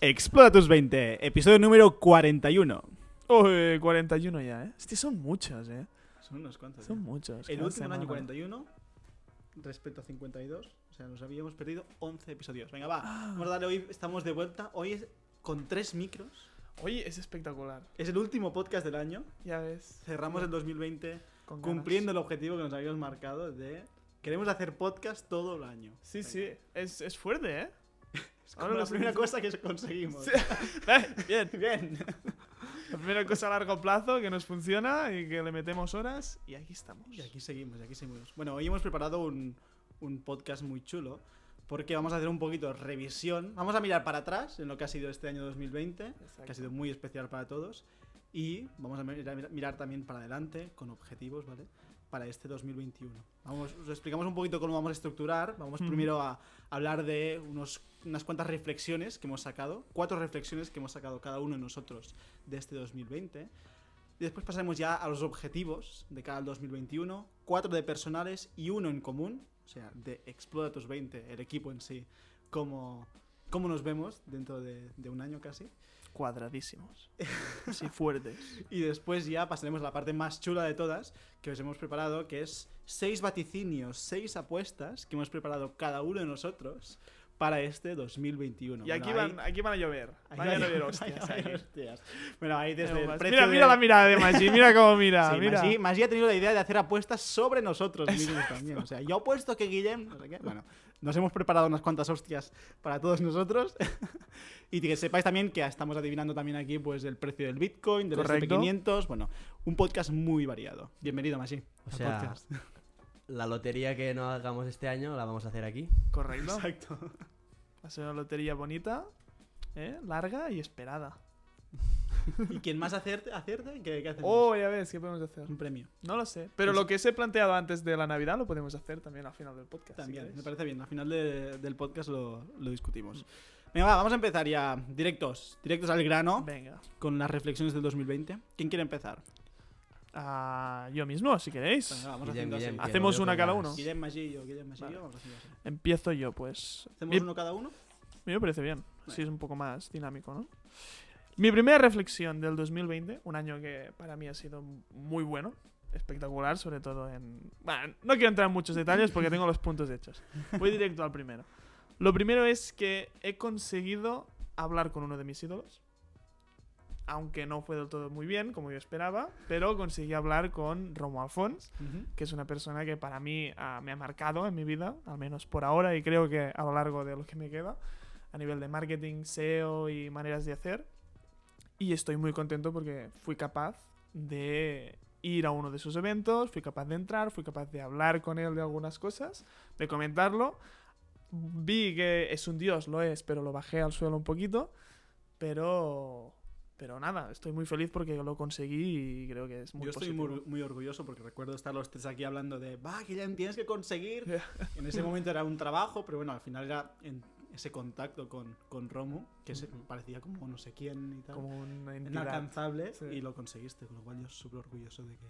Explora tus 20, episodio número 41. Uy, 41 ya, ¿eh? Hostia, son muchos, ¿eh? Son unos cuantos. Son muchos. El último año semana. 41 respecto a 52. O sea, nos habíamos perdido 11 episodios. Venga, va. Vamos a darle hoy. Estamos de vuelta. Hoy es con tres micros. Oye, es espectacular. Es el último podcast del año. Ya ves. Cerramos el 2020 con ganas. cumpliendo el objetivo que nos habíamos marcado de. Queremos hacer podcast todo el año. Sí, Venga. sí. Es, es fuerte, ¿eh? Es como Ahora la primera cosa que conseguimos. Sí. Eh, Bien. Bien. La primera cosa a largo plazo que nos funciona y que le metemos horas. Y aquí estamos. Y aquí seguimos, y aquí seguimos. Bueno, hoy hemos preparado un, un podcast muy chulo porque vamos a hacer un poquito de revisión. Vamos a mirar para atrás en lo que ha sido este año 2020, que Exacto. ha sido muy especial para todos. Y vamos a mirar, mirar también para adelante con objetivos, ¿vale? Para este 2021. Vamos, os explicamos un poquito cómo vamos a estructurar. Vamos Ujú. primero a hablar de unos, unas cuantas reflexiones que hemos sacado. Cuatro reflexiones que hemos sacado cada uno de nosotros de este 2020. Y después pasaremos ya a los objetivos de cada 2021. Cuatro de personales y uno en común. O sea, de Explora tus 20, el equipo en sí. Cómo, cómo nos vemos dentro de, de un año casi. Cuadradísimos. Sí, fuertes. Y después ya pasaremos a la parte más chula de todas que os hemos preparado, que es seis vaticinios, seis apuestas que hemos preparado cada uno de nosotros para este 2021. Y aquí, Bueno, van, aquí van a llover. ahí Van a llover hostias. Bueno, ahí desde el Mira, precio mira, de- mira la mirada de Maggi. Mira cómo mira. Sí, mira. Maggi, Maggi ha tenido la idea de hacer apuestas sobre nosotros mismos también. O sea, yo apuesto que Guillem. No sé qué. Bueno, nos hemos preparado unas cuantas hostias para todos nosotros. y que sepáis también que estamos adivinando también aquí pues el precio del Bitcoin, del Correcto. SP500. Bueno, un podcast muy variado. Bienvenido, Maggi. O sea, podcast. La lotería que no hagamos este año la vamos a hacer aquí. Correcto. Exacto. Va a ser una lotería bonita, ¿eh? larga y esperada. ¿Y quien más acierte, acierte ¿qué, qué hacemos? Oh, ya ves, ¿qué podemos hacer? Un premio. No lo sé. Pero Pues- lo que os he planteado antes de la Navidad lo podemos hacer también al final del podcast. si También, queréis. me parece bien. Al final de- del podcast lo, lo discutimos. Venga, va, vamos a empezar ya directos, directos al grano. Venga. con las reflexiones del 2020. ¿Quién quiere empezar? Ah, yo mismo, si queréis. Venga, vamos Guillem, haciendo Guillem, así. Hacemos una cada uno. Guillem Magillo, Guillem Magillo, Vale. vamos haciendo así. Empiezo yo, pues. ¿Hacemos Mi- uno cada uno? Me parece bien. Vale. Sí, es un poco más dinámico, ¿no? Mi primera reflexión del 2020, un año que para mí ha sido muy bueno, espectacular, sobre todo en... Bueno, no quiero entrar en muchos detalles porque tengo los puntos hechos. Voy directo al primero. Lo primero es que he conseguido hablar con uno de mis ídolos. Aunque no fue del todo muy bien, como yo esperaba, pero conseguí hablar con Romo Alfons, que es una persona que para mí ah, me ha marcado en mi vida, al menos por ahora, y creo que a lo largo de lo que me queda, a nivel de marketing, SEO y maneras de hacer. Y estoy muy contento porque fui capaz de ir a uno de sus eventos, fui capaz de entrar, fui capaz de hablar con él de algunas cosas, de comentarlo. Vi que es un dios, lo es, pero lo bajé al suelo un poquito. Pero pero nada, estoy muy feliz porque lo conseguí y creo que es muy Yo estoy muy, muy orgulloso porque recuerdo estar los tres aquí hablando de, va, Guillem, tienes que conseguir. En ese momento era un trabajo, pero bueno, al final era en ese contacto con, con Romu, que se Ujú. parecía como no sé quién y tal. como una entidad. inalcanzable Sí. y lo conseguiste, con lo cual yo súper orgulloso de que...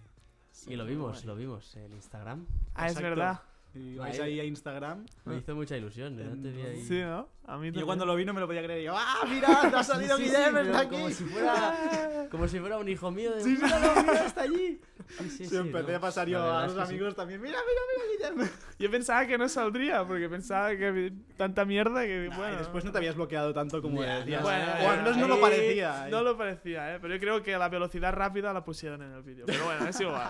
Y lo vimos, lo vimos en Instagram. Ah, es Exacto. verdad. Y vais Ahí- a Instagram. Me hizo mucha ilusión, ¿no? Te vi ahí. Sí, ¿no? A mí yo cuando lo vi no me lo podía creer. Y yo, ¡ah, mira! ¡Te ha salido Sí, sí, Guillem! sí, ¡Está aquí! Como si fuera, como si fuera un hijo mío. De, Sí, sí. "Míralo, mira, está allí. Sí, sí, Sí, sí, empecé no. a pasar yo a los amigos también. ¡Mira, mira, mira, Guillem! Yo pensaba que no saldría, porque pensaba que tanta mierda que, Nah, bueno... y después no te habías bloqueado tanto como Ya, decías. no, Bueno, o al menos no lo parecía. ¿eh? No lo parecía, ¿eh? Pero yo creo que la velocidad rápida la pusieron en el vídeo. Pero bueno, es igual.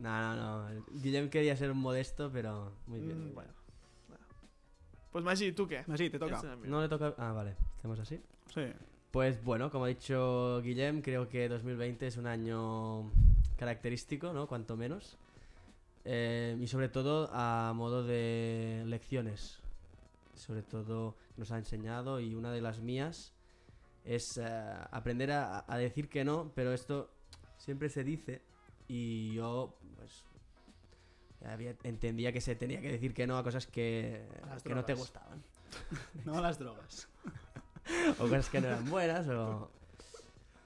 No, no, no. Guillem quería ser un modesto, pero muy bien. Mm, bueno. Pues Maggi, ¿tú qué? Así, te toca. No le toca. Ah, vale. Hacemos así. Sí. Pues bueno, como ha dicho Guillem, creo que 2020 es un año característico, ¿no? Cuanto menos. Eh, y sobre todo a modo de lecciones. Sobre todo nos ha enseñado y una de las mías es eh, aprender a, a decir que no, pero esto siempre se dice y yo pues había- entendía que se tenía que decir que no a cosas que, A que no te gustaban. No a las drogas. o cosas que no eran buenas o...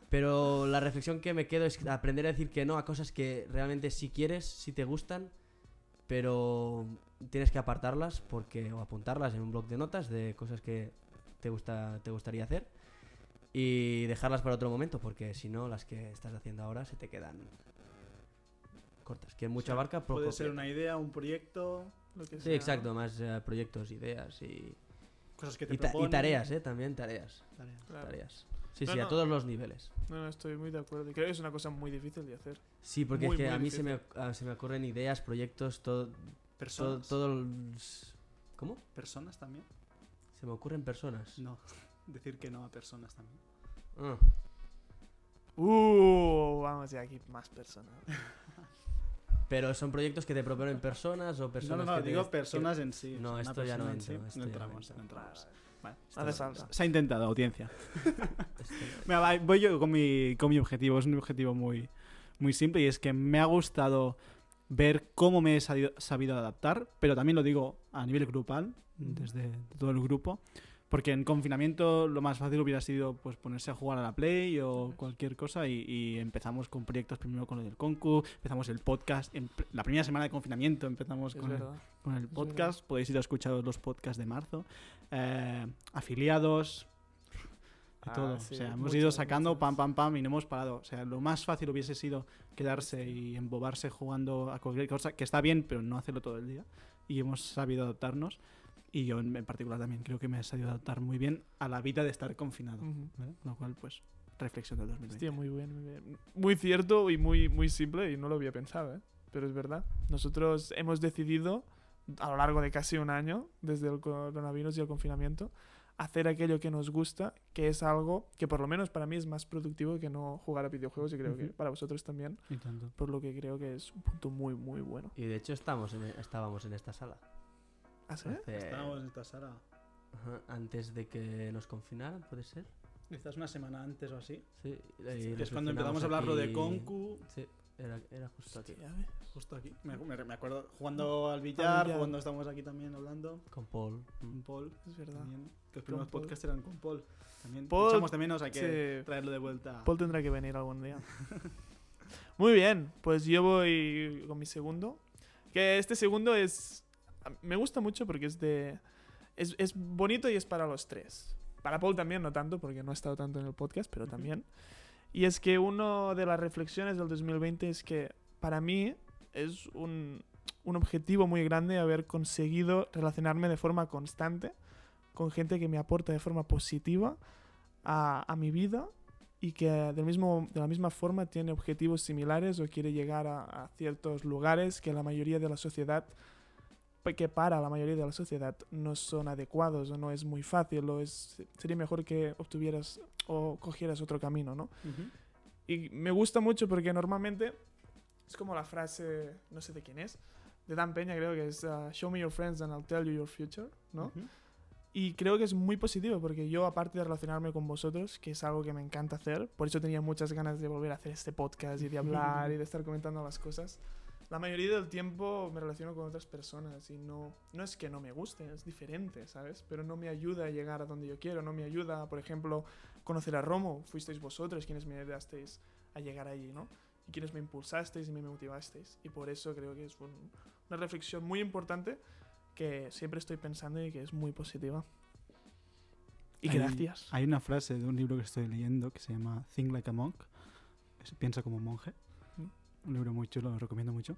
Pero la reflexión que me quedo es aprender a decir que no a cosas que realmente sí quieres, sí te gustan, pero tienes que apartarlas porque o apuntarlas en un blog de notas de cosas que te, gusta, te gustaría hacer y dejarlas para otro momento, porque si no, las que estás haciendo ahora se te quedan cortas. Que mucho sea, abarca, poco Puede ser que- una idea, un proyecto, Lo que Sí, sea, exacto, ¿no? más eh, proyectos, ideas y, cosas que te y, ta- y tareas, ¿eh? También tareas. Tareas. Claro. tareas. Sí, No, sí, a no. todos los niveles. No, no, estoy muy de acuerdo. Y creo que es una cosa muy difícil de hacer. Sí, porque Muy, es que a mí se me, difícil. a- se me ocurren ideas, proyectos, todo, Personas. todo el- ¿Cómo? Personas también. Se me ocurren personas. No. Decir que no a personas también. Ah, Uh, vamos ya aquí más personas. Pero son proyectos que te proponen personas o No, personas no, no, que te- digo personas en sí. No, esto ya no persona en sí. No no entramos, no entramos. Vale, No hace esto- falta. Se ha intentado, audiencia. esto- Mira, va, voy yo con mi, con mi objetivo. Es un objetivo muy, muy simple y es que me ha gustado ver cómo me he sabido, sabido adaptar, pero también lo digo a nivel grupal, desde todo el grupo. Porque en confinamiento lo más fácil hubiera sido pues ponerse a jugar a la Play o cualquier cosa y, y empezamos con proyectos primero con lo del Concu, empezamos el podcast, en la primera semana de confinamiento empezamos con el, con el podcast. Podéis ir a escuchar los podcasts de marzo. Eh, afiliados, de Ah, todo. sí, o sea, hemos muchas, ido sacando muchas. pam, pam, pam y no hemos parado. O sea, lo más fácil hubiese sido quedarse y embobarse jugando a cualquier cosa, que está bien, pero no hacerlo todo el día. Y hemos sabido adaptarnos. Y yo en, en particular también creo que me he sabido adaptar muy bien a la vida de estar confinado. Ujú. ¿vale? Lo cual, pues, reflexión del 2020. Hostia, muy bien, muy bien. Muy cierto y muy, muy simple y no lo había pensado, ¿eh? Pero es verdad. Nosotros hemos decidido, a lo largo de casi un año, desde el coronavirus y el confinamiento, hacer aquello que nos gusta, que es algo que por lo menos para mí es más productivo que no jugar a videojuegos y creo que Ujú. para vosotros también, Y tanto. por lo que creo que es un punto muy, muy bueno. Y de hecho estamos en, estábamos en esta sala. ¿Ah, sí? hace- Estábamos en esta sala. ajá, antes de que nos confinaran, ¿puede ser? Quizás una semana antes o así. Sí. y es cuando empezamos a hablar lo de Concu. Sí, era, era justo aquí. Hostia, ¿ves? Justo aquí. Me, me- me acuerdo jugando al billar, cuando estábamos aquí también hablando. Con Paul. Con Mm. Paul. Es verdad. También. Que los primeros podcasts eran con Paul. También. Paul- Echamos de menos, hay que Sí. traerlo de vuelta. Paul tendrá que venir algún día. Muy bien, pues yo voy con mi segundo. Que este segundo es. Me gusta mucho porque es de. Es, es bonito y es para los tres. Para Paul también, no tanto, porque no ha estado tanto en el podcast, pero también. Y es que una de las reflexiones del 2020 es que para mí es un, un objetivo muy grande haber conseguido relacionarme de forma constante con gente que me aporta de forma positiva a, a mi vida y que del mismo, de la misma forma tiene objetivos similares o quiere llegar a, a ciertos lugares que la mayoría de la sociedad, que para la mayoría de la sociedad no son adecuados o no es muy fácil o es, sería mejor que obtuvieras o cogieras otro camino, ¿no? Ujú. Y me gusta mucho porque normalmente es como la frase, no sé de quién es, de Dan Peña creo que es uh, Show me your friends and I'll tell you your future, ¿no? Ujú. Y creo que es muy positivo porque yo, aparte de relacionarme con vosotros, que es algo que me encanta hacer, por eso tenía muchas ganas de volver a hacer este podcast y de hablar y de estar comentando las cosas, la mayoría del tiempo me relaciono con otras personas y no, no es que no me guste, es diferente, ¿sabes? Pero no me ayuda a llegar a donde yo quiero, no me ayuda, por ejemplo, conocer a Romo, fuisteis vosotros quienes me ayudasteis a llegar allí, ¿no? Y quienes me impulsasteis y me motivasteis. Y por eso creo que es un- una reflexión muy importante que siempre estoy pensando y que es muy positiva. Y Hay- gracias. Hay una frase de un libro que estoy leyendo que se llama Think Like a Monk. Piensa como monje. Un libro muy chulo, lo recomiendo mucho.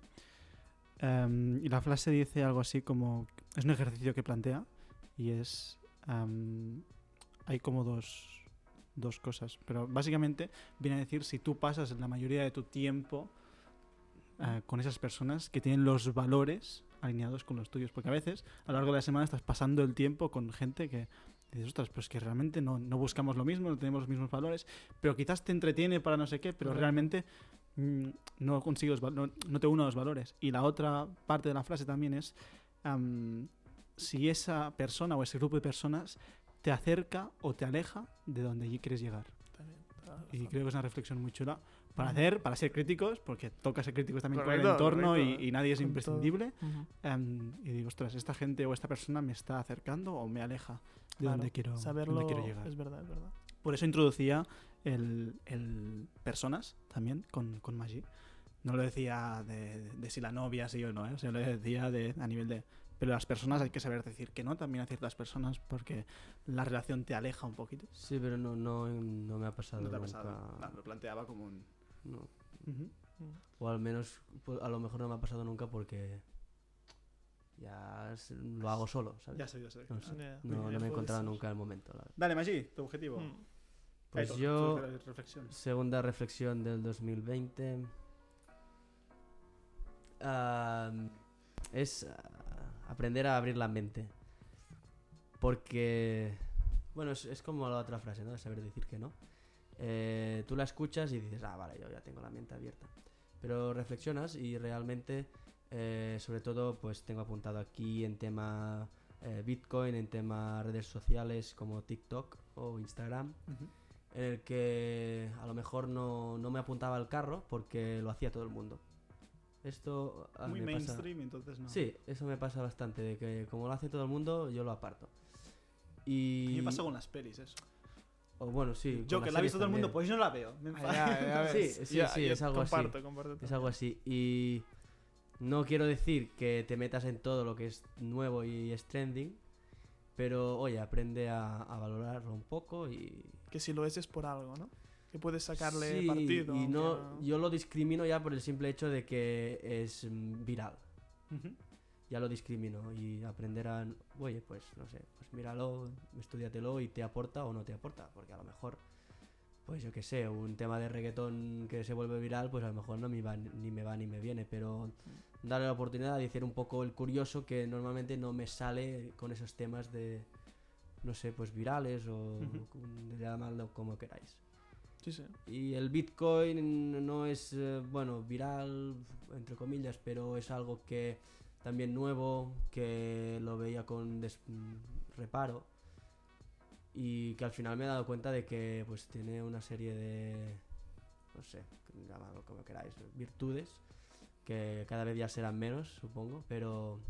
Em, y la frase dice algo así como... Es un ejercicio que plantea y es... em, hay como dos, dos cosas. Pero básicamente viene a decir si tú pasas la mayoría de tu tiempo eh, con esas personas que tienen los valores alineados con los tuyos. Porque a veces, a lo largo de la semana, estás pasando el tiempo con gente que dices, ostras, pues que realmente no, no buscamos lo mismo, no tenemos los mismos valores, pero quizás te entretiene para no sé qué, pero realmente no consigo los no, no te uno a los valores. Y la otra parte de la frase también es am, si esa persona o ese grupo de personas te acerca o te aleja de donde quieres llegar. También, Y creo que es una reflexión muy chula para Ujú. hacer, para ser críticos, porque toca ser críticos también con Correcto, el entorno correcto. y, y nadie es Con imprescindible. Ujú. Em, y digo, ostras, esta gente o esta persona me está acercando o me aleja de Claro, donde quiero, Saberlo donde quiero llegar. es verdad, es verdad. Por eso introducía el, el personas también con, con Maggi. No lo decía de, de si la novia sí o no, ¿eh? o sea, lo decía de, a nivel de Pero las personas hay que saber decir que no también a ciertas personas porque la relación te aleja un poquito. Sí, pero no, no, no me ha pasado No te ha nunca. pasado. Ah, lo planteaba como un... No. Ujú. O al menos, pues, a lo mejor no me ha pasado nunca porque ya es- lo hago solo, ¿sabes? Ya sé, ya sé. No sé. Ya. No, no me he encontrado pues- nunca el momento, la. Dale, Maggi, tu objetivo. Mm. Pues yo, reflexión. segunda reflexión del 2020, ah, es ah, aprender a abrir la mente. Porque, bueno, es, es como la otra frase, ¿no? De saber decir que no. Eh, tú la escuchas y dices, ah, vale, yo ya tengo la mente abierta. Pero reflexionas y realmente, eh, sobre todo, pues tengo apuntado aquí en tema eh, Bitcoin, en tema redes sociales como TikTok o Instagram. En el que a lo mejor no, no me apuntaba al carro porque lo hacía todo el mundo. Esto a Muy me pasa- mainstream, entonces no. Sí, eso me pasa bastante, de que como lo hace todo el mundo, yo lo aparto. A Y... me pasa con las pelis eso. o bueno, sí. Yo que la ha visto todo el mundo, pues yo no la veo. Me Ah, ya, ya Sí, sí, Ya, sí, es algo así. comparto, comparto Es algo así. Y no quiero decir que te metas en todo lo que es nuevo y es trending, pero oye, aprende a, a valorarlo un poco y... Que si lo es es por algo, ¿no? Que puedes sacarle Sí, partido. Y no, yo lo discrimino ya por el simple hecho de que es viral. Ya lo discrimino y aprender a, oye, pues no sé, pues míralo, estudiatelo y te aporta o no te aporta, porque a lo mejor, pues yo qué sé, un tema de reggaetón que se vuelve viral, pues a lo mejor no me va, ni me va ni me viene, pero darle la oportunidad de hacer un poco el curioso que normalmente no me sale con esos temas de, no sé, pues virales o Ujú. llamadlo como queráis. Sí, sí. Y el Bitcoin no es, eh, bueno, viral, entre comillas, pero es algo que también nuevo, que lo veía con reparo y que al final me he dado cuenta de que pues tiene una serie de, no sé, llamadlo como queráis, virtudes, que cada vez ya serán menos, supongo, pero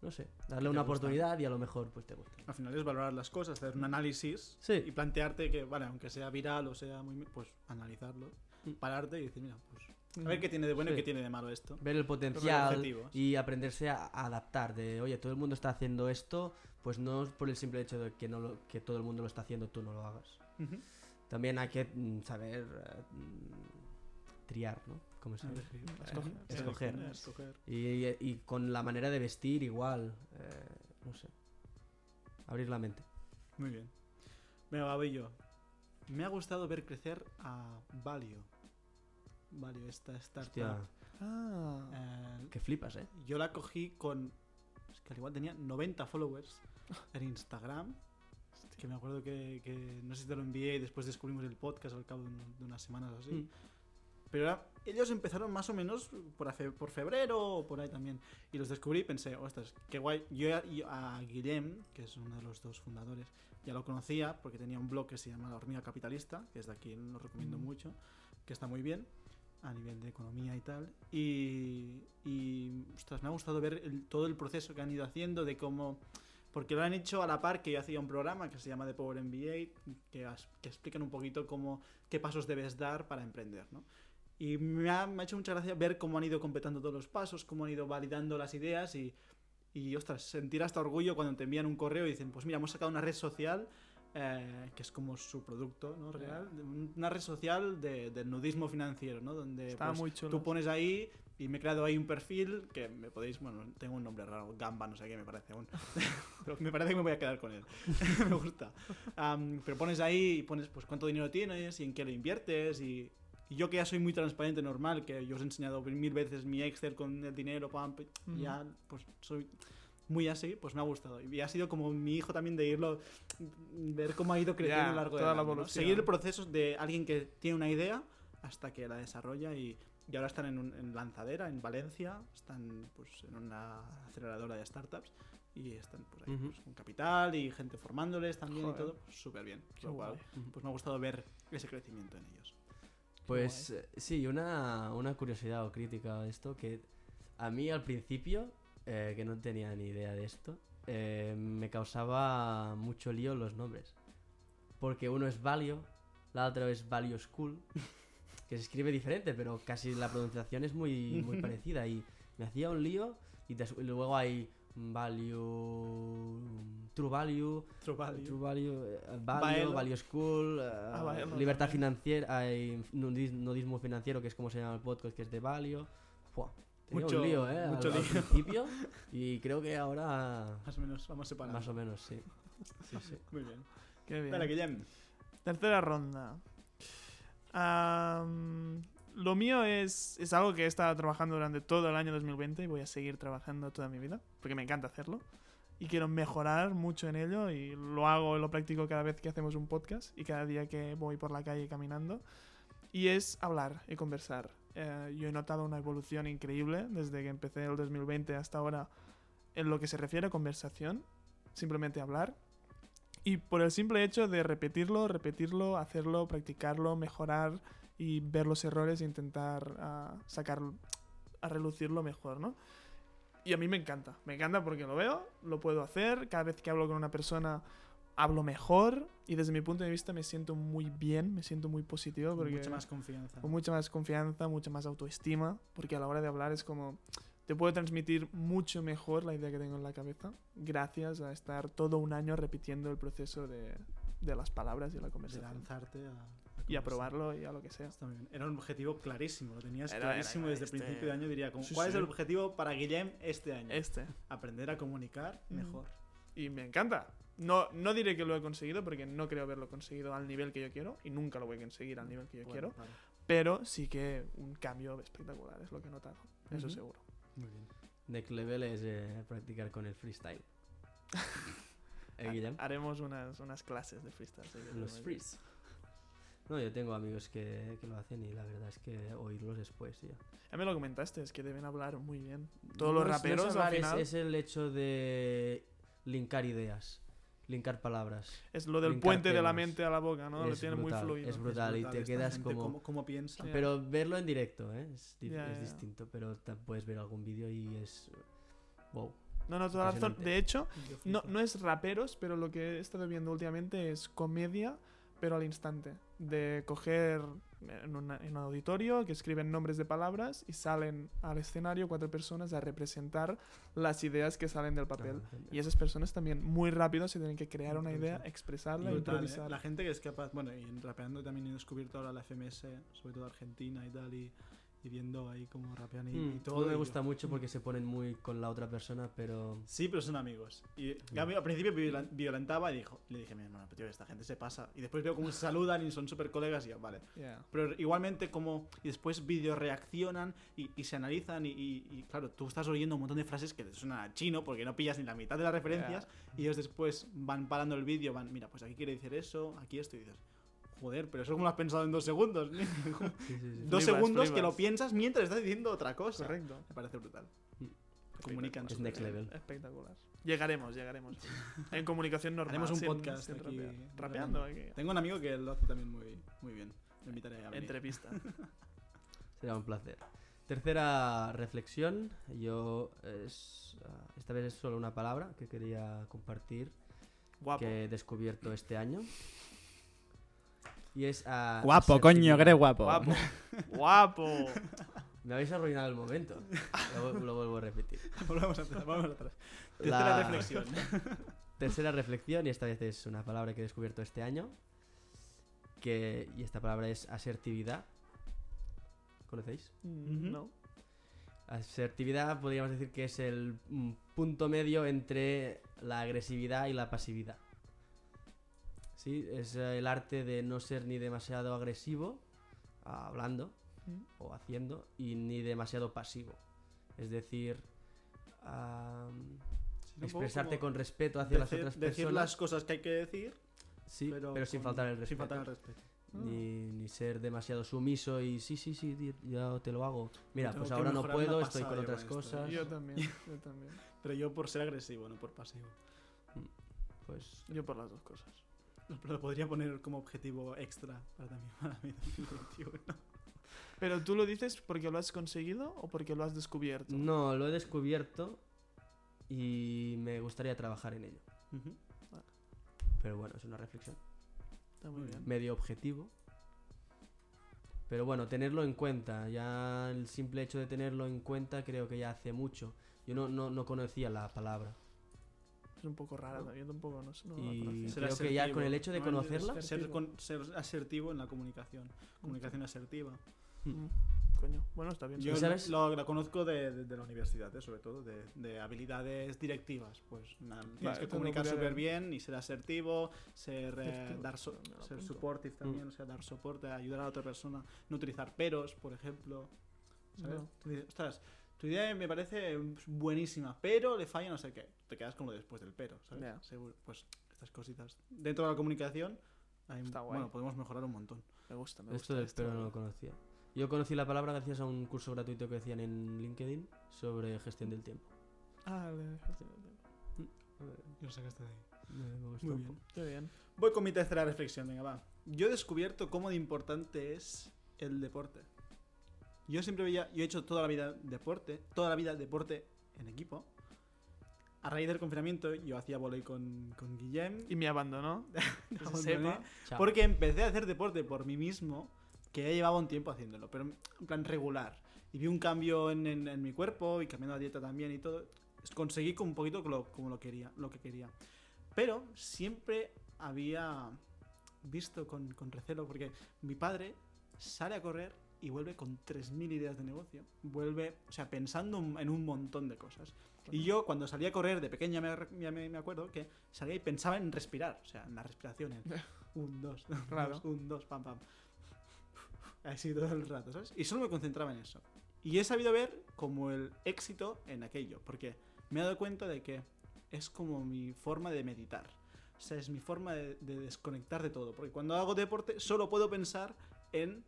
no sé, darle una oportunidad y a lo mejor pues te gusta. Al final es valorar las cosas, hacer un análisis Sí. y plantearte que, vale, aunque sea viral o sea muy... Pues analizarlo, Mm. pararte y decir, mira, pues a ver qué tiene de bueno y qué tiene de malo esto. ver el potencial y aprenderse a adaptar de oye todo el mundo está haciendo esto pues no es por el simple hecho de que no lo- que todo el mundo lo está haciendo tú no lo hagas también hay que mm, saber mm, triar no como se dice? Escoger. Escoger. Seleccionar, escoger. y, y- y con la manera de vestir igual eh, no sé abrir la mente Muy bien. Venga, voy yo. Me ha gustado ver crecer a Valio. Valio, esta startup. Ah. Eh, que flipas eh yo la cogí con. Es que al igual tenía 90 followers en Instagram. Que me acuerdo que, que no sé si te lo envié y después descubrimos el podcast al cabo de unas semanas o así. Mm. Pero era- ellos empezaron más o menos por, fe- por febrero o por ahí también. Y los descubrí y pensé, ostras, qué guay. Yo a, yo a Guillem, que es uno de los dos fundadores, ya lo conocía porque tenía un blog que se llama La Hormiga Capitalista, que es de aquí, lo recomiendo Mm. mucho, que está muy bien a nivel de economía y tal. Y, y ostras, me ha gustado ver el- todo el proceso que han ido haciendo, de cómo... Porque lo han hecho a la par que yo hacía un programa que se llama The Power MBA, que, que explican un poquito cómo, qué pasos debes dar para emprender, ¿no? Y me ha, me ha hecho mucha gracia ver cómo han ido completando todos los pasos, cómo han ido validando las ideas y, y ostras, sentir hasta orgullo cuando te envían un correo y dicen, pues mira, hemos sacado una red social eh, que es como su producto ¿no? real, una red social de, del nudismo financiero, ¿no? Donde Está pues, muy chulo. tú pones ahí y me he creado ahí un perfil que me podéis, bueno, tengo un nombre raro, Gamba, no sé qué me parece aún, pero me parece que me voy a quedar con él, me gusta. Am, pero pones ahí y pones pues cuánto dinero tienes y en qué lo inviertes y, y yo que ya soy muy transparente, normal, que yo os he enseñado mil veces mi Excel con el dinero, pam, ya pues soy muy así, pues me ha gustado. Y ha sido como mi hijo también de irlo, ver cómo ha ido creciendo a lo largo de la. Seguir el proceso de alguien que tiene una idea hasta que la desarrolla y, y ahora están en, un- en Lanzadera, en Valencia, están pues en una aceleradora de startups y están pues, ahí, pues, con capital y gente formándoles también Joder. y todo, pues, súper bien. Lo cual, guay. pues me ha gustado ver ese crecimiento en ellos. Pues eh, sí, una, una curiosidad o crítica de esto, que a mí al principio, eh, que no tenía ni idea de esto, eh, me causaba mucho lío los nombres. Porque uno es Valio, la otra es Valio School, que se escribe diferente, pero casi la pronunciación es muy, muy parecida. Y me hacía un lío, y, des- y luego hay value, true value, True value. true value, eh, value, Baelo. value school, eh, Ah, Baelo libertad también. financiera, hay nudis- nudismo financiero, que es como se llama el podcast, que es de value. Fua, tenía Mucho- un lío, ¿eh? mucho al, al lío. principio y creo que ahora Más o menos, vamos separando. más o menos, sí. Sí, sí. Muy bien. Qué bien. Espera, Guillem. Tercera ronda. Am, lo mío es, es algo que he estado trabajando durante todo el año 2020 y voy a seguir trabajando toda mi vida, porque me encanta hacerlo. Y quiero mejorar mucho en ello y lo hago lo practico cada vez que hacemos un podcast y cada día que voy por la calle caminando. Y es hablar y conversar. Eh, yo he notado una evolución increíble desde que empecé el 2020 hasta ahora en lo que se refiere a conversación. Simplemente hablar y por el simple hecho de repetirlo, repetirlo, hacerlo, practicarlo, mejorar y ver los errores e intentar ah, sacar a relucirlo mejor, ¿no? Y a mí me encanta, me encanta porque lo veo, lo puedo hacer, cada vez que hablo con una persona hablo mejor y desde mi punto de vista me siento muy bien, me siento muy positivo Con porque mucha más confianza. con mucha más confianza, mucha más autoestima, porque a la hora de hablar es como te puedo transmitir mucho mejor la idea que tengo en la cabeza gracias a estar todo un año repitiendo el proceso de, de las palabras y la de conversación. lanzarte a, Y a conversar. probarlo y a lo que sea. Está bien. Era un objetivo clarísimo, lo tenías Era- clarísimo era desde este- el principio de año. Diría, como, Sí, ¿cuál es sí. el objetivo para Guillem este año? Este. Aprender a comunicar Mm. mejor. Y me encanta. No, no diré que lo he conseguido porque no creo haberlo conseguido al nivel que yo quiero y nunca lo voy a conseguir al nivel que yo Bueno, quiero, vale. pero sí que un cambio espectacular es lo que he notado, eso seguro. Muy bien. Next level es eh, practicar con el freestyle. ¿Eh, Guillem? Haremos unas, unas clases de freestyle. Los tenemos. No, yo tengo amigos que, que lo hacen y la verdad es que oírlos después, tío. Ya me lo comentaste, es que deben hablar muy bien. Todos No los es- no es raperos al es- final es, el hecho de linkar ideas, linkar palabras. es lo del puente de la mente a la boca, ¿no? Lo Es tiene muy brutal, fluido. es brutal. y te quedas como- ¿Cómo, cómo piensa? Pero verlo en directo, ¿eh? Es, es distinto, pero ta- puedes ver algún vídeo y es... Wow. No, no, toda la razón. De hecho, no, no es raperos, pero lo que he estado viendo últimamente es comedia, pero al instante. De coger en, una- en un auditorio que escriben nombres de palabras y salen al escenario cuatro personas a representar las ideas que salen del papel. Ah. Y esas personas también muy rápido se tienen que crear una idea, expresarla, Brutal, ¿eh? improvisar. La gente que es capaz, bueno, y en rapeando también he descubierto ahora la FMS, sobre todo Argentina y tal, y, y viendo ahí cómo rapean y, y Mm, todo. no me y gusta yo- mucho porque se ponen muy con la otra persona, pero... Sí, pero son amigos. Y Mm. a mí al principio violen- violentaba y dijo, le dije, mi hermano, pero tío, esta gente se pasa. Y después veo cómo se saludan y son súper colegas y ya, vale. Yeah. Pero igualmente como... Y después video reaccionan y, y se analizan y, y- y, claro, tú estás oyendo un montón de frases que te suenan a chino porque no pillas ni la mitad de las referencias y ellos después van parando el vídeo, van, mira, pues aquí quiere decir eso, aquí esto y dices... Joder, pero eso como lo has pensado en dos segundos. Sí, sí, sí. dos segundos que lo piensas mientras estás diciendo otra cosa. Correcto. Me parece brutal. Mm. Comunican Es next level. Espectacular. Llegaremos, llegaremos. En comunicación normal. Haremos un sin- podcast sin aquí, rapear. rapeando. Rapeando aquí. Tengo un amigo que lo hace también muy, muy bien. Lo invitaré a venir. Entrevista. Será un placer. Tercera reflexión. Yo es, ah, esta vez es solo una palabra que quería compartir Guapo. que he descubierto este año. Y es ah, Guapo, coño, que eres guapo. Guapo. Guapo. Me habéis arruinado el momento. Lo, vu- lo vuelvo a repetir. Volvemos a empezar, volvemos atrás. Tercera La- reflexión. Tercera reflexión, y esta vez es una palabra que he descubierto este año. Que, y esta palabra es asertividad. ¿Conocéis? Mm, No. Asertividad podríamos decir que es el mm, punto medio entre la agresividad y la pasividad. Sí, es eh, el arte de no ser ni demasiado agresivo, ah, hablando Mm. o haciendo, y ni demasiado pasivo. Es decir, Sí, poco expresarte con respeto hacia las decir, otras decir personas. las cosas que hay que decir, sí, pero, pero, sin con- faltar el respeto. Sin faltar el respeto. Ni, ni ser demasiado sumiso y sí, sí, sí, ya te lo hago. Mira, pues ahora no puedo, estoy con otras cosas. Yo también. Yo también. Pero yo por ser agresivo, no por pasivo. Pues Yo por las dos cosas. Lo, lo podría poner como objetivo extra para también para mi 2021. Pero tú lo dices porque lo has conseguido o porque lo has descubierto. no, lo he descubierto y me gustaría trabajar en ello. Pero bueno, es una reflexión. Está muy Muy bien. Medio objetivo. Pero bueno, tenerlo en cuenta. Ya el simple hecho de tenerlo en cuenta creo que ya hace mucho. Yo no, no, no conocía la palabra. Es un poco rara, ¿No? yo tampoco no, sé, no Y creo que ya asertivo. con el hecho de conocerla... Ser, Asertivo. con- ser asertivo en la comunicación. Comunicación asertiva. Mm, Coño, bueno, está bien. Yo ¿Y sabes? lo, la conozco de, de- de la universidad, eh, sobre todo, de, de habilidades directivas. Pues nada, tienes Vale, que comunicar súper bien y ser asertivo, ser, eh, Asertivo, dar so- lo ser supportive también, Mm. o sea, dar soporte, ayudar a la otra persona, no utilizar peros, por ejemplo. ¿Sabes? No. Dices, ostras, tu idea me parece buenísima, pero le falla no sé qué. Te quedas con lo después del pero, ¿sabes? Seguro. Pues estas cositas. Dentro de la comunicación, hay- Está guay. bueno, podemos mejorar un montón. Me gusta, me Esto gusta. del pero no lo conocía. Yo conocí la palabra gracias a un curso gratuito que hacían en LinkedIn sobre gestión del tiempo. Ah, le- Y lo sacaste de ahí. Me, me gustó Muy un bien. poco. Qué bien. Voy con mi tercera reflexión, venga, va. Yo he descubierto cómo de importante es el deporte. Yo siempre veía, yo he hecho toda la vida deporte, toda la vida deporte en equipo. A raíz del confinamiento yo hacía volei con, con Guillem. Y me abandonó. Abandoné. Porque empecé a hacer deporte por mí mismo, que ya llevaba un tiempo haciéndolo, pero en plan regular. Y vi un cambio en, en- en mi cuerpo y cambiando la dieta también y todo. Conseguí como un poquito lo- como lo, quería, lo que quería. Pero siempre había visto con, con recelo, porque mi padre sale a correr y vuelve con 3.000 ideas de negocio. Vuelve, o sea, pensando en un montón de cosas. Y yo cuando salía a correr de pequeña me, me- me- acuerdo que salía y pensaba en respirar, o sea, en la respiración, en un, dos, Claro. dos, un, dos, pam, pam. Así todo el rato, ¿sabes? Y solo me concentraba en eso. Y he sabido ver como el éxito en aquello, porque me he dado cuenta de que es como mi forma de meditar. O sea, es mi forma de, de desconectar de todo. Porque cuando hago deporte solo puedo pensar en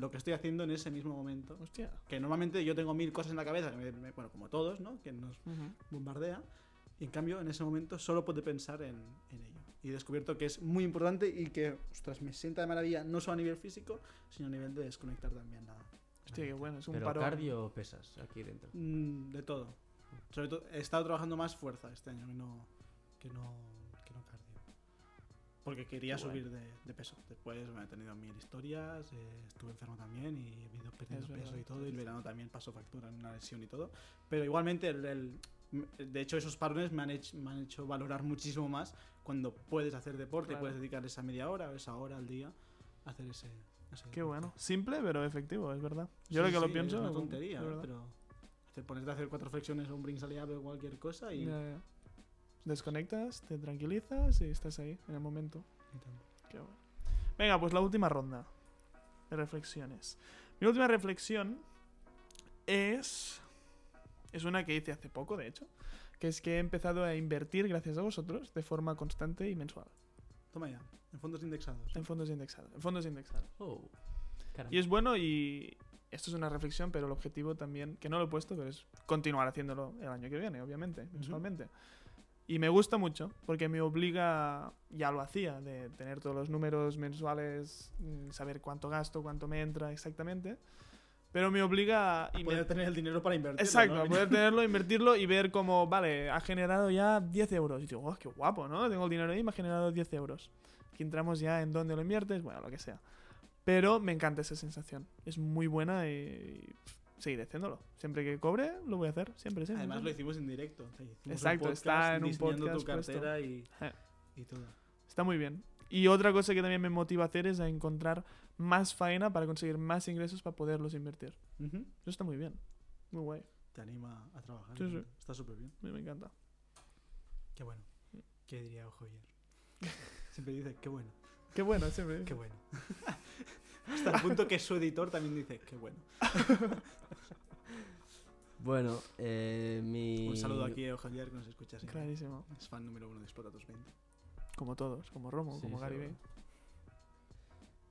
lo que estoy haciendo en ese mismo momento. Hostia. Que normalmente yo tengo mil cosas en la cabeza, que me- me- bueno, como todos, ¿no? Que nos Ujú. bombardea. Y en cambio, en ese momento solo puedo pensar en, en ello. Y he descubierto que es muy importante y que, ostras, me sienta de maravilla, no solo a nivel físico, sino a nivel de desconectar también la. Hostia, qué bueno. Es un Pero paro. cardio o pesas aquí dentro. Mm, de todo. Sobre todo, he estado trabajando más fuerza este año que no, que no. Porque quería Qué subir de, de peso. Después me he tenido mil historias, eh, estuve enfermo también y he ido perdiendo Es peso verdad, y todo. Y el verano también pasó factura en una lesión y todo. Pero igualmente, el, el- de hecho, esos parones me han, hecho, me han hecho valorar muchísimo más cuando puedes hacer deporte, Claro. puedes dedicar esa media hora o esa hora al día a hacer ese. ese Qué deporte. bueno. Simple, pero efectivo, es verdad. Yo Sí, lo que sí, lo pienso. Es una tontería, pero. Hacer, ponerte a hacer cuatro flexiones o un brinks o cualquier cosa y. Ya, ya. Desconectas, te tranquilizas y estás ahí en el momento. Qué bueno. Venga, pues la última ronda de reflexiones. Mi última reflexión es. Es una que hice hace poco, de hecho. Que es que he empezado a invertir, gracias a vosotros, de forma constante y mensual. Toma ya, en fondos indexados. En fondos indexados. En fondos indexados. Oh. Y es bueno y. Esto es una reflexión, pero el objetivo también, que no lo he puesto, pero es continuar haciéndolo el año que viene, obviamente, mensualmente. Y me gusta mucho, porque me obliga, ya lo hacía, de tener todos los números mensuales, mm, saber cuánto gasto, cuánto me entra exactamente, pero me obliga a... Poder tener el dinero para invertir. Exacto, a poder tenerlo, invertirlo y ver como, vale, ha generado ya 10 euros. Y digo, oh, qué guapo, ¿no? Tengo el dinero ahí y me ha generado 10 euros. Aquí entramos ya en dónde lo inviertes, bueno, lo que sea. Pero me encanta esa sensación. Es muy buena y, seguiré haciéndolo. Siempre que cobre, lo voy a hacer. Siempre, siempre. Además lo hicimos en directo. o sea, Exacto, podcast está en un podcast tu cartera y, Eh. y todo. Está muy bien. Y otra cosa que también me motiva a hacer es a encontrar más faena para conseguir más ingresos para poderlos invertir. Ujú. Eso está muy bien. Muy guay. Te anima a trabajar. Sí, sí. Está súper bien. A mí me encanta. Qué bueno. ¿Qué diría Joyer? Siempre dice, qué bueno, Qué bueno, siempre. qué bueno. Hasta el punto que su editor también dice, qué bueno. Bueno, eh, mi. Un saludo aquí a Joyer que nos escucha siempre. Clarísimo. Es fan número uno de Explotatus 20. Como todos, como Romo, Sí, como Gary. Vee.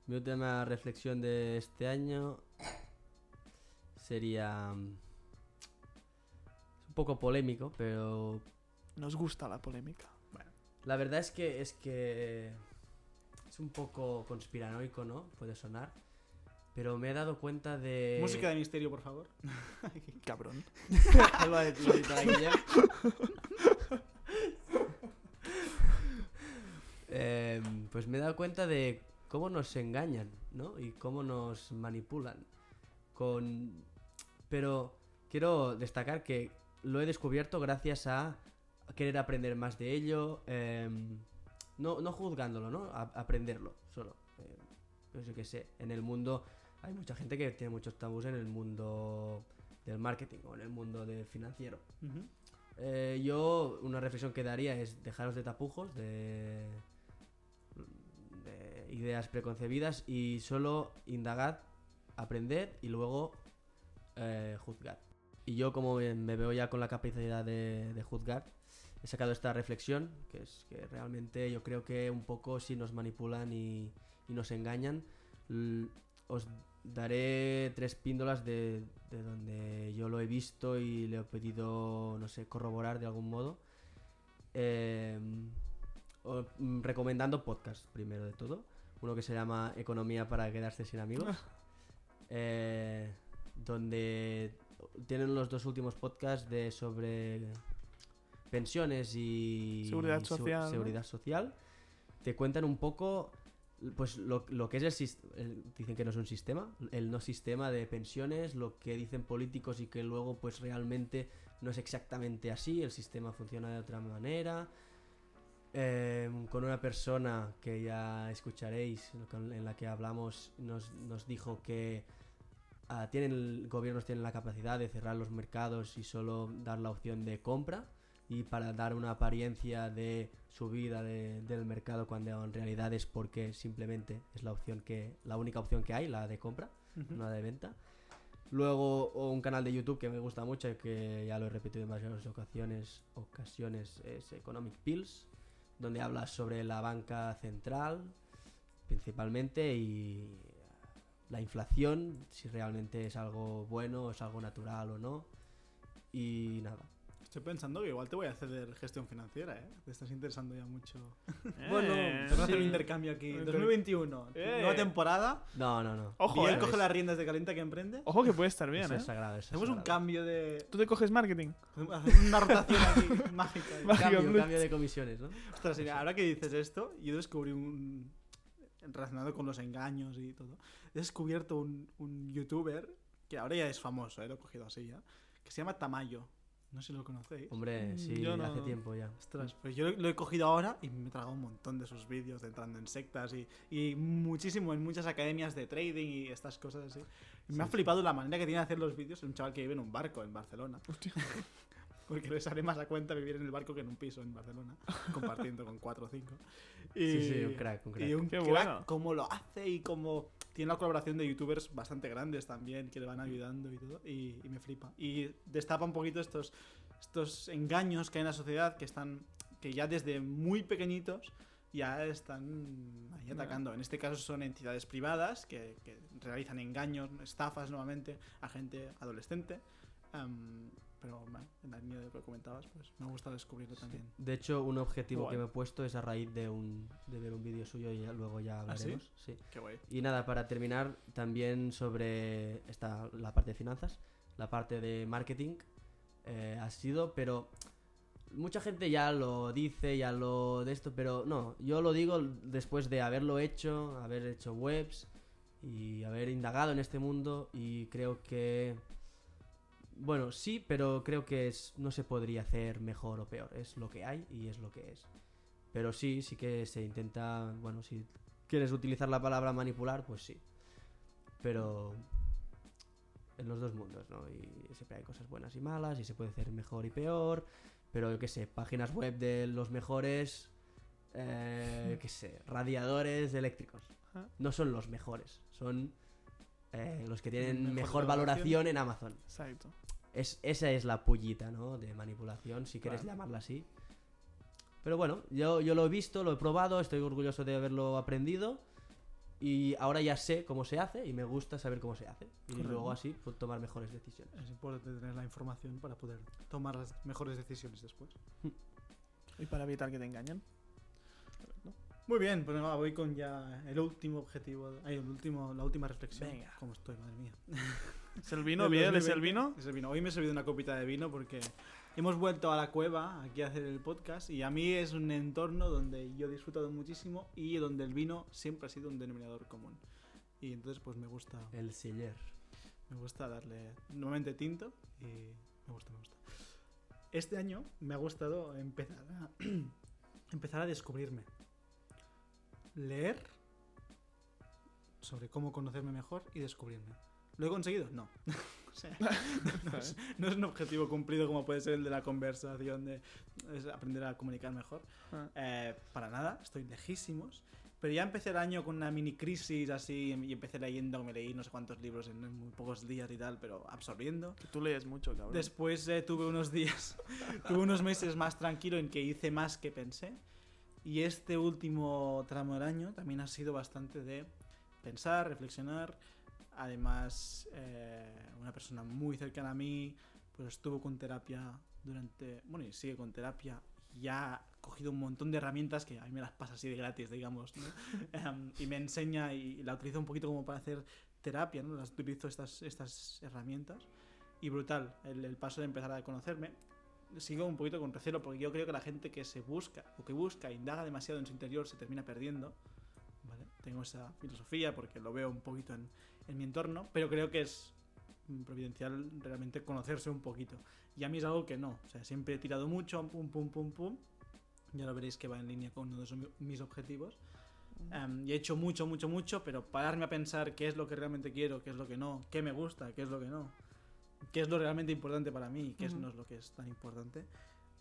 Mi última reflexión de este año sería. mm, Es un poco polémico, pero Nos gusta la polémica. la verdad es que es que es un poco conspiranoico, ¿no? Puede sonar. Pero me he dado cuenta de. Música de misterio, por favor. Cabrón. Em, pues me he dado cuenta de cómo nos engañan, ¿no? Y cómo nos manipulan. Con... Pero quiero destacar que lo he descubierto gracias a querer aprender más de ello, em, no, no juzgándolo, ¿no? A- aprenderlo solo. Eh, pues yo qué sé, en el mundo hay mucha gente que tiene muchos tabús en el mundo del marketing o en el mundo del financiero. Ujú. Eh, yo una reflexión que daría es dejaros de tapujos, de, de ideas preconcebidas y solo indagad, aprended y luego eh, juzgad. Y yo como me me veo ya con la capacidad de, de juzgar, he sacado esta reflexión, que es que realmente yo creo que un poco si nos manipulan y, y nos engañan, os daré tres píndolas de, de donde yo lo he visto y le he podido, no sé, corroborar de algún modo. Eh, o- mm, recomendando podcast, primero de todo. Uno que se llama Economía para quedarse sin amigos. eh, donde tienen los dos últimos podcasts de sobre pensiones y Seguridad segu- social, ¿no? seguridad social. Te cuentan un poco pues lo, lo que es el, el- dicen que no es un sistema el no sistema de pensiones lo que dicen políticos y que luego pues realmente no es exactamente así el sistema funciona de otra manera Eh, con una persona que ya escucharéis en la que hablamos nos, nos dijo que ah, tienen gobiernos tienen la capacidad de cerrar los mercados y solo dar la opción de compra y para dar una apariencia de subida de- del mercado cuando en realidad es porque simplemente es la opción que la única opción que hay la de compra Ujú. no la de venta luego un canal de YouTube que me gusta mucho y que ya lo he repetido en varias ocasiones ocasiones es Economic Pills donde habla sobre la banca central principalmente y la inflación si realmente es algo bueno es algo natural o no y nada Estoy pensando que igual te voy a hacer gestión financiera, ¿eh? Te estás interesando ya mucho. Bueno, Eh, Vamos a hacer un Sí. intercambio aquí. Inter- 2021, Eh. nueva temporada. no no no Ojo, Miguel eh. coge las riendas de Calienta que emprende. Ojo que puede estar bien, Eso ¿eh? es sagrado, eso es Hacemos un cambio de. Tú te coges marketing. Hacer una rotación aquí mágica. Mágica. cambio, Blitz. cambio de comisiones, ¿no? Ostras, ahora que dices esto, yo descubrí un. relacionado con los engaños y todo. He descubierto un, un youtuber que ahora ya es famoso, ¿eh? lo he cogido así ya. Que se llama Tamayo. No sé si lo conocéis. Hombre, Mm, sí, yo no. hace tiempo ya. Ostras, pues yo lo he cogido ahora y me he tragado un montón de sus vídeos de entrando en sectas y, y muchísimo en muchas academias de trading y estas cosas así. Y me ha flipado la manera que tiene de hacer los vídeos. Es un chaval que vive en un barco en Barcelona. Hostia. Porque le sale más a cuenta vivir en el barco que en un piso en Barcelona, compartiendo con cuatro o cinco. Y, Sí, sí, un crack, un crack. Y un Qué crack, bueno. cómo lo hace y cómo tiene la colaboración de youtubers bastante grandes también que le van ayudando y todo. Y, y me flipa. Y destapa un poquito estos, estos engaños que hay en la sociedad que están que ya desde muy pequeñitos ya están ahí atacando. En este caso son entidades privadas que, que realizan engaños, estafas nuevamente a gente adolescente. Am, pero bueno, en la línea de lo que comentabas, pues me ha gustado descubrirlo también. De hecho, un objetivo Guay. que me he puesto es a raíz de un de ver un vídeo suyo y ya- luego ya ¿Ah, sí? hablaremos. sí? Qué guay. Y nada, para terminar, también sobre esta, la parte de finanzas, la parte de marketing eh, ha sido, pero mucha gente ya lo dice, ya lo de esto, pero no, yo lo digo después de haberlo hecho, haber hecho webs y haber indagado en este mundo y creo que, bueno, sí, pero creo que es, no se podría hacer mejor o peor, es lo que hay y es lo que es. Pero sí, sí que se intenta, bueno, si quieres utilizar la palabra manipular, pues sí. Pero en los dos mundos, ¿no? Y siempre hay cosas buenas y malas y se puede hacer mejor y peor. Pero yo qué sé, páginas web de los mejores, eh, qué sé, radiadores eléctricos. Ajá. No son los mejores, son eh, los que tienen Mejor mejor, valoración. en Amazon. Exacto. Es, esa es la pullita, ¿no? De manipulación, si quieres Claro. llamarla así. Pero bueno, yo, yo lo he visto, lo he probado, estoy orgulloso de haberlo aprendido. Y ahora ya sé cómo se hace y me gusta saber cómo se hace. Y Correcto. luego así puedo tomar mejores decisiones. Es importante tener la información para poder tomar las mejores decisiones después. Y para evitar que te engañen. Muy bien, pues nada, voy con ya el último objetivo, ay, el último, la última reflexión. Venga. ¿Cómo estoy, madre mía? ¿Es el vino, Biel? ¿Es el 2020. vino? Es el vino. Hoy me he servido una copita de vino porque hemos vuelto a la cueva aquí a hacer el podcast y a mí es un entorno donde yo he disfrutado muchísimo y donde el vino siempre ha sido un denominador común. Y entonces pues me gusta, El siller. me gusta darle nuevamente tinto y me gusta, me gusta. Este año me ha gustado empezar a, empezar a descubrirme. Leer sobre cómo conocerme mejor y descubrirme. ¿Lo he conseguido? No. O sea, no, es, no es un objetivo cumplido como puede ser el de la conversación, de es aprender a comunicar mejor. Ah. Eh, para nada, estoy lejísimos. Pero ya empecé el año con una mini crisis así y empecé leyendo, me leí no sé cuántos libros en, muy pocos días y tal, pero absorbiendo. Que tú lees mucho, cabrón. Después eh, tuve unos días, tuve unos meses más tranquilo en que hice más que pensé. Y este último tramo del año también ha sido bastante de pensar, reflexionar. Además, eh, una persona muy cercana a mí, pues estuvo con terapia durante, bueno, y sigue con terapia. Ya ha cogido un montón de herramientas que a mí me las pasa así de gratis, digamos, ¿no? Em, y me enseña y la utilizo un poquito como para hacer terapia, ¿no? Las utilizo estas, estas herramientas. Y brutal, el, el paso de empezar a conocerme. Sigo un poquito con recelo porque yo creo que la gente que se busca o que busca e indaga demasiado en su interior se termina perdiendo. ¿vale? Tengo esa filosofía porque lo veo un poquito en, en mi entorno, pero creo que es mm, providencial realmente conocerse un poquito. Y a mí es algo que no. O sea, siempre he tirado mucho, pum, pum, pum, pum. Ya lo veréis que va en línea con uno de mis objetivos. Em, y he hecho mucho, mucho, mucho, pero pararme a pensar qué es lo que realmente quiero, qué es lo que no, qué me gusta, qué es lo que no, qué es lo realmente importante para mí y qué es- Ujú. no es lo que es tan importante.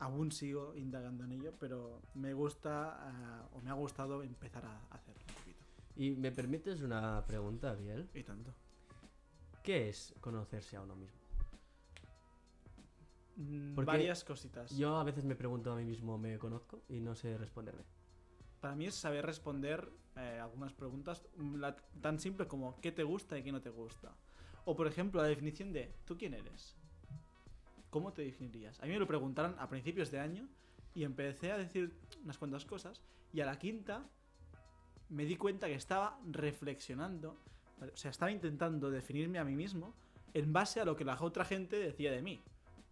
Aún sigo indagando en ello, pero me gusta eh, o me ha gustado empezar a hacerlo un poquito. ¿Y me permites una pregunta, Biel? Y tanto. ¿Qué es conocerse a uno mismo? Mm, Porque Varias cositas. Yo a veces me pregunto a mí mismo, ¿me conozco? Y no sé responderme. Para mí es saber responder eh, algunas preguntas mm, la- tan simple como qué te gusta y qué no te gusta. O por ejemplo, la definición de ¿tú quién eres? ¿Cómo te definirías? A mí me lo preguntaron a principios de año y empecé a decir unas cuantas cosas y a la quinta me di cuenta que estaba reflexionando, o sea, estaba intentando definirme a mí mismo en base a lo que la otra gente decía de mí.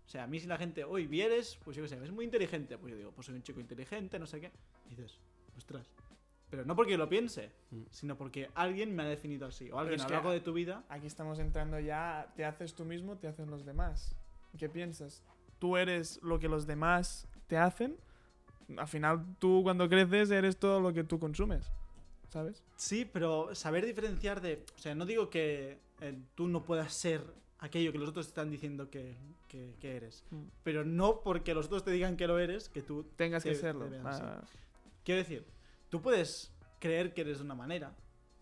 O sea, a mí si la gente, hoy vienes, pues yo qué sé, es muy inteligente, pues yo digo, pues soy un chico inteligente, no sé qué. Y dices, ostras. Pero no porque lo piense, Mm. sino porque alguien me ha definido así. O alguien a lo que- largo de tu vida. Aquí estamos entrando ya, te haces tú mismo, te hacen los demás. ¿Qué piensas? ¿Tú eres lo que los demás te hacen? Al final, tú cuando creces eres todo lo que tú consumes, ¿sabes? Sí, pero saber diferenciar de. O sea, no digo que eh, tú no puedas ser aquello que los otros te están diciendo que, que- que eres. Mm. Pero no porque los otros te digan que lo eres, que tú. Tengas que Te- serlo. te vean Ah, Quiero decir, tú puedes creer que eres de una manera,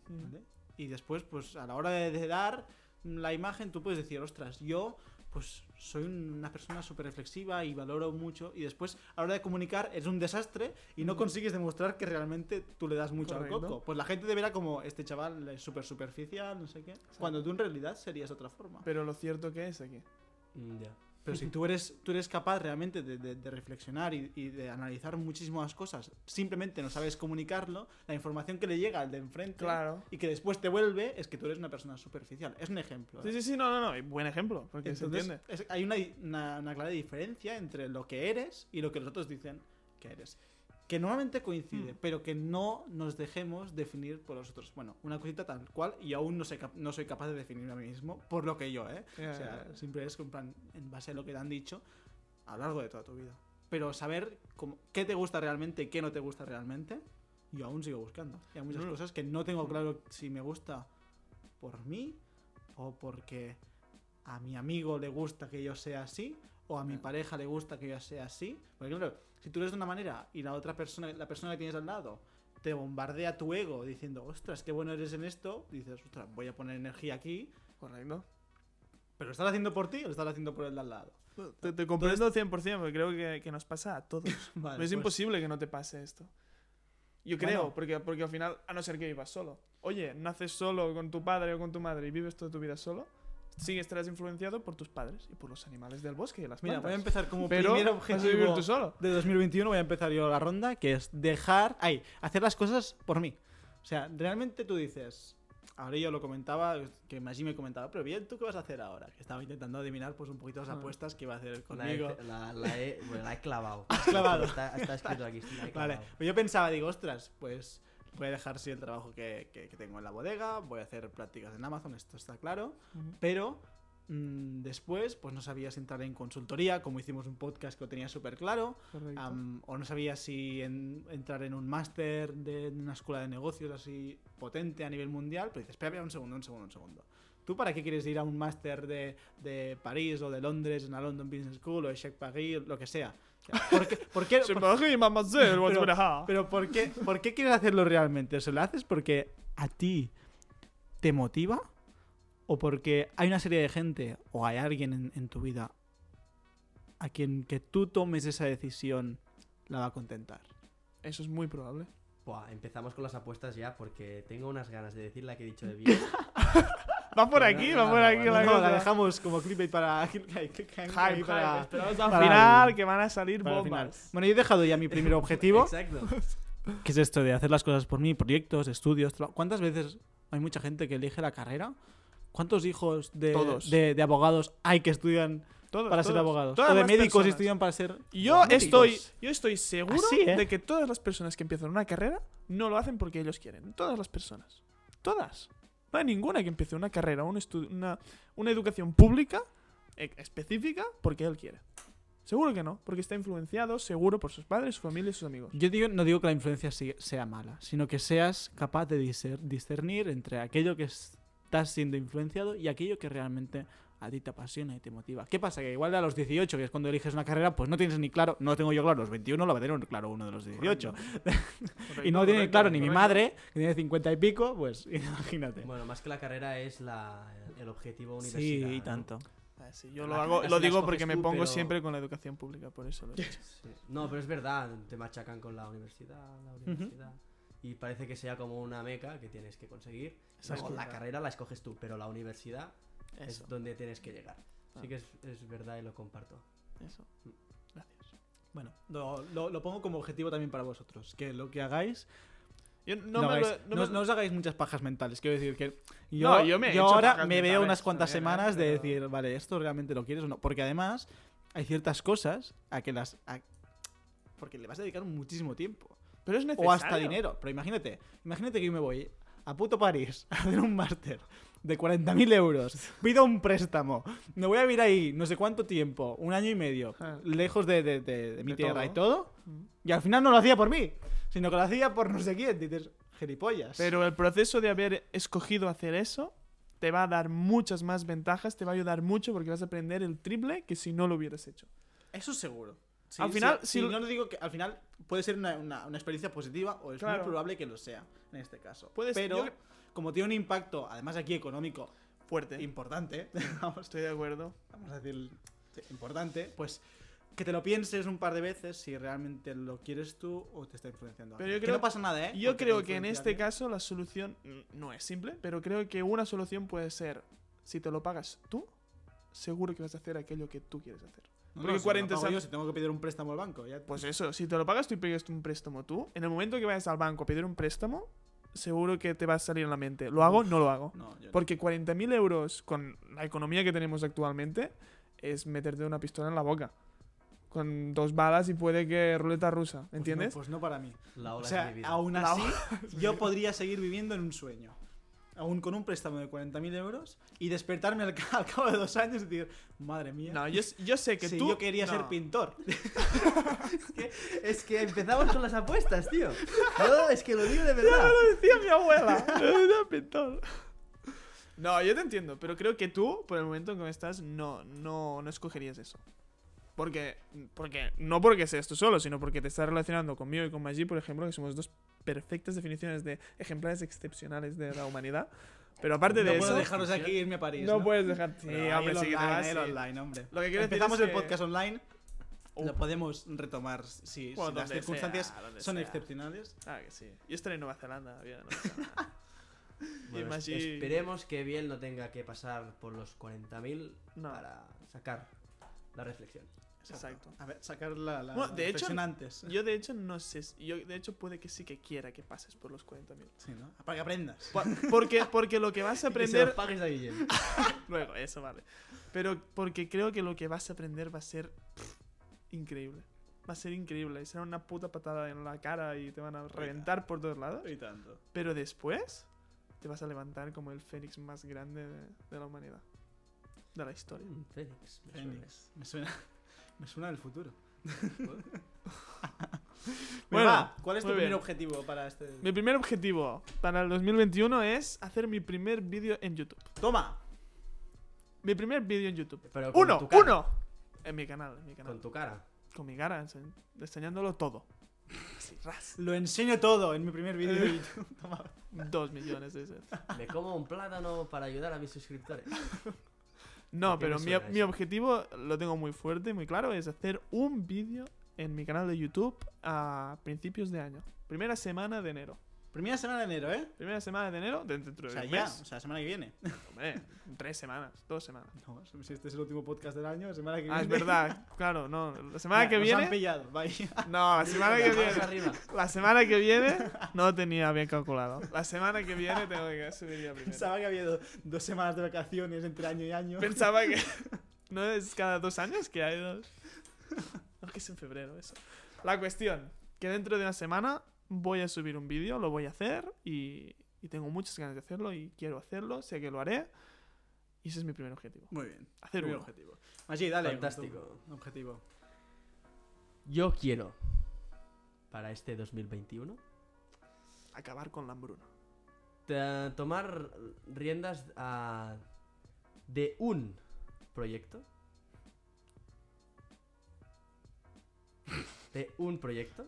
mm. ¿vale? Y después, pues a la hora de, de dar la imagen, tú puedes decir, ostras, yo pues soy una persona súper reflexiva y valoro mucho. Y después, a la hora de comunicar, eres un desastre y no Ujú. consigues demostrar que realmente tú le das mucho Correcto. al coco. Pues la gente te verá como este chaval es súper superficial, no sé qué. Cuando tú en realidad serías otra forma. Pero lo cierto que es aquí. Mm, ya. Pero si tú eres, tú eres capaz realmente de, de- de reflexionar y, y de analizar muchísimas cosas, simplemente no sabes comunicarlo, la información que le llega al de enfrente Claro. y que después te vuelve es que tú eres una persona superficial. Es un ejemplo. Sí, ¿eh? sí, sí, no, no, no. y Buen ejemplo, porque se entiende. es- hay una, una, una clara diferencia entre lo que eres y lo que los otros dicen que eres. Que normalmente coincide, Hmm. pero que no nos dejemos definir por los otros. Bueno, una cosita tal cual, y aún no, sé cap- no soy capaz de definirme a mí mismo por lo que yo, ¿eh? O sea, ya. siempre es en plan, en base a lo que te han dicho a lo largo de toda tu vida. Pero saber cómo- qué te gusta realmente y qué no te gusta realmente, yo aún sigo buscando. Y hay muchas Mm. cosas que no tengo claro si me gusta por mí o porque a mi amigo le gusta que yo sea así o a mi pareja le gusta que yo sea así. Porque claro, si tú eres de una manera y la otra persona, la persona que tienes al lado, te bombardea tu ego diciendo, ostras, qué bueno eres en esto, dices, ostras, voy a poner energía aquí, Correcto. pero ¿lo estás haciendo por ti o lo estás haciendo por el de al lado? Te, te comprendo 100%, porque creo que, que nos pasa a todos. Vale, es pues- imposible que no te pase esto. Yo Bueno. creo, porque, porque al final, a no ser que vivas solo. Oye, naces solo con tu padre o con tu madre y vives toda tu vida solo, sí estarás influenciado por tus padres y por los animales del bosque y las Mira, plantas. voy a empezar como Pero primer vas a vivir objetivo tú solo. de 2021, voy a empezar yo la ronda, que es dejar, ay, hacer las cosas por mí. O sea, realmente tú dices, ahora yo lo comentaba, que Maggi me comentaba, pero bien, ¿tú qué vas a hacer ahora? Que estaba intentando adivinar pues un poquito las Ah. apuestas que iba a hacer La he, conmigo. la, la he- bueno, la he clavado. clavado. Está, está escrito aquí. La he Vale, pues yo pensaba, digo, ostras, pues voy a dejar sí el trabajo que, que- que tengo en la bodega, voy a hacer prácticas en Amazon, esto está claro, Ujú. pero Mm, después, pues no sabías entrar en consultoría, como hicimos un podcast que lo tenía súper claro. Am, o no sabías si en- entrar en un máster de una escuela de negocios así potente a nivel mundial, pero dices, espera, espera, un segundo, un segundo, un segundo. ¿Tú para qué quieres ir a un máster de, de París o de Londres, en la London Business School o de Cheikh Paris, lo que sea? ¿Por qué, por qué- Se por- Pero- pero ¿por qué, ¿por qué quieres hacerlo realmente? ¿Se lo haces porque a ti te motiva? ¿O porque hay una serie de gente o hay alguien en, en tu vida a quien que tú tomes esa decisión la va a contentar? Eso es muy probable. Buah, empezamos con las apuestas ya porque tengo unas ganas de decir la que he dicho de bien. Va por aquí, va por aquí no, la No, la dejamos como clickbait para... Hype, para- al final que van a salir bombas. Bueno, yo he dejado ya mi primer objetivo, Exacto. que es esto de hacer las cosas por mí, proyectos, estudios. ¿Cuántas veces hay mucha gente que elige la carrera? ¿Cuántos hijos de, Todos. de, de abogados hay que estudian Todos, para ser todos. abogados? Todas o de médicos y personas. estudian para ser. Yo médicos. estoy, yo estoy seguro Así, ¿eh? de que todas las personas que empiezan una carrera no lo hacen porque ellos quieren. Todas las personas. Todas. No hay ninguna que empiece una carrera, un una, una educación pública e- específica porque él quiere. Seguro que no, porque está influenciado, seguro, por sus padres, su familia y sus amigos. Yo digo, no digo que la influencia sea mala, sino que seas capaz de discernir entre aquello que estás siendo influenciado y aquello que realmente a ti te apasiona y te motiva. ¿Qué pasa? Que igual a los 18, que es cuando eliges una carrera, pues no tienes ni claro, no lo tengo yo claro, a los 21 lo va a tener claro uno de los 18. y no lo tiene claro ni mi madre, que tiene 50 y pico, pues imagínate. Bueno, más que la carrera es la, el objetivo universidad. Sí, y ¿no? tanto. Ah, sí, yo lo hago, lo digo porque me tú, pongo pero- siempre con la educación pública, por eso lo he dicho. Sí. No, pero es verdad, te machacan con la universidad, la universidad. Y parece que sea como una meca que tienes que conseguir. Luego, la carrera la escoges tú, pero la universidad Eso, es donde tienes que llegar. Ah. Sí que es, es verdad y lo comparto. eso. Gracias. Bueno, lo, lo- lo pongo como objetivo también para vosotros, que lo que hagáis, Yo no lo me hagáis- lo- no no, me- no os hagáis muchas pajas mentales. Quiero decir que yo, No, yo me he hecho ahora pajas me veo unas cuantas semanas de Pero- decir, vale, ¿esto realmente lo quieres o no? Porque además hay ciertas cosas a que las... a- porque le vas a dedicar muchísimo tiempo. Pero es necesario. O hasta dinero. Pero imagínate, imagínate que yo me voy a puto París a hacer un máster de 40.000 euros, pido un préstamo, me voy a vivir ahí no sé cuánto tiempo, un año y medio, Ah. lejos de, de- de- de mi De tierra y todo. todo, Mm. y al final no lo hacía por mí, sino que lo hacía por no sé quién. Dices, gilipollas. Pero el proceso de haber escogido hacer eso te va a dar muchas más ventajas, te va a ayudar mucho porque vas a aprender el triple que si no lo hubieras hecho. Eso seguro. Sí, Al sí, final, sí, si lo- no lo digo que al final puede ser una, una- una experiencia positiva o es Claro. muy probable que lo sea en este caso. Puedes- Pero yo- como tiene un impacto, además aquí económico, Fuerte. importante, Estoy de acuerdo. vamos a decir sí, importante, pues que te lo pienses un par de veces si realmente lo quieres tú o te está influenciando. Pero yo Que creo- no pasa nada, ¿eh? Yo creo que en este caso la solución no es simple, pero creo que una solución puede ser, si te lo pagas tú, seguro que vas a hacer aquello que tú quieres hacer. No, porque no, si lo 40 pago sal- yo, si tengo que pedir un préstamo al banco, ya Pues eso, si te lo pagas tú y pegas un préstamo tú, en el momento que vayas al banco a pedir un préstamo, seguro que te va a salir en la mente, ¿lo hago? No lo hago. No, no. Porque 40.000 euros con la economía que tenemos actualmente es meterte una pistola en la boca. Con dos balas y puede que ruleta rusa, Pues no, ¿entiendes? Pues no, para mí. La O ola sea, mi vida. aún La así, yo podría seguir viviendo en un sueño. Aún con un préstamo de 40.000 euros y despertarme al, ca- al cabo de dos años y decir, madre mía, No, yo, yo sé que si tú... yo quería ser no. pintor. Es que empezamos con las apuestas, tío. No, es que lo digo de verdad. decía mi abuela. Era pintor. No, yo te entiendo, pero creo que tú, por el momento en que estás, no, no, no escogerías eso. Porque, porque, no porque seas tú solo, sino porque te estás relacionando conmigo y con Maggi, por ejemplo, que somos dos perfectas definiciones de ejemplares excepcionales de la humanidad. Pero aparte no de puedo eso, dejaros aquí e irme a París. no, puedes dejar. Sí, Pero ahí hombre, sí online, online, hombre. Lo que quiero decir Empezamos es el que- podcast online. Oh. Lo podemos retomar si, si Bueno, las donde circunstancias sea, son sea. excepcionales. Ah, que sí. Yo estaré en Nueva Zelanda. bien, no. Bueno, Esperemos que Biel no tenga que pasar por los 40.000 No. para sacar la reflexión. Exacto. A ver, sacar la, la Bueno, de hecho, reflexión antes. Yo de hecho no sé, yo de hecho puede que sí que quiera que pases por los 40.000. Sí, ¿no? Para que aprendas. Po- Porque, porque lo que vas a que aprender... los pagues a Guillem. Luego, eso vale. Pero porque creo que lo que vas a aprender va a ser pff, increíble. Va a ser increíble. Y será una puta patada en la cara y te van a reventar por todos lados. Y tanto. Pero después te vas a levantar como el fénix más grande de, de la humanidad. de la historia. Mm, Fénix. me suena Fénix. Me suena, me suena del futuro. Bueno, va, ¿cuál es tu primer bien. objetivo para este? Mi primer objetivo para el 2021 es hacer mi primer vídeo en YouTube. Toma. Mi primer vídeo en YouTube. Pero con ¡Uno! tu cara. ¡Uno! En mi canal, en mi canal. Con tu cara. Con mi cara, ense- enseñándolo todo. Así, ras. Lo enseño todo en mi primer vídeo de YouTube. Toma. Dos millones de. Me como un plátano para ayudar a mis suscriptores. No, ¿Por qué pero mi, mi objetivo lo tengo muy fuerte, muy claro, es hacer un vídeo en mi canal de YouTube a principios de año. Primera semana de enero. Primera semana de enero, ¿eh? Primera semana de enero, de- dentro O de sea, un ya. mes. O sea, semana que viene. Hombre, tres semanas, dos semanas. No, si este es el último podcast del año, semana que Ah, es viene. verdad, claro, no. La semana Ya, que nos han viene. pillado, vaya. No, la semana que viene. arriba. La semana que viene no tenía bien calculado. La semana que viene tengo que subir ya primero. Pensaba que había do- dos semanas de vacaciones entre año y año. Pensaba que. ¿No es cada dos años que hay dos? No, que es en febrero eso. La cuestión, que dentro de una semana voy a subir un vídeo, lo voy a hacer y, y tengo muchas ganas de hacerlo y quiero hacerlo, sé que lo haré. Y ese es mi primer objetivo. Muy bien. Hacer Primer uno. objetivo. Allí, dale. Fantástico. Objetivo. Yo quiero, para este 2021, Acabar con la hambruna. tomar riendas a- de un proyecto. De un proyecto.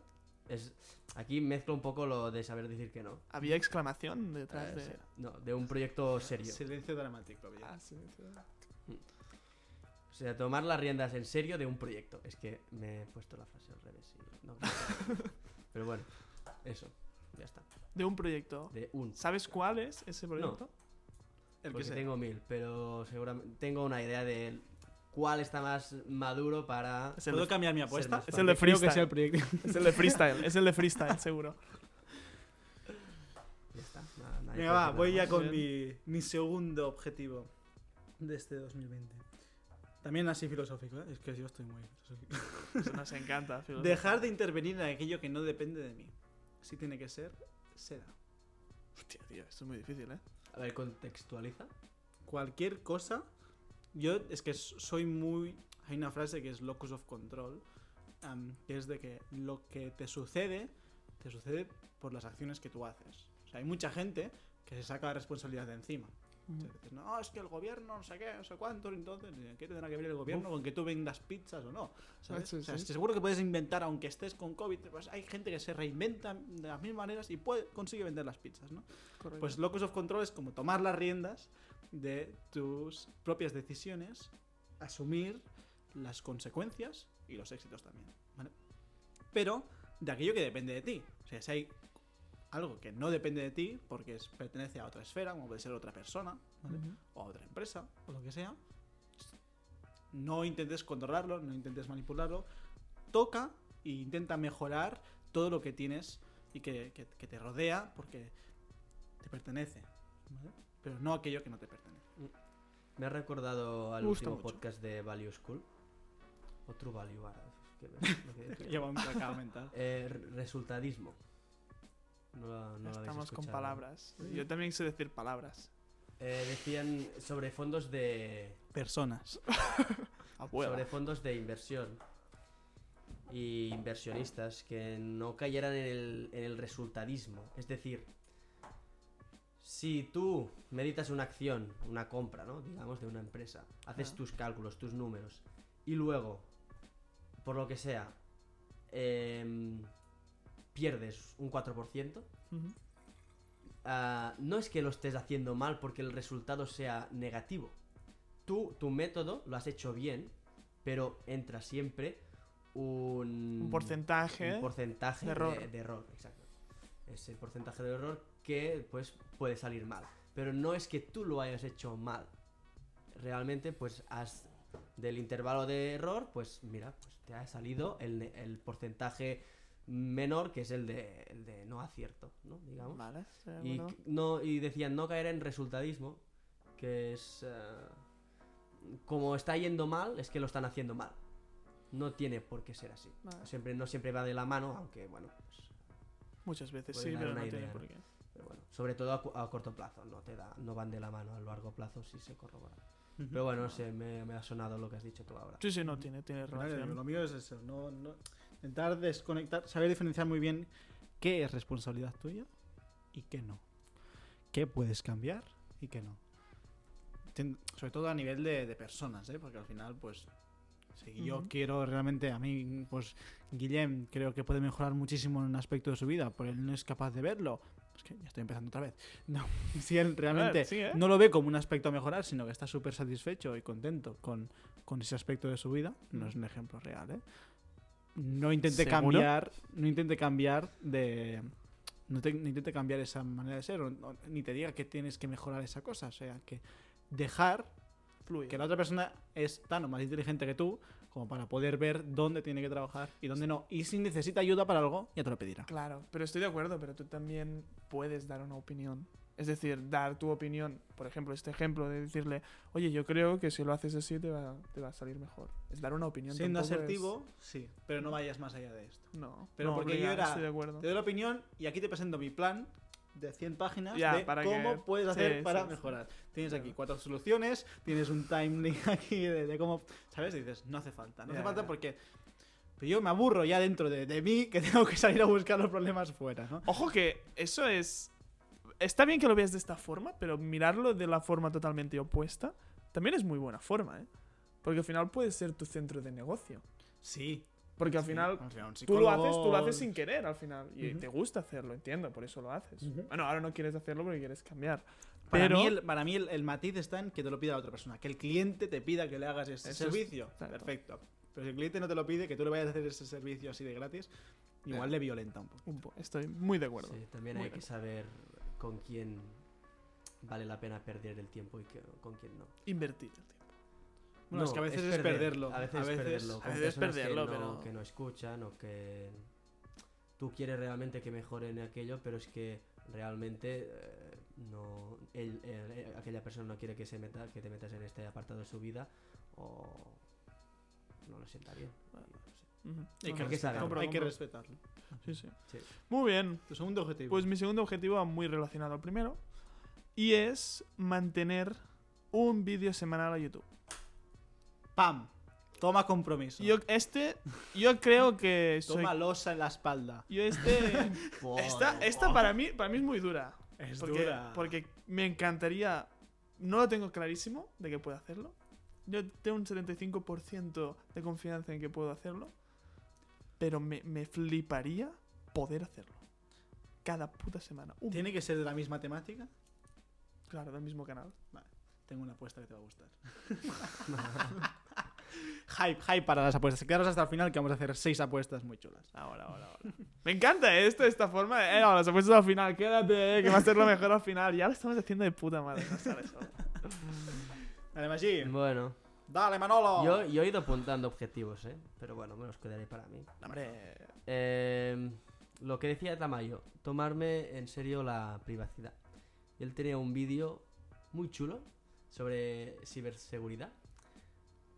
Es, aquí mezclo un poco lo de saber decir que no. Había exclamación detrás Eh, de. No, de un proyecto serio. Silencio dramático. bien. Ah, sí, sí. O sea, tomar las riendas en serio de un proyecto. Es que me he puesto la frase al revés. y no- Pero bueno, eso. Ya está. De un proyecto. De un. ¿Sabes cuál es ese proyecto? El que Porque tengo mil, pero seguramente tengo una idea de cuál está más maduro para... Es el ¿Puedo de- cambiar mi apuesta? Es el de Creo que sea el freestyle. proyecto. Es el de freestyle, es el de freestyle, seguro. Ya está. nada- Venga, va, voy ya con mi, mi segundo objetivo de este 2020. También así filosófico, ¿eh? Es que yo estoy muy filosófico. Eso nos encanta. filosofía. Dejar de intervenir en aquello que no depende de mí. Si tiene que ser, será. Hostia, tío, esto es muy difícil, ¿eh? A ver, contextualiza. Cualquier cosa. Yo es que soy muy. Hay una frase que es locus of control. am, que es de que lo que te sucede, te sucede por las acciones que tú haces. O sea, hay mucha gente que se saca la responsabilidad de encima. O sea, dices, no, es que el gobierno, no sé qué, no sé cuántos, entonces, ¿qué tendrá que ver el gobierno con que tú vendas pizzas o no? ¿sabes? Sí, o sea, sí. seguro que puedes inventar, aunque estés con COVID, pues hay gente que se reinventa de las mismas maneras y puede, consigue vender las pizzas, ¿no? Correcto. Pues locus of control es como tomar las riendas de tus propias decisiones, asumir las consecuencias y los éxitos también, ¿vale? Pero de aquello que depende de ti. O sea, si hay algo que no depende de ti porque es- pertenece a otra esfera, como puede ser otra persona, o a otra empresa, o lo que sea, no intentes controlarlo, no intentes manipularlo, toca e intenta mejorar todo lo que tienes y que, que- que te rodea porque te pertenece, ¿vale? Pero no aquello que no te pertenece. Me ha recordado al gusta último mucho. podcast de Value School. O True Value, ahora. Lleva un cacao mental. Eh, re- resultadismo. No, Estamos con palabras. Yo también sé decir palabras. Eh, decían sobre fondos de Personas. Sobre fondos de inversión y inversionistas que no cayeran en el, en el resultadismo. Es decir, si tú meditas una acción, una compra, ¿no? digamos, de una empresa, haces tus cálculos, tus números, y luego, por lo que sea, em, pierdes un 4%, Ujú. ah, no es que lo estés haciendo mal porque el resultado sea negativo. Tú, tu método lo has hecho bien, pero entra siempre un, Un porcentaje. un porcentaje de error. De, de error, exacto. Es el porcentaje de error que pues puede salir mal. Pero no es que tú lo hayas hecho mal. Realmente, pues has del intervalo de error, pues mira, pues te ha salido el, el porcentaje menor que es el de, el de no acierto, ¿no? Digamos. Vale. Y, bueno. no, y decían no caer en resultadismo, que es... eh, como está yendo mal, es que lo están haciendo mal. No tiene por qué ser así. Vale. Siempre, no siempre va de la mano, aunque bueno, pues, Muchas veces sí, pero no tiene por ¿no? Qué. Pero bueno, sobre todo a, corto plazo, no te da, no van de la mano a largo plazo si se corrobora. Ujú. Pero bueno, no sé, me, me ha sonado lo que has dicho tú ahora. Sí, sí, no, tiene, tiene relación. Lo mío es eso, no, no- intentar desconectar, saber diferenciar muy bien qué es responsabilidad tuya y qué no. ¿Qué puedes cambiar y qué no? Ten- sobre todo a nivel de, de personas, ¿eh? porque al final, pues, si yo quiero realmente, a mí, pues, Guillem creo que puede mejorar muchísimo en un aspecto de su vida, pero él no es capaz de verlo. Es que ya estoy empezando otra vez. No, si él realmente sí, ¿eh? no lo ve como un aspecto a mejorar, sino que está súper satisfecho y contento con, con ese aspecto de su vida, no es un ejemplo real, ¿eh? No intente ¿Seguro? cambiar, no intente cambiar de... No, te- no intente cambiar esa manera de ser, o- o- ni te diga que tienes que mejorar esa cosa, o sea, que dejar Fluye. que la otra persona es tan o más inteligente que tú como para poder ver dónde tiene que trabajar y dónde no. Y si necesita ayuda para algo, ya te lo pedirá. Claro, pero estoy de acuerdo, pero tú también puedes dar una opinión. Es decir, dar tu opinión, por ejemplo, este ejemplo de decirle, oye, yo creo que si lo haces así te va, te va a salir mejor. Es dar una opinión. Siendo es- asertivo, sí, pero no vayas más allá de esto. No, Pero no porque yo era- Estoy de acuerdo. Te doy la opinión y aquí te presento mi plan de 100 páginas Ya, de para cómo que- puedes hacer sí, para sí, mejorar. Tienes aquí cuatro soluciones, tienes un timeline aquí de, de cómo... ¿Sabes? Y dices, no hace falta. No hace falta porque... Pero yo me aburro ya dentro de, de mí que tengo que salir a buscar los problemas fuera, ¿no? Ojo que eso es... Está bien que lo veas de esta forma, pero mirarlo de la forma totalmente opuesta también es muy buena forma, ¿eh? Porque al final puede ser tu centro de negocio. Sí. Porque al Sí, final al final, un tú lo haces, tú psicólogo- lo haces sin querer al final. Y Ujú. te gusta hacerlo, entiendo, por eso lo haces. Ujú. Bueno, ahora no quieres hacerlo porque quieres cambiar. Para Pero mí, el, para mí el, el matiz está en que te lo pida la otra persona. Que el cliente te pida que le hagas ese Eso es- servicio. exacto. Perfecto. Pero si el cliente no te lo pide, que tú le vayas a hacer ese servicio así de gratis, igual le violenta un poco. un po- estoy muy de acuerdo. Sí, también Muy hay bien. que saber con quién vale la pena perder el tiempo y que- con quién no. Invertir el tiempo. Bueno, es que a veces es perder, perderlo. A veces, A es veces- perderlo. a veces es perderlo, que no, pero- que no escuchan o que tú quieres realmente que mejoren aquello, pero es que realmente eh, no él- él- aquella persona no quiere que se meta, que te metas en este apartado de su vida o no lo sienta bien. no sé. Hay No, que, no, respetarlo, hay que respetarlo. Sí, sí. Sí. Muy bien. Tu segundo objetivo. Pues mi segundo objetivo va muy relacionado al primero. Y es mantener un vídeo semanal a YouTube. ¡Pam! Toma compromiso. Yo este, yo creo que soy... Toma losa en la espalda. Yo este... esta, esta para mí, para mí es muy dura. Es porque, dura. porque me encantaría... No lo tengo clarísimo de que puedo hacerlo. Yo tengo un 75% de confianza en que puedo hacerlo. Pero me, me fliparía poder hacerlo. Cada puta semana. ¿Tiene que ser de la misma temática? Claro, del mismo canal. Tengo una apuesta que te va a gustar. hype, hype para las apuestas. Quedaros hasta el final que vamos a hacer seis apuestas muy chulas. Ahora, ahora, ahora. Me encanta esto, esta forma. de, Eh, no, las apuestas al final, quédate, eh, que va a ser lo mejor al final. Ya lo estamos haciendo de puta madre, no sabes. Dale, Maggi. Bueno, Dale, Manolo. yo, yo he ido apuntando objetivos, ¿eh? pero bueno, me los quedaré para mí. Hombre, Eh, lo que decía Tamayo, tomarme en serio la privacidad. Él tenía un vídeo muy chulo sobre ciberseguridad.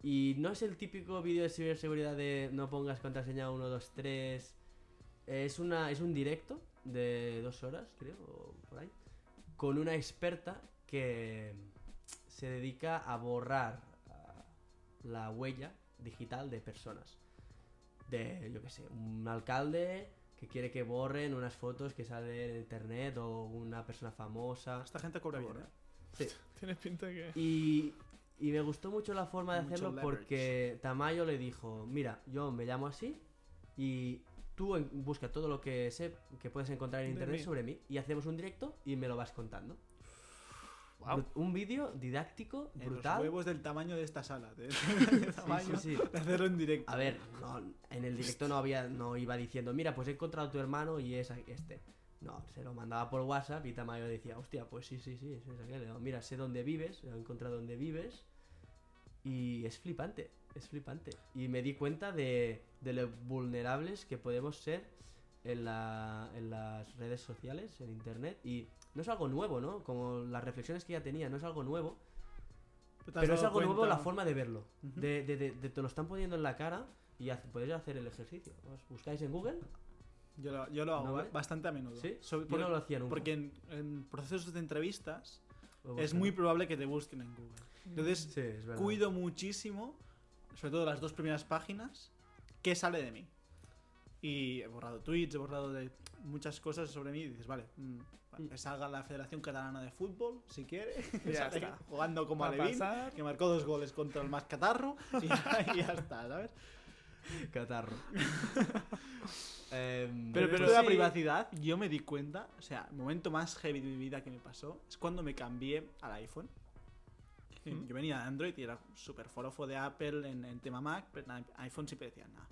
Y no es el típico vídeo de ciberseguridad de no pongas contraseña 1, 2, 3. Es, una, es un directo de dos horas, creo, o por ahí, con una experta que se dedica a borrar ah, la huella digital de personas de, yo qué sé, un alcalde que quiere que borren unas fotos que salen en internet o una persona famosa. Esta gente cobra bien, Sí. tienes pinta que. Y, y me gustó mucho la forma de Mucho hacerlo leverage. porque Tamayo le dijo, mira, yo me llamo así y tú en- busca todo lo que sé que puedes encontrar en De internet mí. sobre mí y hacemos un directo y me lo vas contando. Un vídeo didáctico, En los brutal. huevos del tamaño de esta sala. De, de Sí, tamaño sí, sí. de hacerlo en directo. A ver, no, en el directo no había, no iba diciendo, mira, pues he encontrado a tu hermano y es este. No, se lo mandaba por WhatsApp y Tamayo decía, hostia, pues sí, sí, sí, es aquel. Digo, Mira, sé dónde vives, he encontrado dónde vives. Y es flipante, es flipante. Y me di cuenta de, de lo vulnerables que podemos ser en, la, en las redes sociales, en internet. Y no es algo nuevo, ¿no? Como las reflexiones que ya tenía, no es algo nuevo. ¿Te has Pero es algo nuevo la forma de verlo. De, de- de- de- te lo están poniendo en la cara y hace- podéis hacer el ejercicio. Os buscáis en Google Yo lo, yo lo hago ¿No bastante a menudo. ¿Sí? Sobre- Yo por- no lo hacía nunca. porque en, en procesos de entrevistas es muy probable que te busquen en Google. Entonces, Sí, es cuido muchísimo, sobre todo las dos primeras páginas, qué sale de mí. Y he borrado tweets, he borrado de muchas cosas sobre mí y dices, vale, mm, Mm. que salga la Federación Catalana de Fútbol, si quiere, que Ya está. jugando como Alevín, que marcó dos goles contra el Mascatarro y ya, y ya está, ¿sabes? Catarro. Em, Pero, Pero de la sí. privacidad, yo me di cuenta, o sea, el momento más heavy de mi vida que me pasó es cuando me cambié al iPhone. Mm. Yo venía de Android y era súper forofo de Apple en, en tema Mac, pero nada, iPhone siempre decía, nada,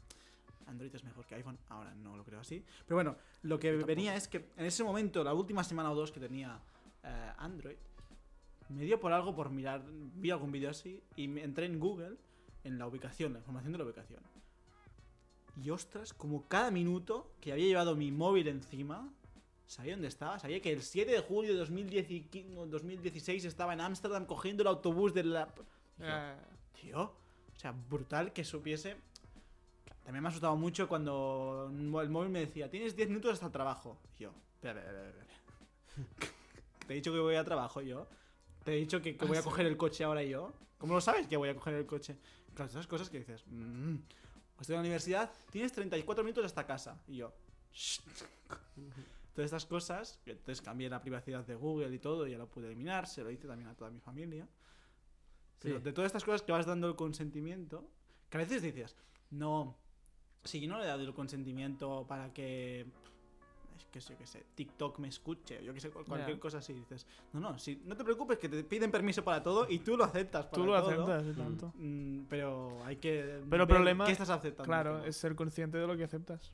Android es mejor que iPhone. Ahora no lo creo así. Pero bueno, lo que venía es que en ese momento, la última semana o dos que tenía eh, Android, me dio por algo por mirar, vi algún vídeo así y me entré en Google en la ubicación, la información de la ubicación. Y ostras, como cada minuto que había llevado mi móvil encima, sabía dónde estaba. Sabía que el 7 de julio de 2010 y qui- no, 2016 estaba en Ámsterdam cogiendo el autobús de la... Eh, Tío, o sea, brutal que supiese. También me ha asustado mucho cuando el móvil me decía, tienes 10 minutos hasta el trabajo. Y yo, espera, espera, espera. Te he dicho que voy a trabajo yo. Te he dicho que, que voy a coger el coche ahora yo. ¿Cómo lo sabes que voy a coger el coche? Claro, esas cosas que dices, "Mm, estoy en la universidad, tienes 34 minutos hasta casa. Y yo, "Shh". Todas estas cosas, entonces cambié la privacidad de Google y todo, y ya lo pude eliminar, se lo hice también a toda mi familia. Pero Sí. de todas estas cosas que vas dando el consentimiento, que a veces dices, no, si yo no le he dado el consentimiento para que, es que sé, yo qué sé, TikTok me escuche, yo que sé, cual- cualquier cosa así, dices, no, no, si, no te preocupes que te piden permiso para todo y tú lo aceptas para tú lo todo, aceptas y tanto. mm, pero hay que Pero el problema- qué estás aceptando. Claro, qué no. es ser consciente de lo que aceptas.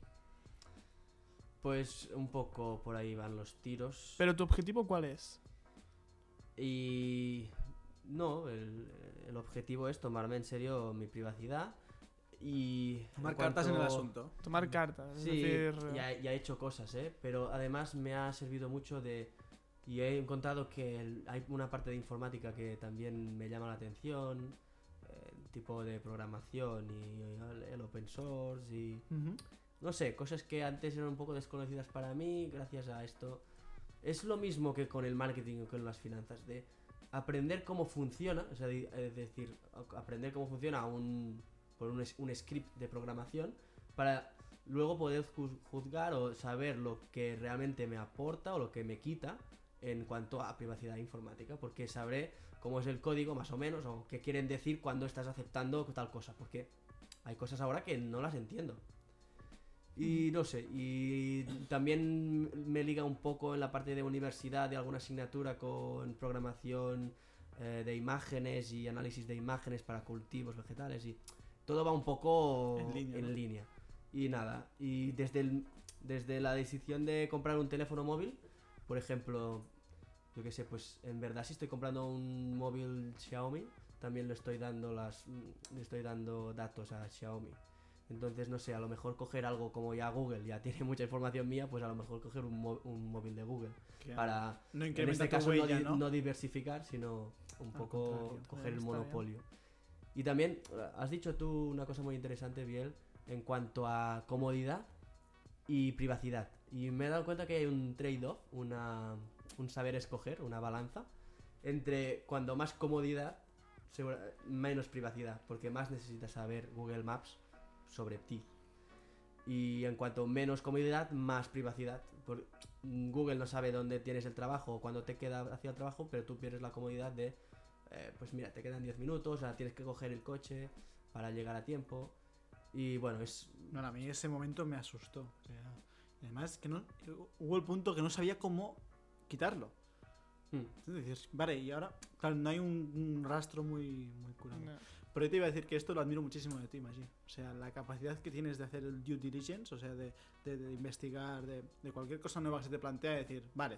Pues un poco por ahí van los tiros. Pero tu objetivo cuál es? Y no, el, el objetivo es tomarme en serio mi privacidad y... Tomar cartas en el asunto. Tomar cartas. Es Sí, decir, ya, ya he hecho cosas, ¿eh? Pero además me ha servido mucho de... Y he encontrado que el- hay una parte de informática que también me llama la atención, eh, el tipo de programación y el, el open source y... Ujú. No sé, cosas que antes eran un poco desconocidas para mí, gracias a esto. Es lo mismo que con el marketing o con las finanzas, de aprender cómo funciona, o sea, de- es decir, aprender cómo funciona un, un, script de programación para luego poder juz- juzgar o saber lo que realmente me aporta o lo que me quita en cuanto a privacidad informática, porque sabré cómo es el código más o menos o qué quieren decir cuando estás aceptando tal cosa, porque hay cosas ahora que no las entiendo. Y no sé, y también me liga un poco en la parte de universidad, de alguna asignatura con programación eh, de imágenes y análisis de imágenes para cultivos vegetales y todo va un poco En línea, ¿no? línea. Y nada, y desde, el- desde la decisión de comprar un teléfono móvil, por ejemplo, yo qué sé, pues en verdad si estoy comprando un móvil Xiaomi, también le estoy dando las le estoy dando datos a Xiaomi. Entonces, no sé, a lo mejor coger algo como ya Google ya tiene mucha información mía, pues a lo mejor coger un, un móvil de Google para, no en este caso, huella, no, di- ¿no? no diversificar, sino un Al poco coger el monopolio. Y también, has dicho tú una cosa muy interesante, Biel, en cuanto a comodidad y privacidad. Y me he dado cuenta que hay un trade-off, un saber escoger, una balanza, entre cuando más comodidad, menos privacidad, porque más necesitas saber Google Maps sobre ti. Y en cuanto menos comodidad, más privacidad. Por- Google no sabe dónde tienes el trabajo o cuándo te queda hacia el trabajo, pero tú pierdes la comodidad de, eh, pues mira, te quedan 10 minutos, o sea, tienes que coger el coche para llegar a tiempo. Y bueno, es... No, a mí ese momento me asustó. o sea, además, que no, hubo el punto que no sabía cómo quitarlo. Mm, Entonces vale, y ahora, claro, no hay un, un rastro muy, muy curado. no. Pero yo te iba a decir que esto lo admiro muchísimo de ti, Maggi. O sea, la capacidad que tienes de hacer el due diligence, o sea, de, de- de investigar, de, de cualquier cosa nueva que se te plantea, decir, vale,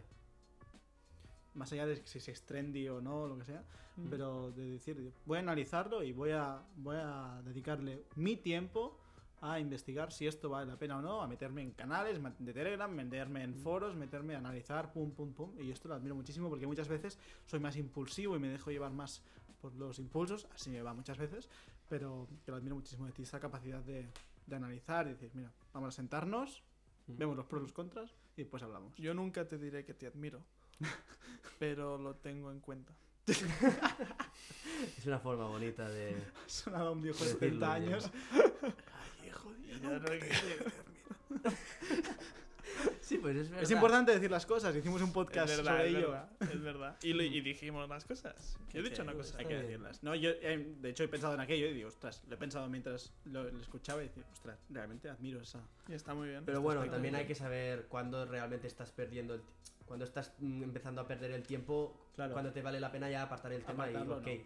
más allá de si es trendy o no, lo que sea, Mm. pero de decir, voy a analizarlo y voy a, voy a dedicarle mi tiempo a investigar si esto vale la pena o no, a meterme en canales de Telegram, meterme en foros, meterme a analizar, pum, pum, pum. Y esto lo admiro muchísimo porque muchas veces soy más impulsivo y me dejo llevar más por los impulsos, así me va muchas veces, pero que lo admiro muchísimo de ti, esa capacidad de, de analizar y decir, mira, vamos a sentarnos Mm. Vemos los pros y los contras y después hablamos. Yo nunca te diré que te admiro, pero lo tengo en cuenta. Es una forma bonita de. Ha sonado un viejo de Decirlo 70 bien. años. Ay, hijo de quiero. Sí, pues es verdad. Es importante decir las cosas. Hicimos un Es podcast verdad, sobre es ello. verdad, es verdad. Y, lo- y dijimos las cosas. Yo he dicho una cosa. Hay que decirlas. No, yo, eh, de hecho, he pensado en aquello y digo, ostras, lo he pensado mientras lo, lo escuchaba y decía, ostras, realmente admiro esa. Y está muy bien. Pero bueno, también hay que saber cuándo realmente estás perdiendo el Cuando estás mm, empezando a perder el tiempo, Claro. cuando te vale la pena ya apartar el tema y ok. no. eh.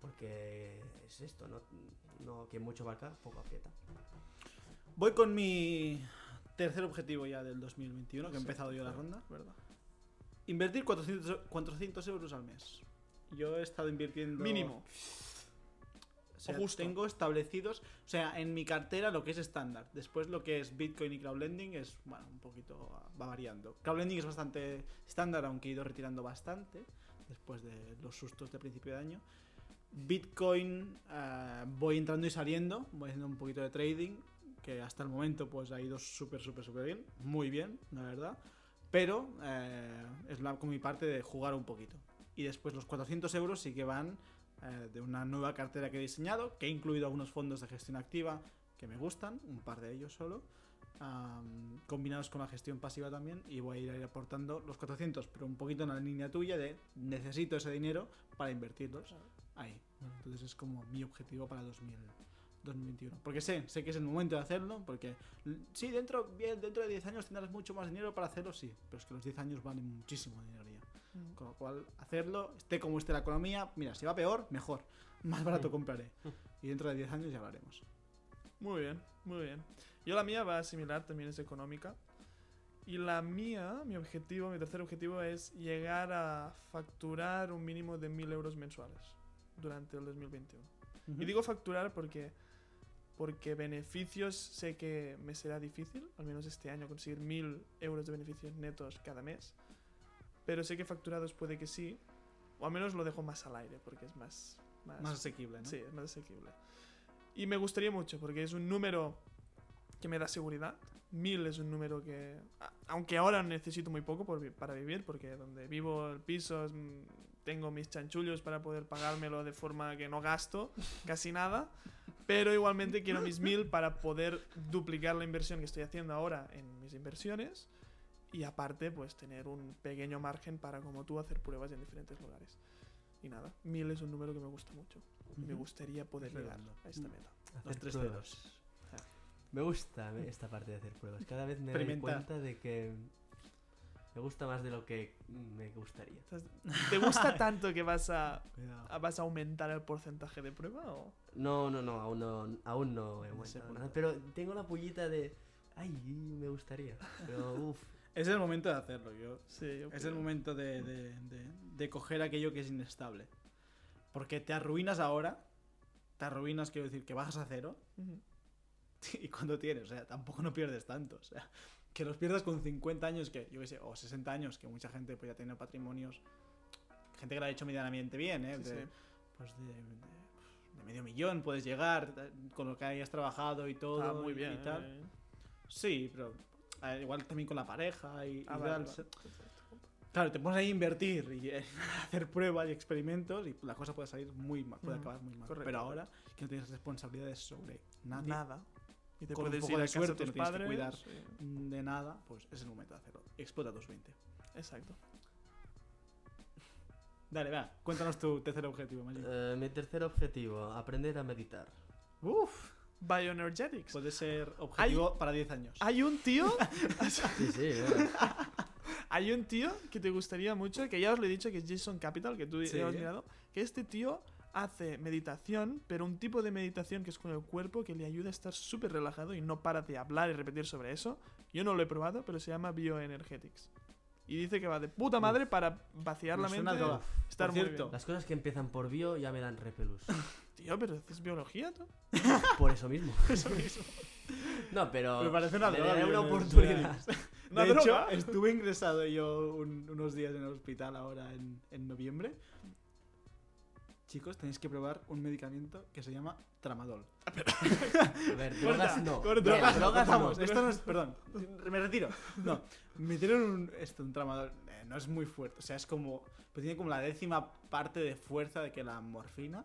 Porque es esto, ¿no? no que mucho barca, poco aprieta. Voy con mi tercer objetivo ya del 2021, que he empezado yo la ronda. verdad. Invertir 400, 400 euros al mes. Yo he estado invirtiendo. Mínimo. O sea, O justo. tengo establecidos. O sea, en mi cartera lo que es estándar. Después lo que es Bitcoin y crowdlending es, bueno, un poquito. va variando. Crowdlending es bastante estándar, aunque he ido retirando bastante. Después de los sustos de principio de año. Bitcoin eh, voy entrando y saliendo. Voy haciendo un poquito de trading. Que hasta el momento pues ha ido súper, súper, súper bien. Muy bien, la verdad. Pero eh, es la, con mi parte de jugar un poquito. Y después los 400 euros sí que van eh, de una nueva cartera que he diseñado, que he incluido algunos fondos de gestión activa que me gustan, un par de ellos solo, am, combinados con la gestión pasiva también, y voy a ir aportando los 400, pero un poquito en la línea tuya de necesito ese dinero para invertirlos ahí. Entonces es como mi objetivo para 2000 2021. Porque sé, sé que es el momento de hacerlo, porque sí, dentro, bien, dentro de 10 años tendrás mucho más dinero para hacerlo, sí, pero es que los 10 años valen muchísimo dinero ya. Mm. Con lo cual, hacerlo, esté como esté la economía, mira, si va peor, mejor. Más barato compraré. Y dentro de 10 años ya hablaremos. Muy bien, muy bien. Yo la mía va similar, también es económica. Y la mía, mi objetivo, mi tercer objetivo es llegar a facturar un mínimo de 1000 euros mensuales durante el 2021. Y digo facturar porque, porque beneficios sé que me será difícil, al menos este año, conseguir 1000 euros de beneficios netos cada mes. Pero sé que facturados puede que sí, o al menos lo dejo más al aire porque es más... Más, más asequible, ¿no? Sí, es más asequible. Y me gustaría mucho porque es un número que me da seguridad. Mil es un número que, aunque ahora necesito muy poco por para vivir, porque donde vivo el piso es, mm, tengo mis chanchullos para poder pagármelo de forma que no gasto casi nada, pero igualmente quiero mis mil para poder duplicar la inversión que estoy haciendo ahora en mis inversiones y aparte pues tener un pequeño margen para como tú hacer pruebas en diferentes lugares. Y nada, mil es un número que me gusta mucho. y Me gustaría poder llegar a esta meta. Hacer tres pruebas. ceros. Me gusta esta parte de hacer pruebas. Cada vez me doy cuenta de que me gusta más de lo que me gustaría. ¿Te gusta tanto que vas a, a- vas a aumentar el porcentaje de prueba o No, no, no, aún no, aún no he aumentado nada, Pero tengo la pullita de. Ay, me gustaría. Pero uff. Es el momento de hacerlo. Yo, sí, yo es creo. el momento de, de- de- de coger aquello que es inestable. Porque te arruinas ahora. Te arruinas, quiero decir, que bajas a cero. Ujú. ¿Y cuánto tienes? O sea, tampoco no pierdes tanto. O sea, que los pierdas con 50 años, que yo qué sé, o 60 años, que mucha gente pues, ya tiene patrimonios. Gente que lo ha hecho medianamente bien, ¿eh? Sí, de, sí. Pues de, de- de medio millón puedes llegar eh, con lo que hayas trabajado y todo. Ah, muy y- bien. y tal. eh. Sí, pero igual también con la pareja y, y Ah, vale, tal. vale. Claro, te pones ahí a invertir y eh, hacer pruebas y experimentos y la cosa puede salir muy mal, puede acabar muy mal. correcto, Pero ahora que no tienes responsabilidades sobre nadie, Nada. Y te Con un puedes poco ir de a casa suerte de no tus tienes que padres. cuidar. sí, de nada, pues es el momento de hacerlo. Explota tus 20. Exacto. Dale, va, cuéntanos tu tercer objetivo, Maggi. Eh, mi tercer objetivo, aprender a meditar. Uf, Bioenergetics. puede ser objetivo para 10 años. Hay un tío, Sí, sí, hay un tío que te gustaría mucho, que ya os lo he dicho, que es Jason Capital, que tú Sí. ya has mirado, que este tío hace meditación, pero un tipo de meditación que es con el cuerpo que le ayuda a estar súper relajado y no para de hablar y repetir sobre eso. Yo no lo he probado, pero se llama Bioenergetics. Y dice que va de puta madre para vaciar Me la suena mente. droga. Estar Por muy cierto, bien. Las cosas que empiezan por bio ya me dan repelús. Tío, pero haces biología, tú. Por eso mismo. Eso mismo. No, pero. Pero parece una le droga, daré una oportunidad. ¿Una de hecho, droga? estuve ingresado yo un- unos días en el hospital ahora en, en noviembre. Chicos, tenéis que probar un medicamento que se llama tramadol. A ver, drogas no. Drogas, drogas. Esto no es, perdón, me retiro. No, me dieron un, esto, un tramadol. eh, no es muy fuerte, o sea, es como, pues tiene como la décima parte de fuerza de que la morfina.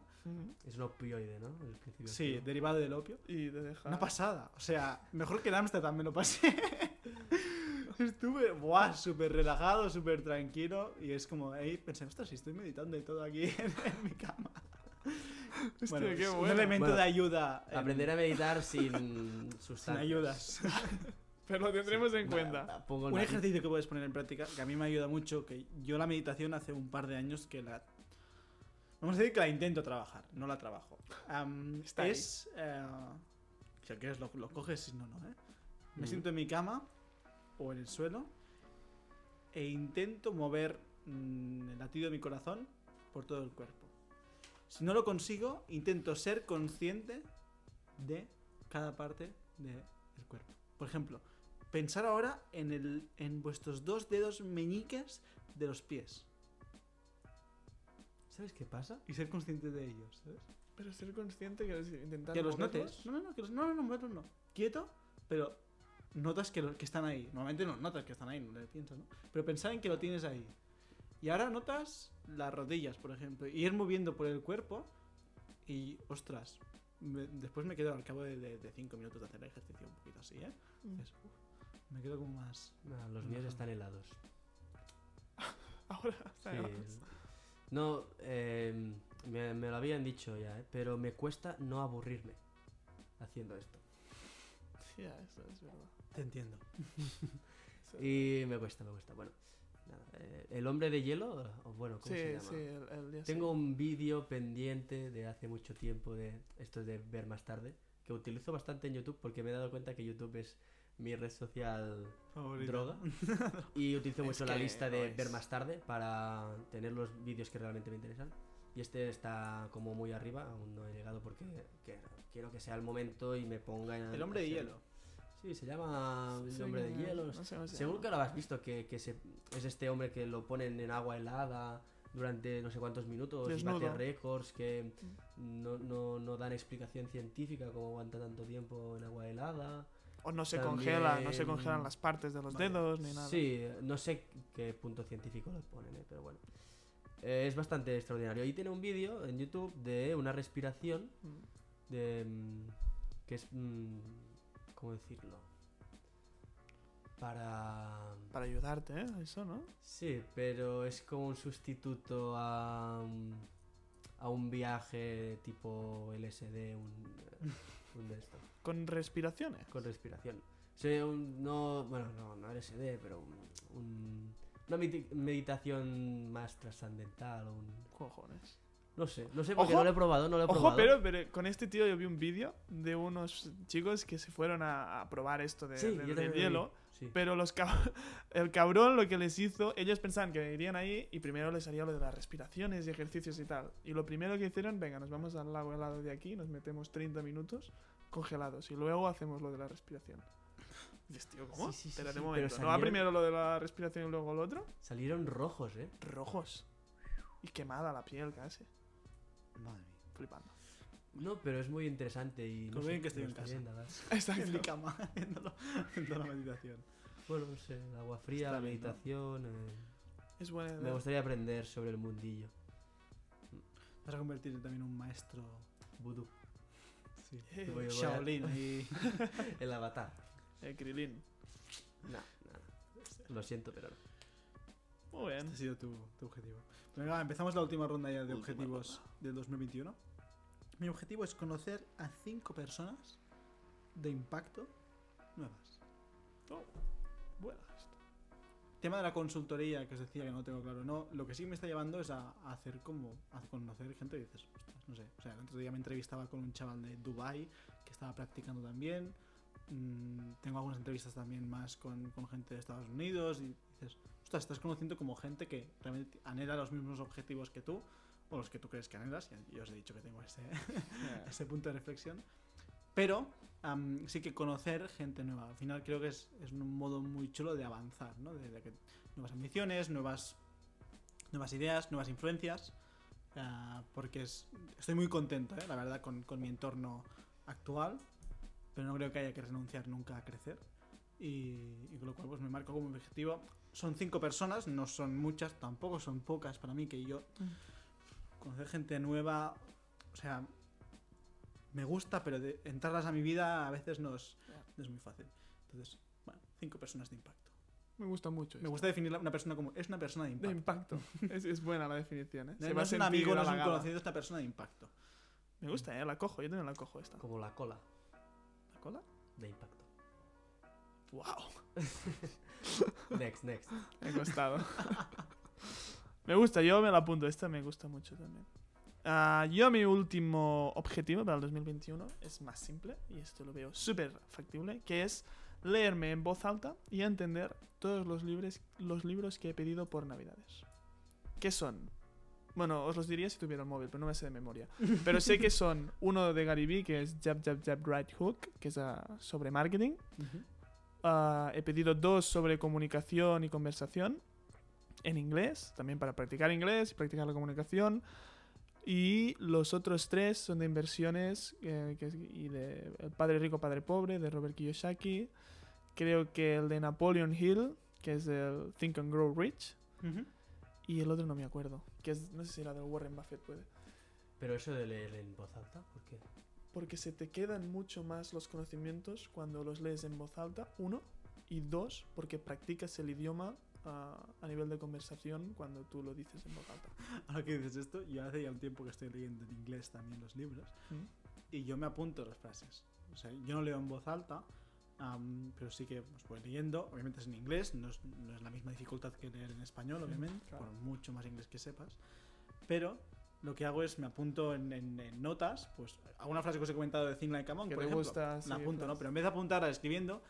Es un opioide, ¿no? El principio Sí, derivado del opio. Y te deja. Una pasada. O sea, mejor que el Amsterdam me lo pasé. Estuve, buah, súper relajado, súper tranquilo. Y es como, ahí pensé, ostras, si estoy meditando y todo aquí en, en mi cama. Hostia, Bueno, qué es un bueno. elemento Bueno, de ayuda. en- Aprender a meditar sin sin sustancias. ayudas. Pero lo tendremos en cuenta. Un ejercicio que puedes poner en práctica, que a mí me ayuda mucho, que yo la meditación hace un par de años que la... Vamos a decir que la intento trabajar, no la trabajo. Am, Está ahí. es... eh, si quieres lo, lo coges, si no, no, ¿eh? Me Mm. siento en mi cama o en el suelo e intento mover mm, el latido de mi corazón por todo el cuerpo. Si no lo consigo, intento ser consciente de cada parte del cuerpo. Por ejemplo, pensar ahora en, el, en vuestros dos dedos meñiques de los pies ¿Sabes qué pasa? y ser consciente de ellos, ¿sabes? Pero ser consciente que intentar. Que los notes. No, no, no, que los, no, no, no, moverlos no. Quieto, pero notas que, lo- que están ahí. Normalmente no notas que están ahí, no le piensas, ¿no? Pero pensar en que lo tienes ahí. Y ahora notas las rodillas, por ejemplo, y ir moviendo por el cuerpo y, ostras, me- después me quedo al cabo de, de- de cinco minutos de hacer el ejercicio un poquito así, ¿eh? Mm. Es- uf, me quedo como más... No, los míos están helados. Ahora. está Sí. No, eh, me, me lo habían dicho ya, ¿eh? pero me cuesta no aburrirme haciendo esto. Sí, eso es verdad. Te entiendo. Y me cuesta, me cuesta. Bueno, nada, eh, el hombre de hielo, o bueno, ¿cómo se Sí, llama? sí, el, el día sí. Tengo un vídeo pendiente de hace mucho tiempo de esto de ver más tarde, que utilizo bastante en YouTube porque me he dado cuenta que YouTube es mi red social Favorito. droga y utilizo mucho la lista de es. ver más tarde para tener los vídeos que realmente me interesan. Y este está como muy arriba, aún no he llegado porque que- quiero que sea el momento y me ponga en El hombre de hielo. Sí, se llama El Sí, hombre de hielo. no sé Seguro que lo has visto, que, que se- es este hombre que lo ponen en agua helada durante no sé cuántos minutos y bate récords que no, no, no dan explicación científica cómo aguanta tanto tiempo en agua helada. O no se También- congela, no se congelan las partes de los Vale. dedos ni nada. Sí, no sé qué punto científico le ponen, eh, pero bueno. Eh, es bastante extraordinario. Y tiene un vídeo en YouTube de una respiración Mm. de mm, que es mm, cómo decirlo para Para ayudarte, ¿eh? Eso, ¿no? sí pero es como un sustituto a a un viaje tipo LSD un, un de esto Con respiraciones. con respiración o sea, un- no bueno no no LSD pero un- un- una meditación más trascendental un Cojones. No sé no sé porque Ojo. no lo he probado no lo he Ojo, probado pero, pero con este tío yo vi un vídeo de unos chicos que se fueron a, a probar esto de, sí, vi, hielo. sí. Pero los cab- el cabrón lo que les hizo, ellos pensaban que irían ahí y primero les haría lo de las respiraciones y ejercicios y tal. Y lo primero que hicieron, venga, nos vamos al lago helado de aquí, nos metemos 30 minutos congelados y luego hacemos lo de la respiración. Dices, tío, ¿cómo? Sí, sí, sí, Espérate sí, un pero momento. ¿No va salieron- primero lo de la respiración y luego lo otro? salieron rojos eh Rojos. Y quemada la piel casi. Madre mía. Flipando. No, pero es muy interesante y... No sé, bien que estoy en está casa. bien, verdad. En mi cama, haciéndolo, haciendo la meditación. Bueno, no sé, el agua fría, Está la bien, ¿no? meditación... eh, Es buena Me gustaría aprender sobre el mundillo. Vas a convertirte también en un maestro. Vudú. Sí. Eh, Voy- voy a- Shaolin ahí. El avatar. eh, Krilin. No, no, no. Lo siento, pero no. Muy bien. Este ha sido tu, tu objetivo. Venga, empezamos la última ronda ya de Última objetivos del 2021. Mi objetivo es conocer a cinco personas de impacto nuevas. Oh, buena esto. Tema de la consultoría que os decía que no tengo claro. No, lo que sí me está llevando es a, a hacer como a conocer gente y dices, ostras, no sé. O sea, el otro día me entrevistaba con un chaval de Dubai que estaba practicando también. Mm, tengo algunas entrevistas también más con, con gente de Estados Unidos y dices, ostras, estás conociendo como gente que realmente anhela los mismos objetivos que tú o los que tú crees que anhelas. Y yo os he dicho que tengo ese, ese punto de reflexión. Pero am, sí que conocer gente nueva. Al final creo que es, es un modo muy chulo de avanzar, ¿no? De, de que nuevas ambiciones, nuevas, nuevas ideas, nuevas influencias. Ah, porque es, estoy muy contento, ¿eh? la verdad, con, con mi entorno actual, pero no creo que haya que renunciar nunca a crecer. Y, y con lo cual pues me marco como objetivo. Son cinco personas, no son muchas, tampoco son pocas para mí, que yo conocer gente nueva, o sea, me gusta, pero de entrarlas a mi vida a veces no es, no es muy fácil. Entonces, bueno, cinco personas de impacto. Me gusta mucho. Me esto. gusta definir a una persona como es una persona de De impacto. impacto. es, es buena la definición, ¿eh? No, Se no va a es un amigo, no es un conocido, es una persona de impacto. Me gusta, ¿eh? La cojo. Yo también la cojo esta. Como la cola ¿La cola? de impacto. ¡Wow! Next, next. Me ha costado. me gusta, yo me la apunto. Esta me gusta mucho también. Ah, yo mi último objetivo para el 2021 es más simple y esto lo veo súper factible, que es leerme en voz alta y entender todos los libros, los libros que he pedido por Navidades. ¿Qué son? Bueno, os los diría si tuviera el móvil, pero no me sé de memoria. Pero sé que son uno de Gary Vee, que es Jab, Jab, Jab, Right Hook, que es ah, sobre marketing. Ah, he pedido dos sobre comunicación y conversación en inglés, también para practicar inglés y practicar la comunicación. Y los otros tres son de inversiones eh, que y de El Padre Rico, Padre Pobre, de Robert Kiyosaki. Creo que el de Napoleon Hill, que es el Think and Grow Rich. Y el otro no me acuerdo, que es, no sé si era del Warren Buffett, puede. Pero eso de leer en voz alta, ¿por qué? Porque se te quedan mucho más los conocimientos cuando los lees en voz alta, uno. Y dos, porque practicas el idioma ah, a nivel de conversación cuando tú lo dices en voz alta. Ahora que dices esto, yo hace ya un tiempo que estoy leyendo en inglés también los libros ¿Mm? y yo me apunto las frases. O sea, yo no leo en voz alta, am, pero sí que pues, voy leyendo. Obviamente es en inglés, no es, no es la misma dificultad que leer en español, obviamente, claro. por mucho más inglés que sepas. Pero lo que hago es me apunto en, en- en notas, pues alguna frase que os he comentado de Think Like a Monk, por ejemplo, gusta, sí, la apunto, pues. ¿no? Pero en vez de apuntarla escribiendo,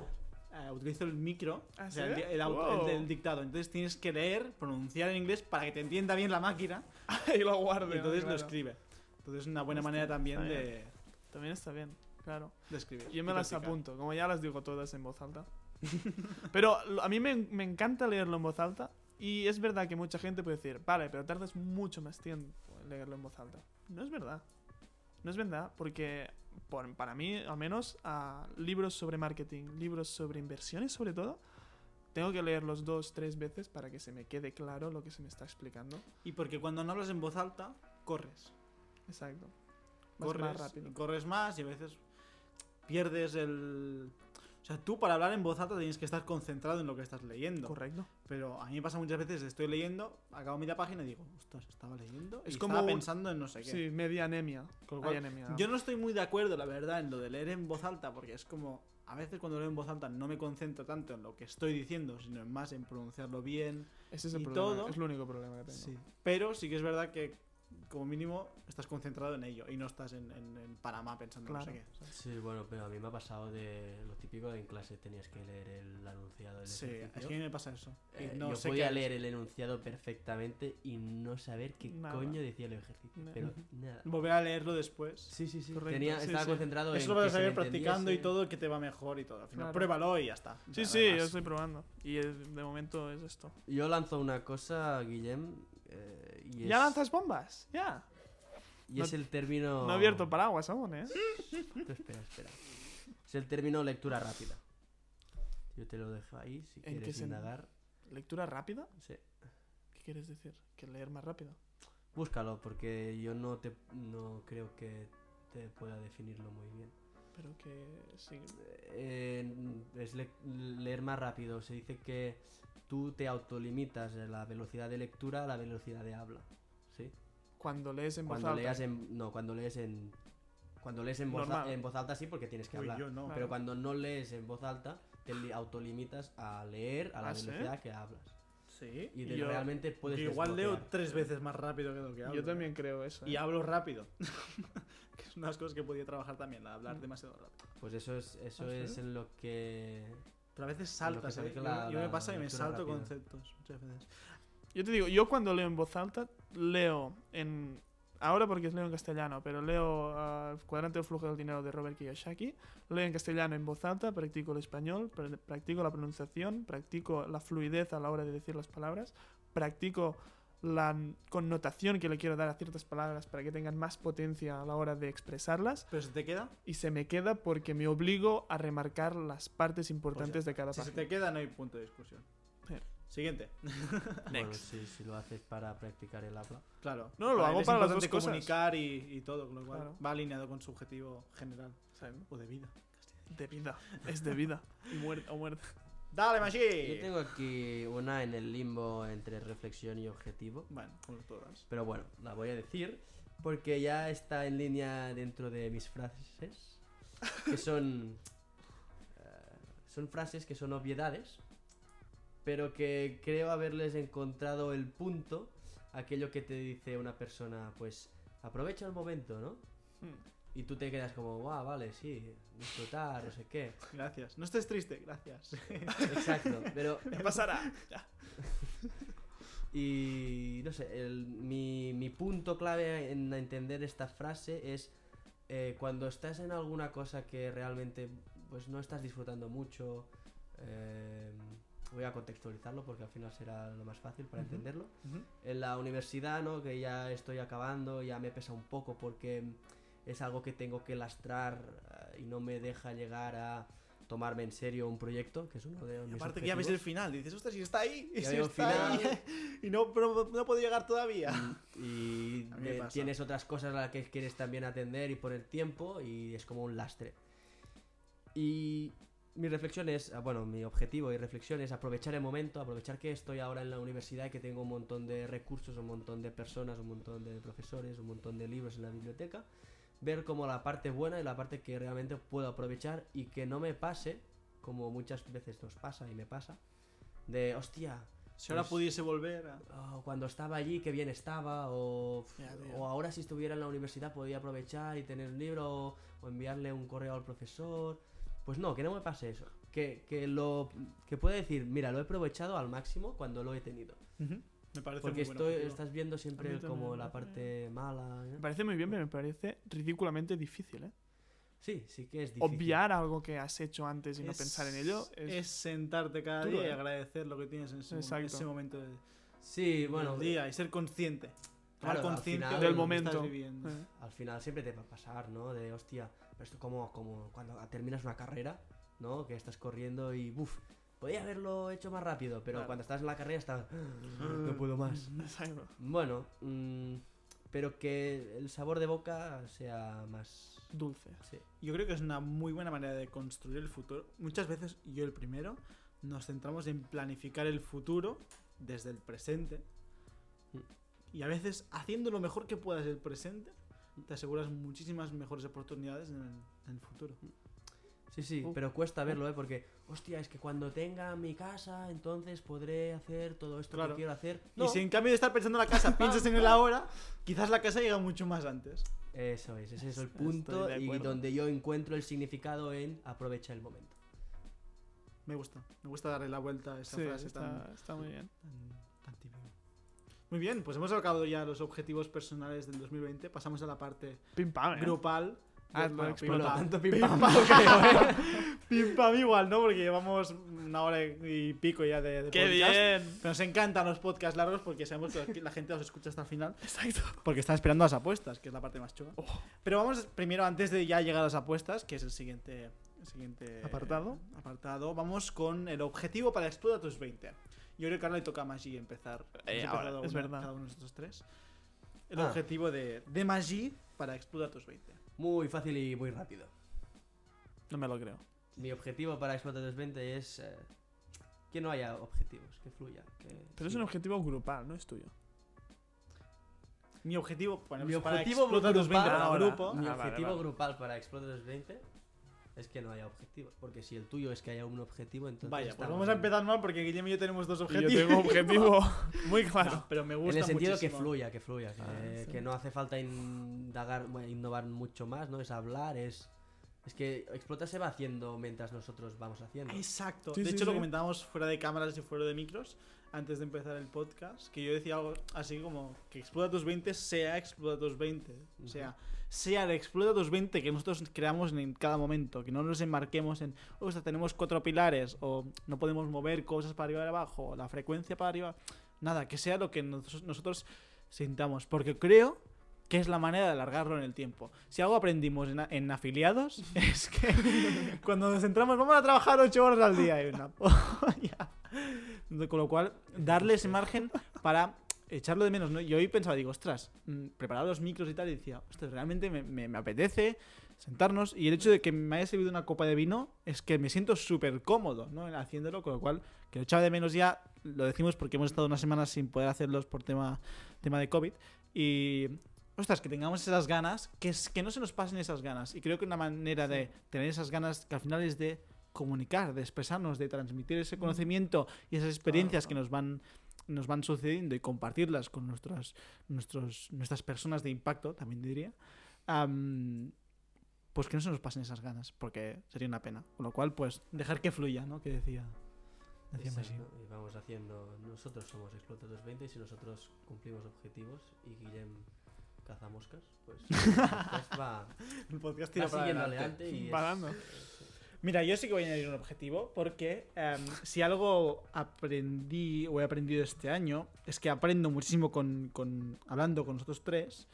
eh, utilizo el micro, ¿Ah, o sea, el, el auto- el Wow. del dictado. Entonces tienes que leer, pronunciar en inglés para que te entienda bien la máquina y lo guardo. y entonces claro. lo escribe. Entonces es una buena Está- manera también de, También está bien, claro. de escribir. Yo me las practicar. apunto, como ya las digo todas en voz alta. pero a mí me, me encanta leerlo en voz alta. Y es verdad que mucha gente puede decir, vale, pero tardas mucho más tiempo leerlo en voz alta. No es verdad. No es verdad, porque por- para mí, al menos, a libros sobre marketing, libros sobre inversiones sobre todo, tengo que leerlos dos, tres veces para que se me quede claro lo que se me está explicando. Y porque cuando no hablas en voz alta, corres. Exacto. Vas Corres, más rápido. y corres más y a veces pierdes el... O sea, tú para hablar en voz alta tienes que estar concentrado en lo que estás leyendo. Correcto. Pero a mí me pasa muchas veces, estoy leyendo, acabo media página y digo, ostras, estaba leyendo. Es y como estaba pensando en no sé qué. Sí, media anemia. Con cual, anemia. Yo no estoy muy de acuerdo, la verdad, en lo de leer en voz alta, porque es como. A veces cuando leo en voz alta no me concentro tanto en lo que estoy diciendo, sino en más en pronunciarlo bien. Ese es el y problema. todo- Es el único problema que tengo. Sí. Pero sí que es verdad que, como mínimo, estás concentrado en ello y no estás en, en, en Panamá pensando en no sé Claro. qué. ¿sabes? Sí, bueno, pero a mí me ha pasado de lo típico de en clase tenías que leer el enunciado del Sí, ejercicio. es que a mí me pasa eso. Eh, no yo sé podía qué- leer el enunciado perfectamente y no saber qué Nada. coño decía el ejercicio. Nada. Pero nada. Volver a leerlo después. Sí, sí, sí. Tenía, estaba sí. concentrado en Eso lo vas a saber practicando y todo que te va mejor y todo. Al final, Claro. pruébalo y ya está. Sí, sí, yo estoy probando. Y de momento es esto. Yo lanzo una cosa, Guillem. Eh, y es, ¿Ya lanzas bombas? Ya. Y es No- el término. No he abierto paraguas aún, ¿eh? Espera, espera. Es el término lectura rápida. Yo te lo dejo ahí si ¿En qué quieres indagar. ¿Lectura rápida? Sí. ¿Qué quieres decir? ¿Que leer más rápido? Búscalo, porque yo no te no creo que te pueda definirlo muy bien. Pero que sí. Eh, es le- leer más rápido. Se dice que tú te autolimitas la velocidad de lectura a la velocidad de habla. ¿Sí? Cuando lees en voz Cuando alta. leas en. No, cuando lees en. Cuando lees en voz, en voz alta sí, porque tienes que Uy, hablar. yo no. Pero cuando no lees en voz alta, te li- autolimitas a leer a la ¿Ah, sí? velocidad que hablas. Sí. Y de- Yo- realmente puedes. Yo igual leo tres veces más rápido que lo que hablo. Yo también creo eso. ¿eh? Y hablo rápido. que es una de las cosas que podía trabajar también, la de hablar Mm. demasiado rápido. Pues eso es, eso ¿Ah, sí? es en lo que. Pero a veces saltas, ¿eh? Yo, la- yo me pasa que me salto rápida. conceptos muchas veces. Yo te digo, yo cuando leo en voz alta, leo en. Ahora porque leo en castellano, pero leo ah, El cuadrante del flujo del dinero de Robert Kiyosaki. Leo en castellano en voz alta, practico el español, pr- practico la pronunciación, practico la fluidez a la hora de decir las palabras, practico la connotación que le quiero dar a ciertas palabras para que tengan más potencia a la hora de expresarlas Pero se te queda, y se me queda porque me obligo a remarcar las partes importantes de cada si se página. te queda no hay punto de discusión. Siguiente. Bueno, si lo haces para practicar el habla. Claro. No, lo hago para las dos cosas. comunicar y, y todo, con lo cual Claro. va alineado con su objetivo general o de vida. de vida. Es de vida. Y muerte. O muerte. Dale, Mashi. Yo tengo aquí una en el limbo entre reflexión y objetivo. Bueno, como todas. Pero bueno, la voy a decir porque ya está en línea dentro de mis frases. Que son. eh, son frases que son obviedades. Pero que creo haberles encontrado el punto. Aquello que te dice una persona, pues aprovecha el momento, ¿no? Hmm. Y tú te quedas como, guau, vale, sí, disfrutar, no sé qué. Gracias. No estés triste, gracias. Exacto, pero Me pasará. Ya. Y no sé, el- mi, mi punto clave en entender esta frase es eh, cuando estás en alguna cosa que realmente pues no estás disfrutando mucho. eh, voy a contextualizarlo porque al final será lo más fácil para entenderlo. Ujú. En la universidad, ¿no? Que ya estoy acabando, ya me pesa un poco porque es algo que tengo que lastrar eh, y no me deja llegar a tomarme en serio un proyecto, que es uno de mis Aparte que ya ves el final, dices, ostras, si está ahí, y si está ahí, y no, pero no puedo llegar todavía. y pasa. tienes otras cosas a las que quieres también atender y poner tiempo y es como un lastre. Y mi reflexión es, ah, bueno, mi objetivo y reflexión es aprovechar el momento, aprovechar que estoy ahora en la universidad y que tengo un montón de recursos, un montón de personas, un montón de profesores, un montón de libros en la biblioteca, ver como la parte buena y la parte que realmente puedo aprovechar y que no me pase, como muchas veces nos pasa y me pasa, de, hostia, Si ahora Pues- pudiese volver a... "Oh, cuando estaba allí, qué bien estaba, o, ahora si estuviera en la universidad podía aprovechar y tener un libro o, o enviarle un correo al profesor. Pues no, que no me pase eso. Que, que lo que pueda decir, mira, lo he aprovechado al máximo cuando lo he tenido. Ujú. Me parece Porque muy estoy, estás viendo siempre también como me la parte mala. ¿eh? Me parece muy bien, pero me parece ridículamente difícil, ¿eh? Sí, sí que es difícil. Obviar algo que has hecho antes y no Es- pensar en ello es... es sentarte cada duro, día y ¿eh? agradecer lo que tienes en ese, mo- Exacto. ese momento de, Sí, bueno, del día y ser consciente. Claro, al conciencia final- de Del momento. viviendo. Eh. al final siempre te va a pasar, ¿no? De hostia, pero esto como, como cuando terminas una carrera, ¿no? Que estás corriendo y buf, podía haberlo hecho más rápido, pero Claro. cuando estás en la carrera estás, no puedo más. Exacto. Bueno, mm, pero que el sabor de boca sea más... Dulce. Sí. Yo creo que es una muy buena manera de construir el futuro. Muchas veces, yo el primero, nos centramos en planificar el futuro desde el presente. Mm. Y a veces, haciendo lo mejor que puedas el presente, te aseguras muchísimas mejores oportunidades en el, en el futuro. Sí, sí, Uh, pero cuesta verlo, ¿eh? Porque, hostia, es que cuando tenga mi casa, entonces podré hacer todo esto Claro. que quiero hacer. Y si en cambio de estar pensando en la casa piensas en el ahora, quizás la casa llega mucho más antes. Eso es, ese es el punto y donde yo encuentro el significado en aprovechar el momento. Me gusta, me gusta darle la vuelta a esa Sí, frase tan, está, está muy bien. tan, tan. Muy bien, pues hemos acabado ya los objetivos personales del 2020. Pasamos a la parte Pim pam, ¿eh? grupal. Ah, Bueno, lo pim Bueno, pam. tanto Pim pim pam, pam. creo, ¿eh? Pim pam igual, ¿no? Porque llevamos una hora y pico ya de, de ¡Qué podcast. bien! Pero nos encantan los podcasts largos porque sabemos que la gente los escucha hasta el final. Exacto. Porque están esperando las apuestas, que es la parte más chula. Oh. Pero vamos primero, antes de ya llegar a las apuestas, que es el siguiente, el siguiente ¿Apartado? apartado, vamos con el objetivo para Explota tus 20. Yo creo que ahora le toca a Maggi empezar. Eh, ahora, es una- verdad. Cada uno de nosotros tres. El Ah. objetivo de, de Maggi para Explota tus 20. Muy fácil y muy rápido. No me lo creo. Mi objetivo para Explotar 2020 es eh, que no haya objetivos, que fluya. que Pero es un objetivo grupal, no es tuyo. Mi objetivo, bueno, Mi pues para objetivo Explota tus 20 grupal para grupo. Mi Ah, vale, objetivo vale. grupal para Explotar 2020 es que no haya objetivos. Porque si el tuyo es que haya un objetivo, entonces. Vaya, pues vamos a en- empezar mal porque Guillem y yo tenemos dos objetivos. yo tengo un objetivo muy claro. No, pero me En gusta el sentido muchísimo. que fluya, que fluya, que, Ah, sí. que no hace falta indagar, bueno, innovar mucho más, ¿no? Es hablar, es... Es que Explota se va haciendo mientras nosotros vamos haciendo. Exacto. Sí, de sí, hecho, lo comentábamos fuera de cámaras y fuera de micros antes de empezar el podcast. Que yo decía algo así como que Explota tus 20 sea Explota tus 20. O sea, sea el Explota tus 20 que nosotros creamos en cada momento. Que no nos enmarquemos en, o sea, tenemos cuatro pilares o no podemos mover cosas para arriba y abajo, o la frecuencia para arriba. nada, que sea lo que nos- nosotros sintamos, porque creo que es la manera de alargarlo en el tiempo. Si algo aprendimos en, afiliados es que cuando nos centramos vamos a trabajar ocho horas al día y una polla. Con lo cual, darle ese margen para echarlo de menos. ¿no? Yo hoy pensaba, digo, ostras, mm, preparar los micros y tal, y decía, ostras, realmente me, me- me apetece sentarnos. Y el hecho de que me haya servido una copa de vino es que me siento súper cómodo ¿no? en haciéndolo, con lo cual, que lo echaba de menos ya, lo decimos porque hemos estado unas semanas sin poder hacerlos por tema, tema de COVID. Y, ostras, que tengamos esas ganas, que, es, que no se nos pasen esas ganas. Y creo que una manera de tener esas ganas, que al final es de comunicar, de expresarnos, de transmitir ese conocimiento y esas experiencias que nos van nos van sucediendo y compartirlas con nuestras, nuestros, nuestras personas de impacto, también diría, am, pues que no se nos pasen esas ganas, porque sería una pena. Con lo cual, pues, dejar que fluya, ¿no? Que decía, Y vamos haciendo. Nosotros somos Explota 220 y si nosotros cumplimos objetivos y Guillem caza moscas, pues el podcast va, El podcast va tira para siguiendo adelante. adelante y es-. Mira, yo sí que voy a añadir un objetivo porque em, si algo aprendí o he aprendido este año es que aprendo muchísimo con, con- hablando con nosotros tres.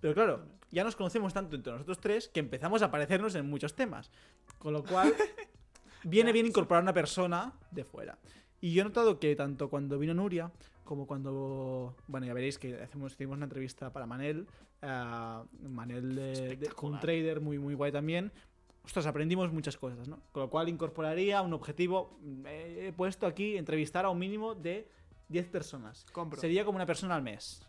Pero claro, ya nos conocemos tanto entre nosotros tres que empezamos a parecernos en muchos temas. Con lo cual, viene bien incorporar una persona de fuera. Y yo he notado que tanto cuando vino Nuria como cuando. Bueno, ya veréis que hacemos, hicimos una entrevista para Manel. eh, Manel, de, de- un trader muy, muy guay también. Ostras, aprendimos muchas cosas, ¿no? Con lo cual incorporaría un objetivo. mm, He puesto aquí entrevistar a un mínimo de 10 personas. Compro. Sería como una persona al mes.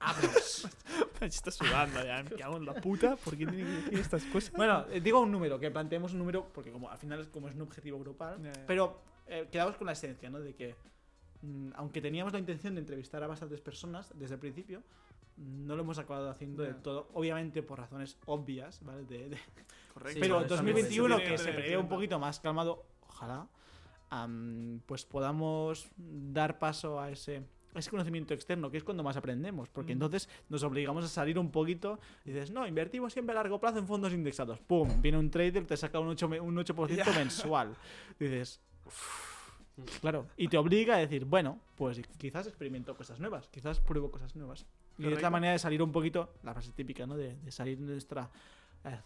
Me está sudando ya. Me cago en la puta. ¿Por qué tiene que decir estas cosas? Bueno, eh, digo un número, que planteemos un número, porque como al final es como es un objetivo grupal, ya. pero eh, quedamos con la esencia, ¿no? De que, mm, aunque teníamos la intención de entrevistar a bastantes personas desde el principio, no lo hemos acabado haciendo de Ya. todo, obviamente por razones obvias, ¿vale? De- de- Correcto. Pero bueno, eso 2021, tiene que se prevé un poquito más calmado, ojalá, pues podamos dar paso a ese, a ese conocimiento externo, que es cuando más aprendemos, porque Mm. entonces nos obligamos a salir un poquito y dices, no, invertimos siempre a largo plazo en fondos indexados. ¡Pum! Viene un trader, te saca un 8%, me- un 8 mensual. Dices, "Uf". claro, y te obliga a decir, bueno, pues quizás experimento cosas nuevas, quizás pruebo cosas nuevas. Y es la Correcto. manera de salir un poquito, la frase típica, ¿no? De, de salir de nuestra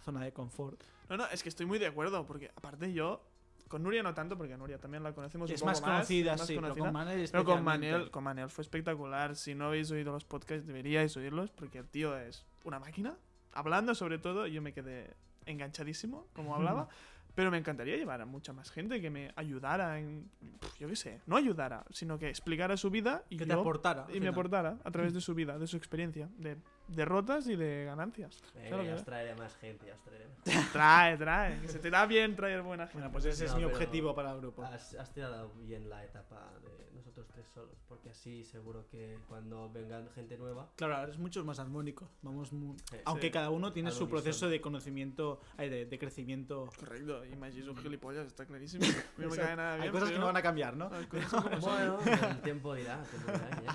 zona de confort. No, no, es que estoy muy de acuerdo. Porque aparte yo. Con Nuria no tanto, porque a Nuria también la conocemos un es poco más conocida, más sí, pero conocida. con Manel Pero con. Manel, con Manel fue espectacular. Si no habéis oído los podcasts, deberíais oírlos porque el tío es una máquina. Hablando sobre todo, yo me quedé enganchadísimo, como hablaba. Pero me encantaría llevar a mucha más gente que me ayudara en. Yo qué sé, no ayudara, sino que explicara su vida y que te yo- aportara. al y me aportara a través de su vida, de su experiencia, de derrotas y de ganancias. Claro ya os traeré más gente, ya os traeré más. Trae, trae, que se te da bien traer buena gente. Bueno, pues ese es No, mi pero- objetivo para el grupo. Has, has tirado bien la etapa de nosotros tres solos, porque así seguro que cuando vengan gente nueva, Claro, ahora es mucho más armónico. Vamos mu- Sí. Aunque Sí. cada uno tiene su proceso de conocimiento, de, de crecimiento. Correcto, y Maggi es un gilipollas, está clarísimo. No me cae nada bien. Hay cosas que no van a cambiar, ¿no? bueno, el tiempo dirá, el tiempo dirá, Guillem.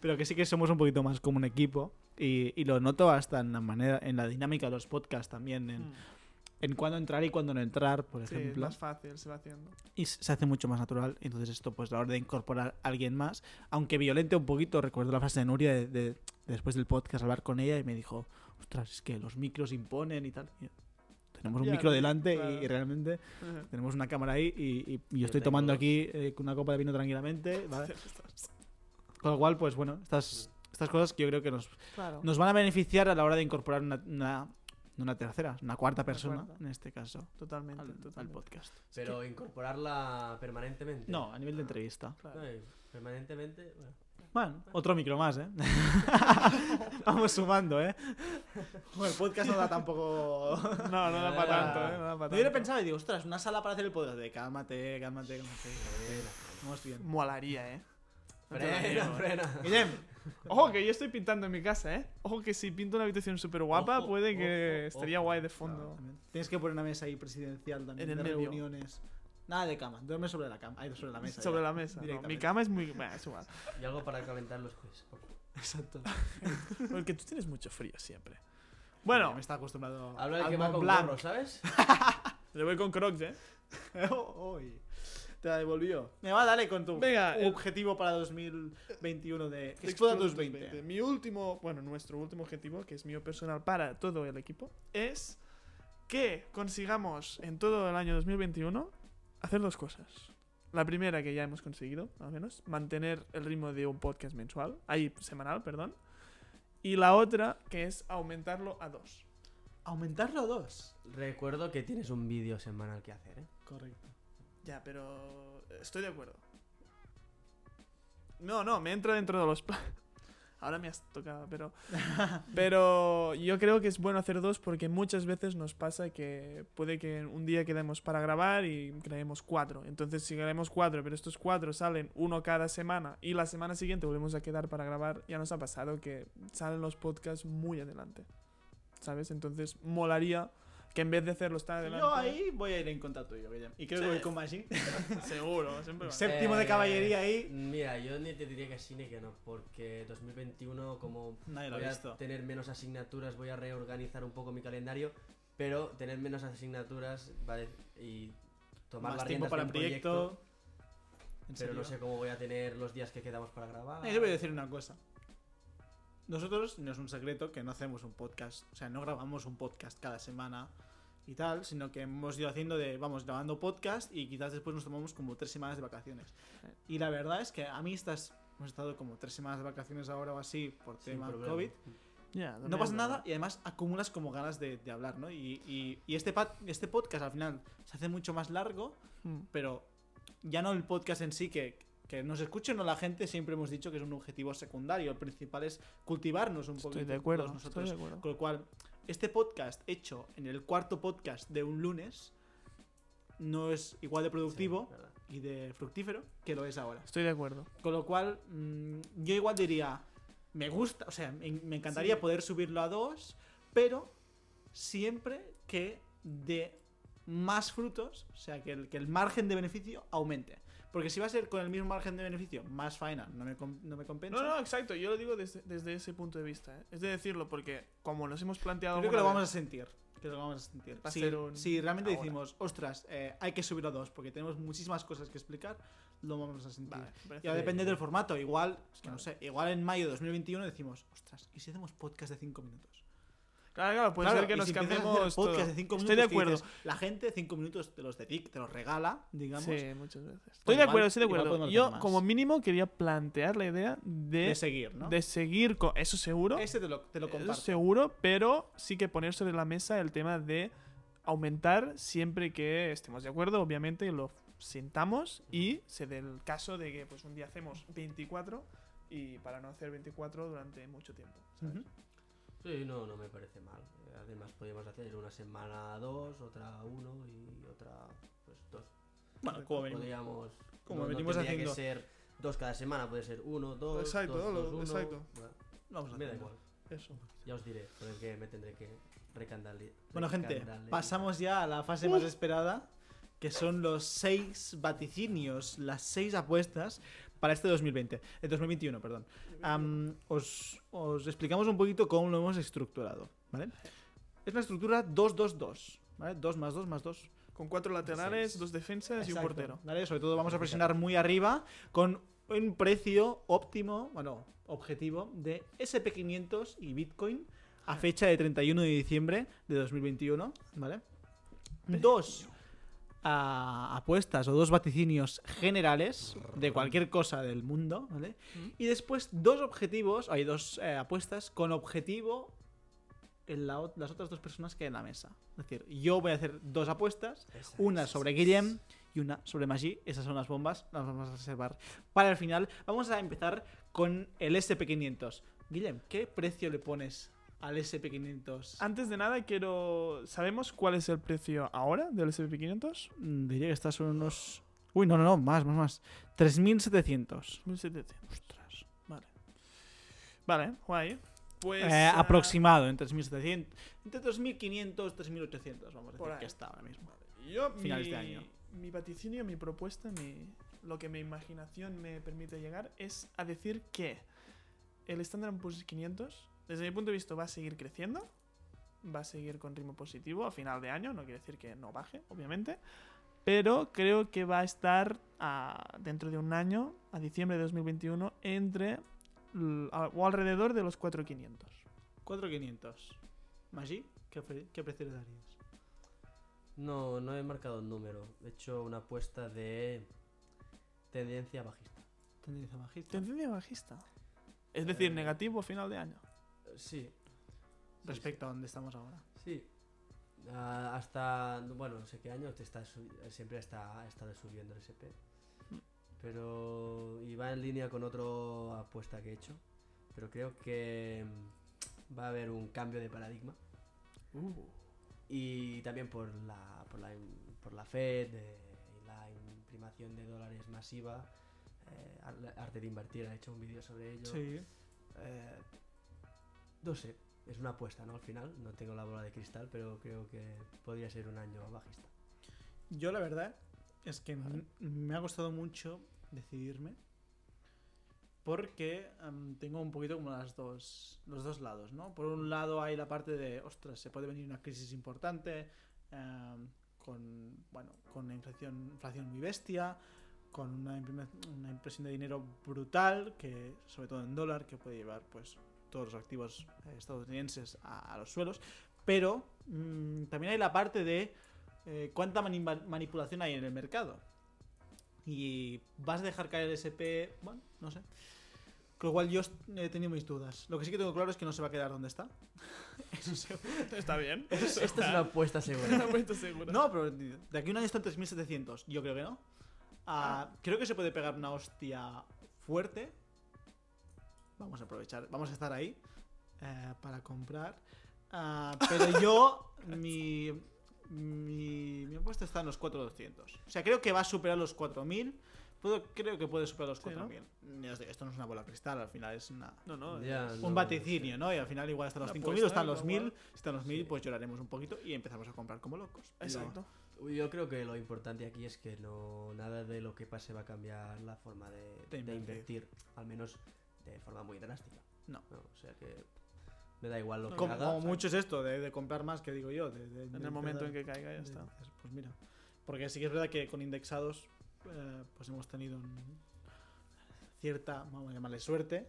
Pero que sí que somos un poquito más como un equipo. Y, y lo noto hasta en la manera, en la dinámica de los podcasts también, en, Mm, en cuándo entrar y cuándo no entrar, por Sí, es ejemplo. más fácil, se va haciendo. y se hace mucho más natural. Entonces esto, pues a la hora de incorporar a alguien más, aunque violente un poquito, recuerdo la frase de Nuria de, de- después del podcast, hablar con ella y me dijo, ostras, es que los micros imponen y tal. Y yo, tenemos un Ya, micro delante y- claro. y, realmente tenemos una cámara ahí y, y- y yo Yo estoy tomando dos. aquí eh, con una copa de vino tranquilamente. ¿vale? Con lo cual, pues bueno, estas, estas cosas que yo creo que nos, Claro. nos van a beneficiar a la hora de incorporar una, una, no una tercera, una cuarta persona, cuarta. en este caso, Totalmente, al, al totalmente. podcast. Pero incorporarla permanentemente. No, a nivel de entrevista. Claro. Permanentemente, bueno. Bueno, otro micro más, ¿eh? Vamos sumando, ¿eh? Bueno, el podcast no da tampoco... No, no da para tanto, ¿eh? No da para Yo hubiera tanto. pensado y digo, ostras, una sala para hacer el podcast. De cálmate, cálmate, cálmate. Vamos bien. Molaría, ¿eh? Frena, ¿eh? frena. Guillem, Ojo que yo estoy pintando en mi casa, ¿eh? Ojo que si pinto una habitación súper guapa, Ojo, puede que ojo, estaría ojo. guay de fondo. tienes que poner una mesa ahí presidencial también, En el de medio. reuniones. Nada de cama, duerme sobre la cama. Ahí sobre la mesa. Sobre ya. la mesa. No, mi cama es muy. Bah, es igual. Y algo para calentar los pies. Exacto. Porque tú tienes mucho frío siempre. Bueno, me está acostumbrado Habla el al que va Mont con Blanc. gorro, ¿sabes? yo voy con crocs, ¿eh? Uy. Te la devolvió. Me va, dale con tu Venga, el- objetivo para 2021 de Exploda tus 20. Mi último, bueno, nuestro último objetivo, que es mío personal para todo el equipo, es que consigamos en todo el año 2021 hacer dos cosas. La primera que ya hemos conseguido, al menos, mantener el ritmo de un podcast mensual, ahí semanal, perdón. Y la otra que es aumentarlo a dos. Aumentarlo a dos. Recuerdo que tienes un vídeo semanal que hacer, ¿eh? Correcto. Ya, pero estoy de acuerdo. No, no, me entra dentro de los. Ahora me has tocado, pero. Pero yo creo que es bueno hacer dos porque muchas veces nos pasa que puede que un día quedemos para grabar y creemos cuatro. Entonces, si queremos cuatro, pero estos cuatro salen uno cada semana y la semana siguiente volvemos a quedar para grabar, ya nos ha pasado que salen los podcasts muy adelante. ¿Sabes? Entonces, molaría que en vez de hacerlos tan adelante. Yo ahí voy a ir en contra tuyo, Guillem. Y creo Sí. que voy con Maggi. Seguro, siempre va. Séptimo de caballería ahí. Eh, Mira, yo ni te diría que sí ni que no, porque 2021 como Nadie lo ha voy a visto. tener menos asignaturas, voy a reorganizar un poco mi calendario, pero tener menos asignaturas vale, y tomar Más tiempo para el proyecto. ¿En pero no serio? sé cómo voy a tener los días que quedamos para grabar. Eh, Yo voy a decir una cosa. Nosotros, no es un secreto que no hacemos un podcast, o sea, no grabamos un podcast cada semana y tal, sino que hemos ido haciendo de, vamos, grabando podcast y quizás después nos tomamos como tres semanas de vacaciones. Y la verdad es que a mí estas, hemos estado como tres semanas de vacaciones ahora o así por tema. COVID. Ya, No pasa nada y además acumulas como ganas de, de hablar, ¿no? Y, y- y este, pat- este podcast al final se hace mucho más largo, Mm. pero ya no el podcast en sí, que, que nos escuchen o la gente, siempre hemos dicho que es un objetivo secundario. El principal es cultivarnos un poco. Estoy de acuerdo, todos estoy nosotros. de acuerdo. Con lo cual, este podcast hecho en el cuarto podcast de un lunes no es igual de productivo y de fructífero que lo es ahora. Estoy de acuerdo. Con lo cual, mm, yo igual diría, me gusta, o sea, me, me encantaría Sí. poder subirlo a dos, pero siempre que dé más frutos, o sea, que el, que el margen de beneficio aumente. Porque si va a ser con el mismo margen de beneficio, más faena, no me, no me compensa. No, no, exacto. Yo lo digo desde, desde ese punto de vista. ¿eh? Es de decirlo porque, como nos hemos planteado. Creo que lo vamos a sentir. Que lo vamos a sentir. Va a Si, ser un- si realmente ahora. decimos, ostras, eh, hay que subirlo a dos, porque tenemos muchísimas cosas que explicar, lo vamos a sentir. Vale, me parece- Ya depende del formato. Igual, es que no sé, igual en mayo de 2021 decimos, ostras, ¿y si hacemos podcast de 5 minutos? Claro, claro, puede Claro, ser que nos si cambiemos. podcast de 5 minutos. Estoy de acuerdo. dices, la gente 5 minutos te los dedica, te los regala, digamos, Sí, muchas veces. Estoy de acuerdo, estoy de acuerdo. Yo, como mínimo, quería plantear la idea de, de seguir, ¿no? de seguir con. Eso seguro. Ese te lo, te lo Eso seguro, pero sí que poner sobre la mesa el tema de aumentar siempre que estemos de acuerdo, obviamente, y lo sintamos y se dé el caso de que pues un día hacemos 24 y para no hacer 24 durante mucho tiempo. ¿sabes? Sí, no, no me parece mal. Además, podríamos hacer una semana dos, otra uno y otra pues dos. Bueno, como venimos. Podríamos. como no, no venimos tendría haciendo- que ser dos cada semana, puede ser uno, dos. Exacto, dos, dos, uno. exacto. Bueno, Vamos a me da hacerlo. igual. Eso. Ya os diré con el que me tendré que recandale. Bueno, gente, pasamos ya a la fase más esperada, que son los seis vaticinios, las seis apuestas para este 2020, el 2021, perdón. Am, os, os explicamos un poquito cómo lo hemos estructurado, ¿vale? Es una estructura 2-2-2, ¿vale? 2 más 2 más 2. Con cuatro laterales, Seis. dos defensas y un Exacto, portero. ¿vale? Sobre todo vamos a presionar muy arriba con un precio óptimo, bueno, objetivo de SP500 y Bitcoin a fecha de 31 de diciembre de 2021, ¿vale? Dos apuestas o dos vaticinios generales de cualquier cosa del mundo, ¿vale? Mm. Y después dos objetivos, hay dos eh, apuestas con objetivo en la las otras dos personas que hay en la mesa. Es decir, yo voy a hacer dos apuestas Esa, una esa, sobre esa, Guillem y una sobre Magi. Esas son las bombas, las vamos a reservar para el final. Vamos a empezar con el SP500. Guillem, ¿qué precio le pones al SP500? Antes de nada, quiero. ¿Sabemos cuál es el precio ahora del SP500? Mm, Diría que está sobre unos... Uy, no, no, no, más, más, más. 3.700. 1700. Ostras. Vale. Vale, guay. Pues. Eh, ah, aproximado, en 3.700. Entre 2.500 3.800, vamos a decir que está ahora mismo. Yo, finales mi, de año. mi vaticinio, mi propuesta, mi, lo que mi imaginación me permite llegar es a decir que el Standard Poor's 500, desde mi punto de vista, va a seguir creciendo, va a seguir con ritmo positivo a final de año, no quiere decir que no baje, obviamente, pero creo que va a estar a- dentro de un año, a diciembre de 2021, entre o alrededor de los 4,500. 4.500. Maggi, ¿qué, pre- qué precio le darías? No, no he marcado un número. He hecho una apuesta de tendencia bajista. Tendencia bajista. Tendencia bajista. Es decir, Eh, negativo a final de año. Eh, Sí. Respecto a donde estamos ahora. Sí. Ah, hasta, bueno, no sé qué año te está subi- siempre está, ha estado subiendo el SP. Pero y va en línea con otra apuesta que he hecho. Pero creo que mm, va a haber un cambio de paradigma. Uh. Y también por la, por la, por la Fed eh, y la imprimación de dólares masiva. eh, Ar- Arte de Invertir ha hecho un vídeo sobre ello. Sí. Eh, no sé, es una apuesta, ¿no? Al final, no tengo la bola de cristal, pero creo que podría ser un año bajista. Yo la verdad es que m- me ha costado mucho decidirme porque em, tengo un poquito como las dos, los dos lados, ¿no? Por un lado hay la parte de, ostras, se puede venir una crisis importante em, con, bueno, con una inflación, inflación muy bestia, con una, una impresión de dinero brutal, que sobre todo en dólar, que puede llevar pues todos los activos eh, estadounidenses a, a los suelos, pero mm, también hay la parte de eh, cuánta mani- manipulación hay en el mercado. Y vas a dejar caer el SP, bueno, no sé. Con lo cual yo he tenido mis dudas. Lo que sí que tengo claro es que no se va a quedar donde está. Eso. Está bien. Esta es una apuesta segura. Una apuesta segura. No, pero de aquí a un año está en 3700. Yo creo que no. Ah, Creo que se puede pegar una hostia fuerte. Vamos a aprovechar, vamos a estar ahí eh, para comprar. Ah, pero yo, mi, mi, mi apuesta está en los 4200. O sea, creo que va a superar los 4000. Puedo- creo que puede superar los Sí, ¿no? 4000. Ya os digo, Esto no es una bola de cristal, al final es una, No, no. Ya, es- no un vaticinio. ¿no? Y al final igual hasta los Una 5000 o están los igual. 1000. Si están los 1000, Sí. pues lloraremos un poquito y empezamos a comprar como locos. Exacto. Yo creo que lo importante aquí es que no nada de lo que pase va a cambiar la forma de, De invertir, al menos de forma muy drástica. No. o sea que me da igual lo que Como, haga. como mucho es esto, de, de comprar más, que digo yo. de- de- En de el momento en que caiga ya de- está. Pues mira. Porque sí que es verdad que con indexados, eh, pues hemos tenido un- cierta, vamos a llamarle suerte.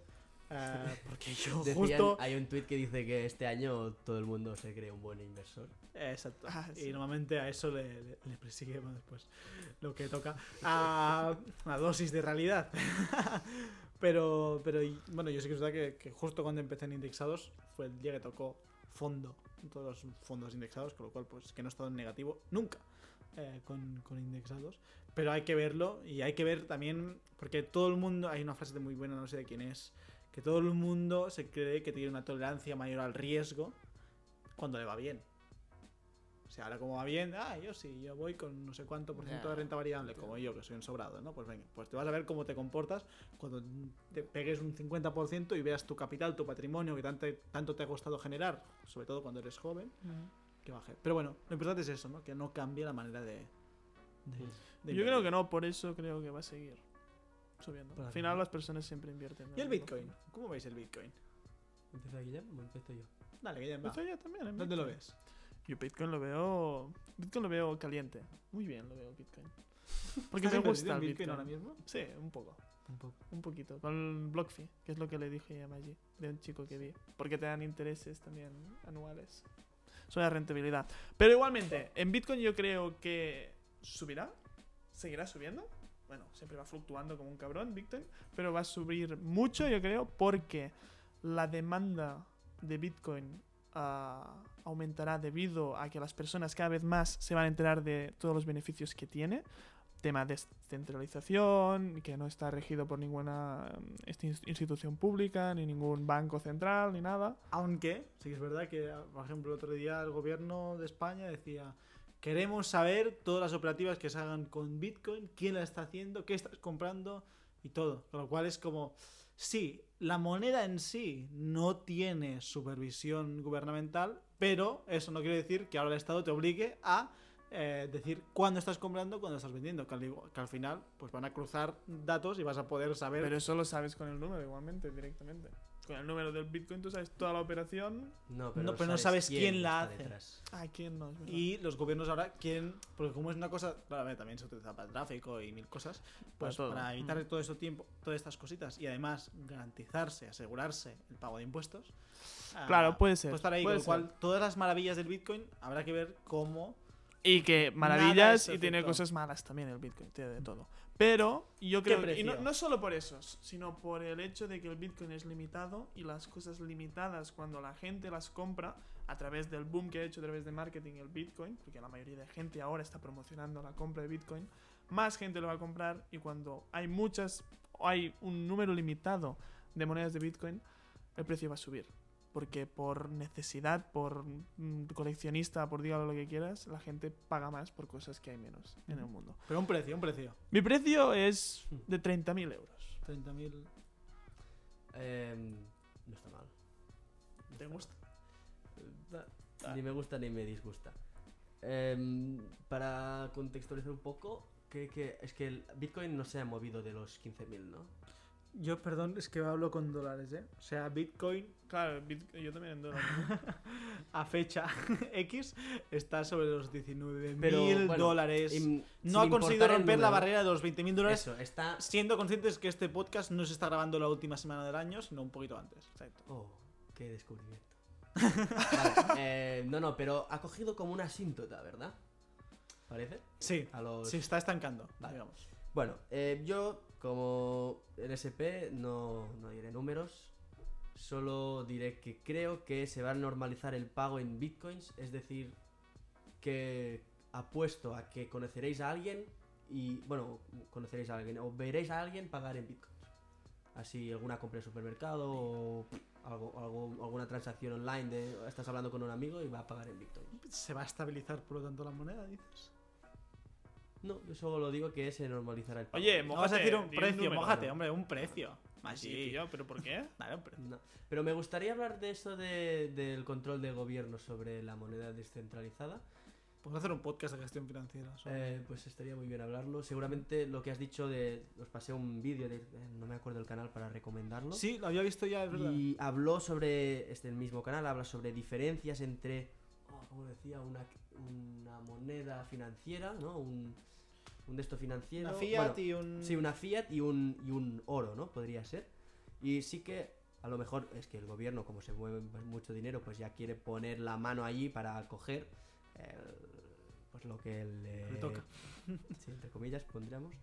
eh, porque yo Decían- justo. hay un tweet que dice que este año todo el mundo se cree un buen inversor. Exacto. Ah, Y sí. normalmente a eso le, le, le persigue después lo que toca. A una dosis de realidad. pero, pero bueno, yo sí que es verdad que, que justo cuando empecé en indexados fue el día que tocó fondo, todos los fondos indexados, con lo cual pues que no he estado en negativo nunca eh, con, con indexados. Pero hay que verlo y hay que ver también, porque todo el mundo, hay una frase de muy buena, no sé de quién es, que todo el mundo se cree que tiene una tolerancia mayor al riesgo cuando le va bien. O sea, ahora como va bien, ah, yo sí, yo voy con no sé cuánto por ciento de Ya, renta variable, como yo, que soy un sobrado, ¿no? Pues venga, pues te vas a ver cómo te comportas cuando te pegues un 50% y veas tu capital, tu patrimonio que tanto, tanto te ha costado generar, sobre todo cuando eres joven, que baje. Pero bueno, lo importante es eso, ¿no? Que no cambie la manera de... de- de Yo creo que no, por eso creo que va a seguir subiendo. Para Al final las personas siempre invierten. en ¿Y el. Bitcoin? ¿Cómo veis el Bitcoin? ¿Empieza Guillermo o empiezo yo? Dale, va. Esto yo también. ¿Dónde lo Bitcoin. ves? Yo Bitcoin lo veo. Bitcoin lo veo caliente. Muy bien lo veo Bitcoin. Porque ¿Estás me gusta el Bitcoin Bitcoin. ahora mismo? Sí, un poco. Un poco. Un poquito. Con BlockFi, que es lo que le dije a Maggi, de un chico que vi. Porque te dan intereses también anuales. Eso es rentabilidad. Pero igualmente, en Bitcoin yo creo que subirá. Seguirá subiendo. Bueno, siempre va fluctuando como un cabrón Bitcoin. Pero va a subir mucho, yo creo, porque la demanda de Bitcoin ah, aumentará debido a que las personas cada vez más se van a enterar de todos los beneficios que tiene tema de descentralización, que no está regido por ninguna esta ins- institución pública, ni ningún banco central, ni nada. Aunque, sí que es verdad que, por ejemplo, el otro día el gobierno de España decía, queremos saber todas las operativas que se hagan con Bitcoin, quién la está haciendo, qué estás comprando y todo. Con lo cual es como, sí, la moneda en sí no tiene supervisión gubernamental, pero eso no quiere decir que ahora el Estado te obligue a eh, decir cuándo estás comprando, cuándo estás vendiendo, que al, que al final pues van a cruzar datos y vas a poder saber... Pero eso lo sabes con el número igualmente, directamente. Con el número del Bitcoin tú sabes toda la operación. No, pero No, no, pero no sabes, quién la hace. detrás. Ah, ¿quién no? Y los gobiernos ahora quieren, porque como es una cosa, claro, también se utiliza para el tráfico y mil cosas, pues para, evitar Mm. todo este tiempo, todas estas cositas y además garantizarse, asegurarse el pago de impuestos. ah, Claro, puede ser, Pues estar ahí, puede con lo cual ser. todas las maravillas del Bitcoin habrá que ver cómo. Y que maravillas y tiene cosas malas también el Bitcoin, tiene de todo. Pero yo ¿Qué creo que, y no solo por eso, sino por el hecho de que el Bitcoin es limitado y las cosas limitadas cuando la gente las compra a través del boom que ha hecho a través de marketing el Bitcoin, porque la mayoría de gente ahora está promocionando la compra de Bitcoin, más gente lo va a comprar y cuando hay muchas, o hay un número limitado de monedas de Bitcoin, el precio va a subir. Porque por necesidad, por mm, coleccionista, por dígalo lo que quieras, la gente paga más por cosas que hay menos en el mundo. Pero un precio, un precio. Mi precio es de 30.000 euros. 30.000. Em, no está mal. ¿Te gusta? Da- Ni me gusta ni me disgusta. Em, para contextualizar un poco, que, que- es que el Bitcoin no se ha movido de los 15.000, ¿no? Yo, perdón, es que hablo con dólares, ¿eh? O sea, Bitcoin Claro, yo también en dólares. ¿no? a fecha X está sobre los 19.000 Pero, bueno, dólares. Im- no ha conseguido romper la barrera de los 20.000 dólares, Eso, está... siendo conscientes que este podcast no se está grabando la última semana del año, sino un poquito antes. Exacto. Oh, qué descubrimiento. Vale, eh, no, no, pero ha cogido como una asíntota, ¿verdad? ¿Parece? Sí, A los... se está estancando, Vale. digamos. Bueno, eh, yo como NSP no, no diré números, solo diré que creo que se va a normalizar el pago en bitcoins, es decir, que apuesto a que conoceréis a alguien y, bueno, conoceréis a alguien o veréis a alguien pagar en bitcoins. Así alguna compra de supermercado o algo, algo- alguna transacción online de estás hablando con un amigo y va a pagar en bitcoins. ¿Se va a estabilizar por lo tanto la moneda, dices? No, yo solo lo digo que se normalizará el pago. Oye, No vas a decir un di un precio, número. mojate, hombre, un precio. Ah, Así, sí, tío, pero ¿por qué? Dale, un precio. No, pero me gustaría hablar de eso de- del control del gobierno sobre la moneda descentralizada. Podemos hacer un podcast de gestión financiera. Eh, pues estaría muy bien hablarlo. Seguramente lo que has dicho de... Os pasé un vídeo, de, eh, no me acuerdo el canal para recomendarlo. Sí, lo había visto ya, es verdad. Y habló sobre, este el mismo canal, habla sobre diferencias entre, oh, ¿cómo decía? Una, una moneda financiera, ¿no? Un, un de esto financiero. Una Fiat Bueno, y un. Sí, una Fiat y un, y un oro, ¿no? Podría ser. Y sí que a lo mejor es que el gobierno, como se mueve mucho dinero, pues ya quiere poner la mano allí para coger el- pues lo que le, Le toca. Sí, entre comillas, pondríamos.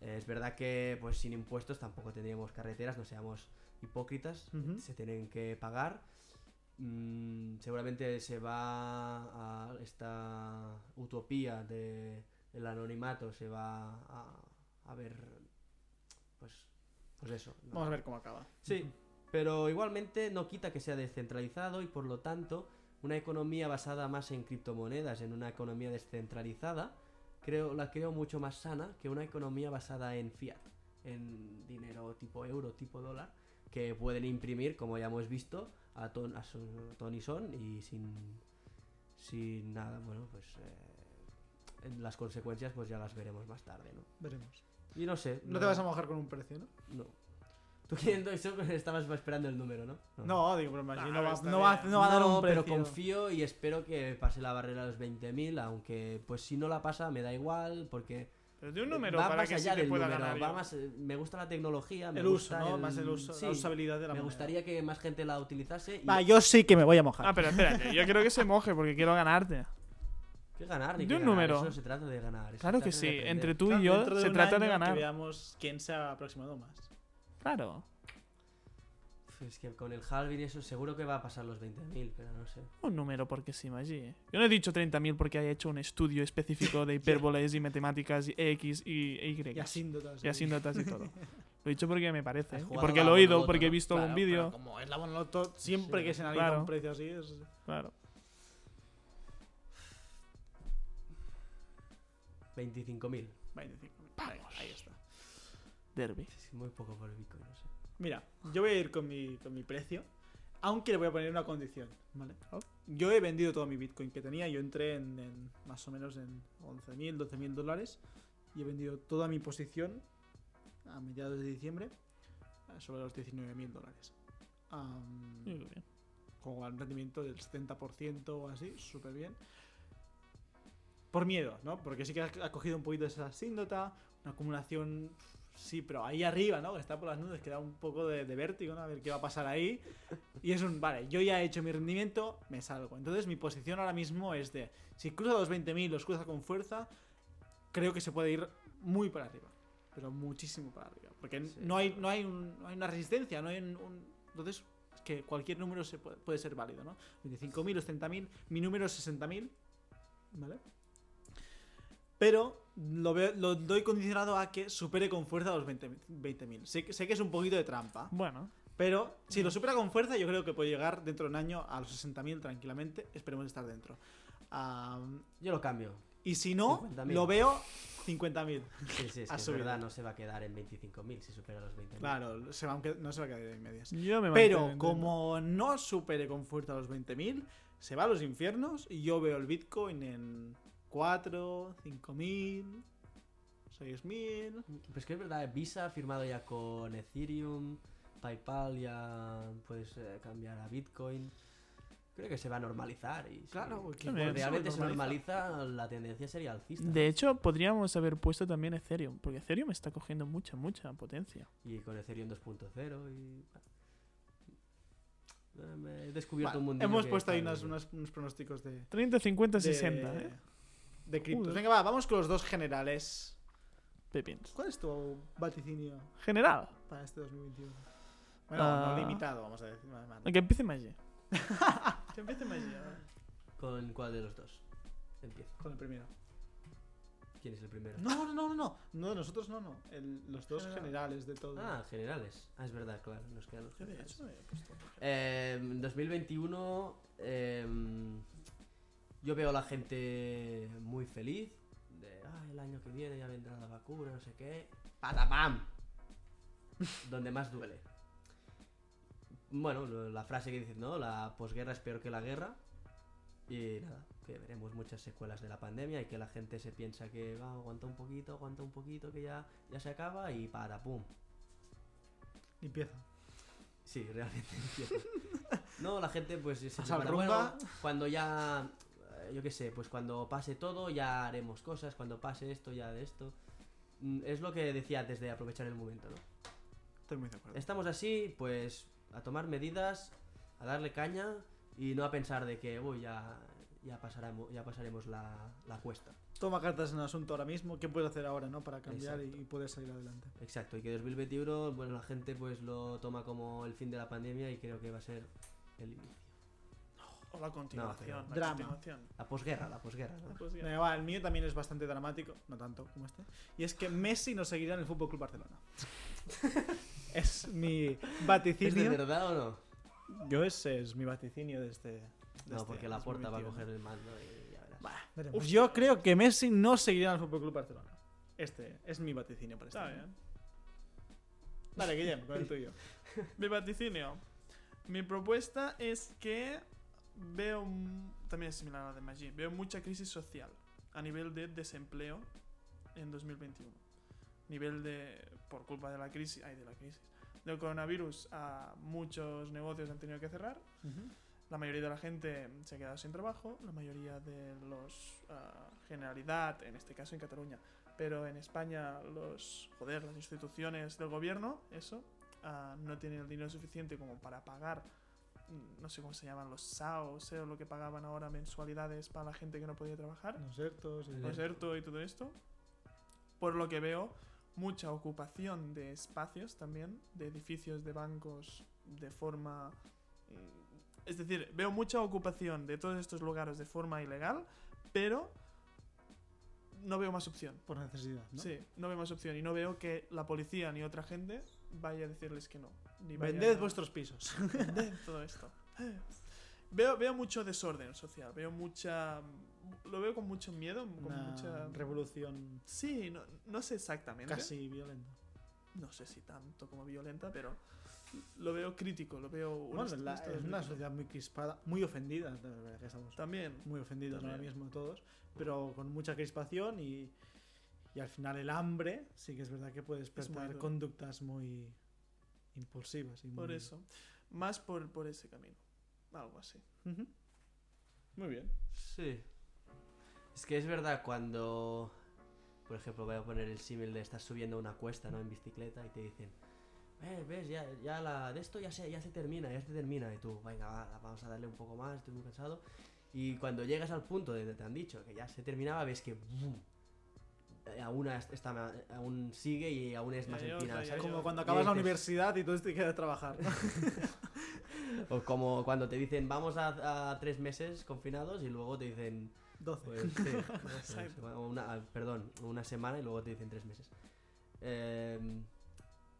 Eh, es verdad que pues sin impuestos tampoco tendríamos carreteras, no seamos hipócritas, Ujú. se tienen que pagar. Mm, seguramente se va a esta utopía de, del anonimato, se va a, a ver, pues, pues eso. ¿no? Vamos a ver cómo acaba. Sí, pero igualmente no quita que sea descentralizado y por lo tanto una economía basada más en criptomonedas, en una economía descentralizada, creo, la creo mucho más sana que una economía basada en fiat, en dinero tipo euro, tipo dólar, que pueden imprimir, como ya hemos visto, a ton, a son, ton y son y sin, sin nada, bueno, pues eh, las consecuencias pues ya las veremos más tarde, ¿no? Veremos. Y no sé. No te vas a mojar con un precio, ¿no? No. Tú queriendo eso estabas esperando el número, ¿no? No, digo, pero así Ah, no, va, no, va, no va a dar un pero precio. confío y espero que pase la barrera de los 20.000, aunque pues si no la pasa me da igual, porque Pero de un número va para más que sí allá del pueda número, ganar. va yo. más, eh, me gusta la tecnología, me El uso, gusta ¿no? el- Más el uso, sí, la usabilidad de la me moneda. gustaría que más gente la utilizase y Va, yo sí que me voy a mojar. Ah, pero espérate, yo quiero que se moje porque quiero ganarte. ¿Qué ganar? ni de qué un ganar, número. Eso no se trata de ganar. eso Claro que sí, entre tú Claro, y yo se un trata de ganar. Que veamos quién se ha aproximado más. Claro. Es que con el halving y eso seguro que va a pasar los 20.000, pero no sé. Un número porque sí, Maggi. Yo no he dicho 30.000 porque haya hecho un estudio específico de hipérboles y matemáticas y X y Y. Y asíndotas. Y asíndotas y todo. Lo he dicho porque me parece. Jugado porque lo he oído, monoloto, porque he visto Claro, algún pero vídeo. Como es la monoloto, siempre Sí, que se analiza claro. un precio así es. Claro. 25.000. 25. Vamos. Ahí está. Derby. Es muy poco por el Bitcoin, sé. Mira, yo voy a ir con mi, con mi precio, aunque le voy a poner una condición, ¿vale? Oh. Yo he vendido todo mi Bitcoin que tenía, yo entré en, en más o menos en 11.000, 12.000 dólares y he vendido toda mi posición a mediados de diciembre a sobre los 19.000 dólares. creo bien. con un rendimiento del 70% o así, súper bien. Por miedo, ¿no? Porque sí que ha cogido un poquito esa síndota, una acumulación, sí, pero ahí arriba, ¿no? Que está por las nubes, que da un poco de, de vértigo, ¿no? A ver qué va a pasar ahí. Y es un, vale, yo ya he hecho mi rendimiento, me salgo. Entonces mi posición ahora mismo es de, si cruza los 20.000, los cruza con fuerza, creo que se puede ir muy para arriba. Pero muchísimo para arriba. Porque Sí. no, hay, no, hay un- no hay una resistencia, no hay un... un- entonces, es que cualquier número se puede, puede ser válido, ¿no? 25.000 o 30.000, mi número es 60.000, ¿vale? Pero lo, veo- lo doy condicionado a que supere con fuerza los 20.000. 20.000. sé, que- sé que es un poquito de trampa, Bueno, pero si lo supera con fuerza, yo creo que puede llegar dentro de un año a los 60.000 tranquilamente. Esperemos estar dentro. Yo lo cambio. y si no, 50.000. lo veo 50.000. Sí, sí, es, que es verdad, no se va a quedar en 25.000 si supera los 20.000. Claro, se va, aunque no se va a quedar en medias. yo me Pero como no supere con fuerza los 20.000, se va a los infiernos y yo veo el Bitcoin en 4, 5.000, 6.000. Pues que es verdad, Visa ha firmado ya con Ethereum, PayPal ya puedes eh, cambiar a Bitcoin. Creo que se va a normalizar y si Claro, porque realmente se normaliza. normaliza, la tendencia sería alcista. De hecho, podríamos haber puesto también Ethereum, porque Ethereum está cogiendo mucha, mucha potencia. Y con Ethereum 2.0 y... Eh, me he descubierto Vale, un mundo. hemos puesto ahí unas- unas- unos pronósticos de, 30, 50, de, 60, ¿eh? De criptos. Venga, va, vamos con los dos generales. Pepins. ¿Cuál es tu vaticinio General. para este 2021? Bueno, Ah. no limitado, vamos a decir. vale, vale. Que empiece Maggi. que empiece Maggi. ¿Con cuál de los dos? Empiezo. Con el primero. ¿Quién es el primero? No, no, no, no, no. No, nosotros no, no. El- los dos General. generales de todo. Ah, generales. Ah, es verdad, claro. Nos quedan los de generales. hecho. Eh, 2021 eh, yo veo a la gente muy feliz de "Ah, el año que viene ya vendrá la vacuna, no sé qué. ¡Patapam! Donde más duele. Bueno, la frase que dices, ¿no? La posguerra es peor que la guerra. Y nada, que veremos muchas secuelas de la pandemia y que la gente se piensa que va, aguanta un poquito, aguanta un poquito, que ya, ya se acaba y para, pum. Limpieza. Sí, realmente empieza. No, la gente pues se Pasa bueno, cuando ya yo qué sé, pues cuando pase todo ya haremos cosas, cuando pase esto ya de esto. Mm, Es lo que decía antes de aprovechar el momento, ¿no? Estoy muy de acuerdo. Estamos así, pues a tomar medidas, a darle caña y no a pensar de que uy, ya ya pasaremos ya pasaremos la, la cuesta. Toma cartas en el asunto ahora mismo. ¿Qué puedes hacer ahora, no? Para cambiar y, y poder salir adelante. Exacto, y que 2021, bueno, la gente pues lo toma como el fin de la pandemia y creo que va a ser el inicio. O la continuación. la Drama. continuación. La posguerra, la posguerra, ¿no? Va, el mío también es bastante dramático, no tanto como este. Y es que Messi no seguirá en el Fútbol Club Barcelona. es mi ¿Es de vaticinio. verdad o no? Yo ese es mi vaticinio de este. de No, este porque la porta va a 2021. coger el mando y ya verás. Bah, veremos. Uf. Yo creo que Messi no seguirá en el Fútbol Club Barcelona. Este es mi vaticinio para este. Está bien. Dale, Guillem, con el tuyo. Mi vaticinio. Mi propuesta es que veo, también es similar a la de Maggi, veo mucha crisis social a nivel de desempleo en 2021. Nivel de, por culpa de la crisis, ay, de la crisis, del coronavirus, a muchos negocios han tenido que cerrar. La mayoría de la gente se ha quedado sin trabajo, la mayoría de los ah, generalidad, en este caso en Cataluña, pero en España los joder, las instituciones del gobierno, eso, ah, no tienen el dinero suficiente como para pagar no sé cómo se llaman los SAOs, o lo que pagaban ahora mensualidades para la gente que no podía trabajar, Los ERTOs y- los ERTO y todo esto. Por lo que veo mucha ocupación de espacios también, de edificios de bancos de forma... mm, Es decir, veo mucha ocupación de todos estos lugares de forma ilegal, pero no veo más opción. Por necesidad, ¿no? Sí, no veo más opción y no veo que la policía ni otra gente vaya a decirles que no. Ni Vended a- vuestros pisos. Vended todo esto. Veo, veo mucho desorden social, veo mucha... Lo veo con mucho miedo, con Una mucha... revolución Sí, no, no sé exactamente. casi violenta. No sé si tanto como violenta, pero lo veo crítico, lo veo... Bueno, la- es una sociedad muy crispada, muy ofendida. de verdad que estamos También. muy ofendidos ahora También. mismo todos, pero con mucha crispación y, y al final el hambre sí que es verdad que puede despertar duro. conductas muy impulsivas. Y Por muy- eso. más por, por ese camino. Algo así. Muy bien. Sí. Es que es verdad cuando, por ejemplo, voy a poner el símil de estar subiendo una cuesta, ¿no? En bicicleta y te dicen, "Eh, ves, ya, ya la de esto ya se, ya se termina, ya se termina. Y tú, venga, va, vamos a darle un poco más, estoy muy cansado. Y cuando llegas al punto de donde te han dicho que ya se terminaba, ves que ¡bum! Eh, aún, es- está, aún sigue y aún es más hay empinado. ya ¿sabes? Como cuando acabas la dices- universidad y tú te a trabajar. O como cuando te dicen, vamos a, a tres meses confinados y luego te dicen, 12. Pues sí, Exacto. una- una, ah, perdón, una semana y luego te dicen tres meses. Eh,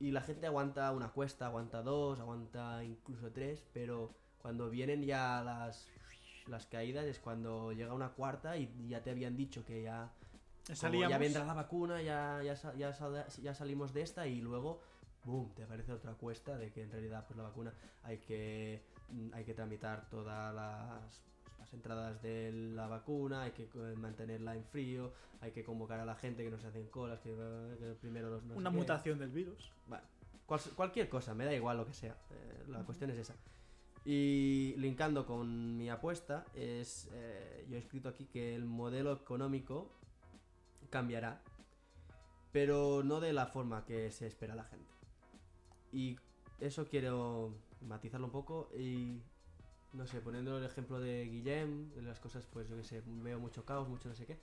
y la gente aguanta una cuesta, aguanta dos, aguanta incluso tres, pero cuando vienen ya las, las caídas es cuando llega una cuarta y ya te habían dicho que ya, Salíamos. ya vendrá la vacuna, ya, ya, ya, ya salimos de esta y luego, boom, te aparece otra cuesta de que en realidad pues la vacuna hay que, mm, hay que tramitar todas las, las entradas de la vacuna, hay que eh, mantenerla en frío, hay que convocar a la gente que no se hacen colas, que, eh, que primero los... no Una qué. mutación del virus. Bueno, cual- cualquier cosa, me da igual lo que sea. eh, la cuestión es esa. Y linkando con mi apuesta, es eh, yo he escrito aquí que el modelo económico cambiará, pero no de la forma que se espera la gente. Y eso quiero matizarlo un poco y no sé, poniendo el ejemplo de Guillem, de las cosas, pues yo que sé, veo mucho caos, mucho no sé qué.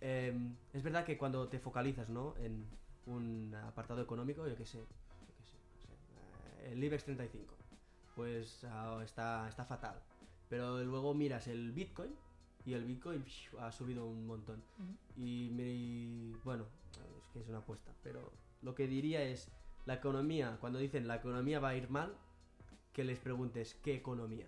Em, es verdad que cuando te focalizas, ¿no? En un apartado económico, yo que sé, yo qué sé, no sé, eh, el IBEX 35, pues ah, está, está fatal. Pero luego miras el Bitcoin y el Bitcoin psh, ha subido un montón. Y, me- y, bueno, es que es una apuesta, pero lo que diría es, la economía, cuando dicen la economía va a ir mal, que les preguntes qué economía.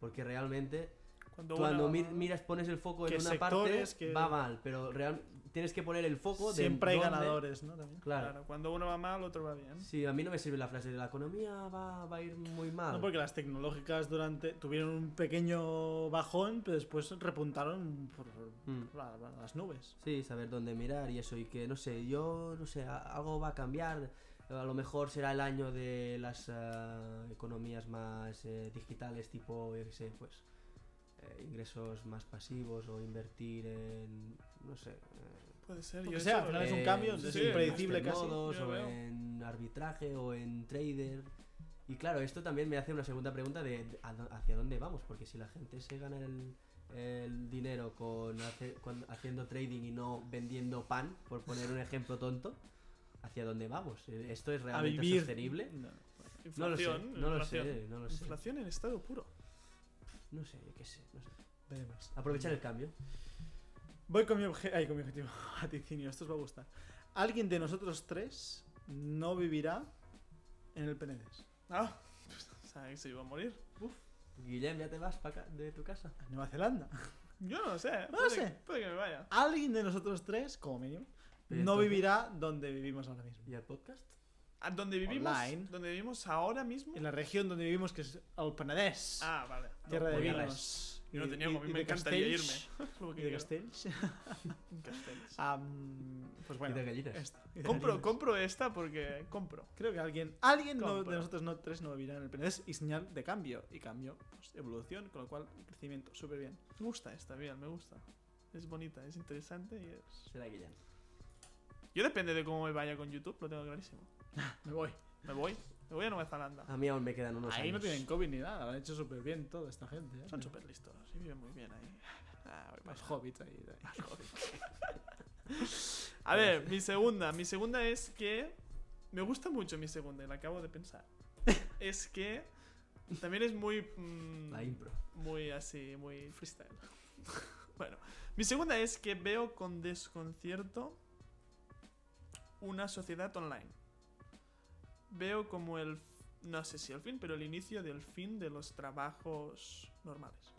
Porque realmente Cuando, cuando una- mi- miras, pones el foco en ¿Qué una parte, va mal, pero real, tienes que poner el foco de Siempre hay dónde- ganadores, ¿no? También. Claro. Claro, cuando uno va mal, otro va bien. Sí, a mí no me sirve la frase de la economía va, va a ir muy mal. No, porque las tecnológicas durante tuvieron un pequeño bajón, pero después repuntaron por Mm. la- la- las nubes. Sí, saber dónde mirar y eso, y que no sé, yo no sé, algo va a cambiar. A lo mejor será el año de las ah, economías más eh, digitales, tipo, yo qué sé, pues eh, ingresos más pasivos o invertir en, no sé, eh, Puede ser. Yo que sea, al final es un en- cambio, sí, es impredecible en casi. Yo o en arbitraje o en trader. Y claro, esto también me hace una segunda pregunta de, hacia dónde vamos, porque si la gente se gana el, el dinero con, hace- con- haciendo trading y no vendiendo pan, por poner un ejemplo tonto, ¿hacia dónde vamos? Eh, ¿Esto es A realmente vivir. sostenible? No. No lo sé, Inflación, no lo inflación. sé, no lo sé. Inflación en estado puro. No sé, yo qué sé, no sé. Veremos. Aprovechar el cambio. Voy con mi, obje- ay, con mi objetivo. Vaticinio, esto os va a gustar. Alguien de nosotros tres no vivirá en el Penedés. Ah, sabía que se iba a morir. Guillem, ¿ya te vas para acá, de tu casa? A Nueva Zelanda. Yo no sé. No puede, sé. Puede que me vaya. Alguien de nosotros tres, como mínimo, no entonces- vivirá donde vivimos ahora mismo. ¿Y el podcast? ¿A dónde vivimos? Online. ¿Donde vivimos ahora mismo? En la región donde vivimos, que es el Penedés. Ah, vale. tierra de vinos. Yo no tenía, y- a mí y me de encantaría Castells. irme. Lo Y que de. Castells. Castells. Am, pues bueno. y de gallinas. esto, y de Compro, gallinas. compro esta porque compro. Creo que alguien, alguien no- de nosotros no, tres no vivirá en el Penedés y señal de cambio. Y cambio, pues evolución, con lo cual crecimiento, súper bien. Me gusta esta, bien, me gusta. Es bonita, es interesante y es... Será Guillem. Yo depende de cómo me vaya con YouTube, lo tengo clarísimo. Me voy. Me voy. Me voy a Nueva Zelanda. A mí aún me quedan unos Ahí no tienen COVID ni nada, lo han hecho súper bien toda esta gente. ¿eh? Son súper listos y viven muy bien ahí. Ah, voy Los hobbits ahí. ahí. A ver, mi segunda. Mi segunda es que. Me gusta mucho mi segunda y la acabo de pensar. es que. También es muy. mm, La impro. muy así, muy freestyle. bueno, mi segunda es que veo con desconcierto una sociedad online. Veo como el, no sé si el fin, pero el inicio del fin de los trabajos normales.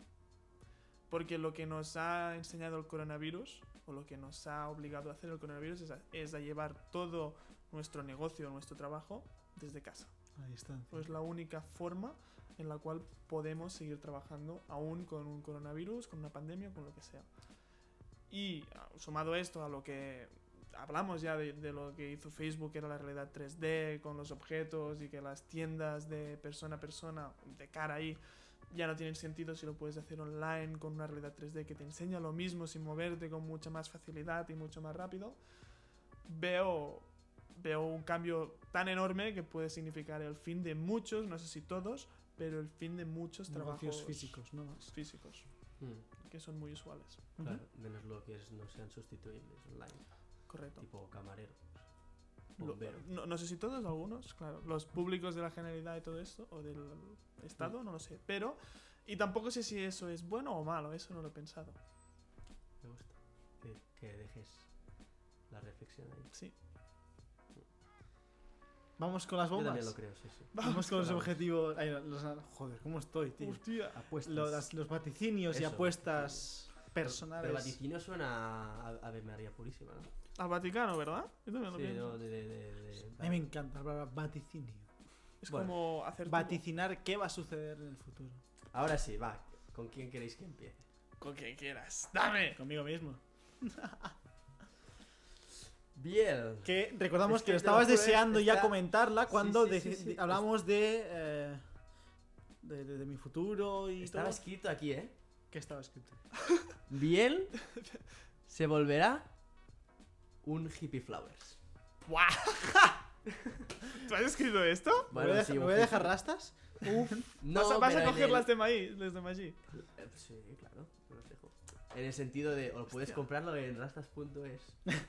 Porque lo que nos ha enseñado el coronavirus, o lo que nos ha obligado a hacer el coronavirus, es a, es a llevar todo nuestro negocio, nuestro trabajo, desde casa. A distancia. Pues la única forma en la cual podemos seguir trabajando aún con un coronavirus, con una pandemia, con lo que sea. Y ah, sumado esto a lo que hablamos ya de, de lo que hizo Facebook, que era la realidad 3D, con los objetos y que las tiendas de persona a persona, de cara ahí, ya no tienen sentido si lo puedes hacer online con una realidad 3D que te enseña lo mismo sin moverte con mucha más facilidad y mucho más rápido. Veo, veo un cambio tan enorme que puede significar el fin de muchos, no sé si todos, pero el fin de muchos Negocios trabajos físicos, ¿no? Físicos, Mm, que son muy usuales. claro, menos lo que es- no sean sustituibles online. Correcto. Tipo camarero. Lo- Bombero. no, no sé si todos, algunos, claro. Los públicos de la Generalidad y todo esto, o del Estado, no lo sé. Pero, y tampoco sé si eso es bueno o malo, eso no lo he pensado. Me gusta. Que, que dejes la reflexión ahí. Sí. Vamos con las Yo bombas. también lo creo, sí, sí. Vamos con los Vamos. objetivos. ay, los- joder, ¿cómo estoy, tío? Hostia. Apuestas. Lo- las- los vaticinios y apuestas Pero- personales. Pero vaticinio suena a a Ave María Purísima, ¿no? Al Vaticano, ¿verdad? Yo también lo Sí, pienso. no, de, de, de, de- A mí me encanta la palabra vaticinio. Es Bueno. como hacer. tipo- Vaticinar qué va a suceder en el futuro. Ahora sí, va. ¿Con quién queréis que empiece? Con quien quieras. ¡Dame! Conmigo mismo. Biel. Que recordamos Es que, que lo estabas juro, deseando ya está- comentarla cuando Sí, sí, de- sí, sí. de- hablamos de, eh, de, de- de mi futuro y Estaba todo. escrito aquí, ¿eh? ¿Qué estaba escrito? Biel se volverá un hippie flowers. ¡Buah! ¿Tú has escrito esto? ¿Me voy a, dejar- sí, me voy a dejar rastas? No, ¿Vas a, vas a coger el- las de maíz, las de? Eh, Sí, claro, los dejo. En el sentido de, o puedes Hostia. comprarlo en rastas.es.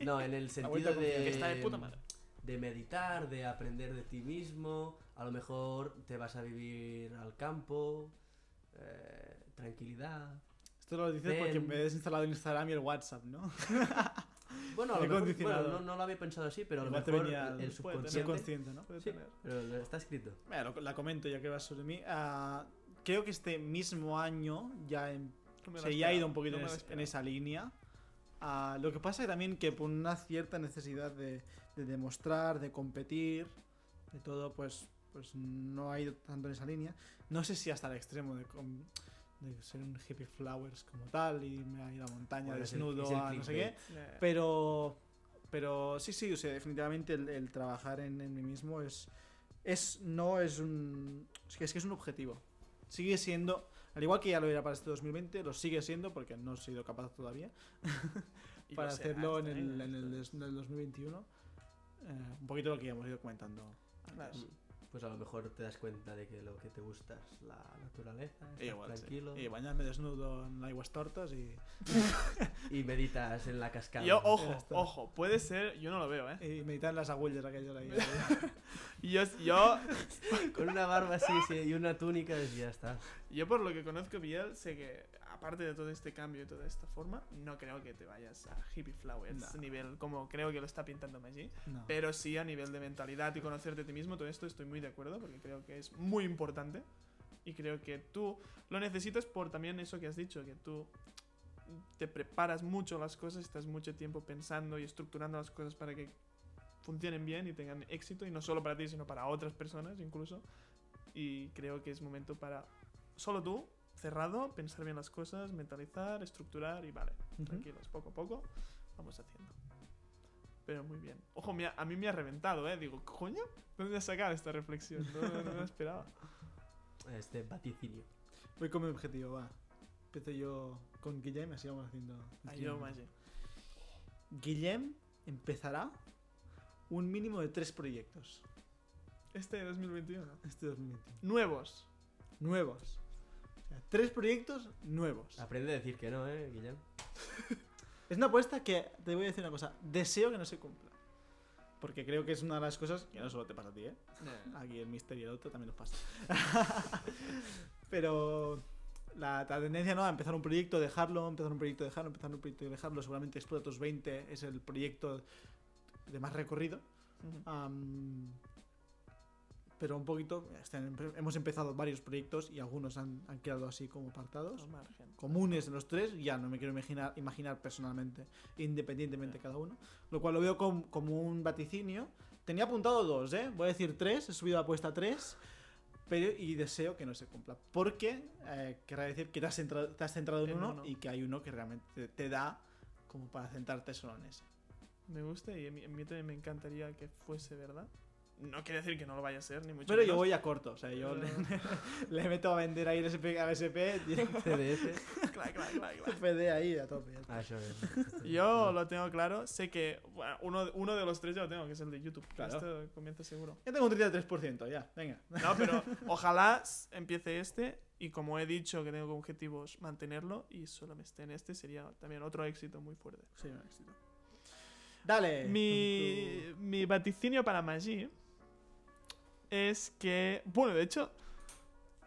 No, en el sentido de, Que está de puta madre. de meditar, de aprender de ti mismo. A lo mejor te vas a vivir al campo, eh, tranquilidad. Esto lo dices porque Ven. me he desinstalado el Instagram y el WhatsApp, ¿no? Bueno, a lo mejor, bueno, no, no lo había pensado así, pero a lo Igual mejor venía el, subconsciente. Subconsciente, ¿no? Puede Sí, tener. pero lo- está escrito. Mira, lo- la comento ya que va sobre mí. Ah, creo que este mismo año ya em- se ya ha ido un poquito en, esa línea. Ah, lo que pasa es también que por una cierta necesidad de, de demostrar, de competir, de todo, pues, pues no ha ido tanto en esa línea. No sé si hasta el extremo de, com- de ser un hippie flowers como tal y me a ir a la montaña Bueno, desnudo el a no sé qué. Pero, pero sí, sí, o sea, definitivamente el, el trabajar en, en mí mismo es, es, no es un, es que es que es un objetivo. Sigue siendo, al igual que ya lo era para este 2020, lo sigue siendo porque no he sido capaz todavía para hacerlo en el, en el 2021. Eh, un poquito lo que ya hemos ido comentando. Claro. Pues a lo mejor te das cuenta de que lo que te gusta es la naturaleza, estar Igual, sí. tranquilo Y bañarme desnudo en aguas tortas y, y meditas en la cascada. Yo, ojo, ojo, puede ser, yo no lo veo, ¿eh? y meditar en las agullas aquellas ahí. Y Yo, yo, Con una barba así sí, y una túnica y ya está. yo por lo que conozco Biel, sé que aparte de todo este cambio y toda esta forma, no creo que te vayas a hippie flowers No. nivel como creo que lo está pintando allí. No. Pero sí a nivel de mentalidad y conocerte a ti mismo, todo esto estoy muy de acuerdo porque creo que es muy importante. Y creo que tú lo necesitas por también eso que has dicho, que tú te preparas mucho las cosas, estás mucho tiempo pensando y estructurando las cosas para que funcionen bien y tengan éxito, y no solo para ti, sino para otras personas incluso. Y creo que es momento para solo tú, cerrado, pensar bien las cosas, mentalizar, estructurar y vale, Ujú. tranquilos, poco a poco, vamos haciendo. Pero muy bien. Ojo, me ha- a mí me ha reventado, ¿eh? Digo, ¿coño? ¿Dónde has sacado esta reflexión? No, no, no me la esperaba. Este vaticinio. Voy con mi objetivo, va. Empiezo yo con Guillem, así vamos haciendo. Yo, Maggi. Guillem empezará un mínimo de tres proyectos Este 2021. este 2021. Nuevos. Nuevos. Tres proyectos nuevos. Aprende a decir que no, ¿eh, Guillem? Es una apuesta que te voy a decir una cosa. Deseo que no se cumpla. Porque creo que es una de las cosas que no solo te pasa a ti, ¿eh? Aquí el misterio y el otro también nos pasa. Pero la, la tendencia no a empezar un proyecto, dejarlo, empezar un proyecto, dejarlo, empezar un proyecto y dejarlo. Seguramente Explora tus 20 es el proyecto de más recorrido. Ujú. Pero un poquito, este, hemos empezado varios proyectos y algunos han, han quedado así como apartados. Comunes los tres, ya no me quiero imaginar, imaginar personalmente, independientemente cada uno. Lo cual lo veo com- como un vaticinio. Tenía apuntado dos, ¿eh? Voy a decir tres, he subido la apuesta tres. Pero, y deseo que no se cumpla. Porque eh, querrá decir que te has, centrado, te has centrado en En uno, uno. y que hay uno que realmente te, te da como para centrarte solo en ese. Me gusta y a mí, a mí también me encantaría que fuese verdad. No quiere decir que no lo vaya a ser, ni mucho Pero yo menos. voy a corto, o sea, yo le, le meto a vender ahí el SP, al SP, CDF. Clac, clac. PD ahí a tope. Ah. Yo lo tengo claro. Sé que bueno, uno, uno de los tres ya lo tengo, que es el de YouTube. Claro. Esto comienza seguro. Ya tengo un 33%, ya, venga. No, pero ojalá empiece este. Y como he dicho que tengo como objetivos mantenerlo y solo me esté en este, sería también otro éxito muy fuerte. Sí, un éxito. Dale. Mi, mi vaticinio para Magi es que. Bueno, de hecho,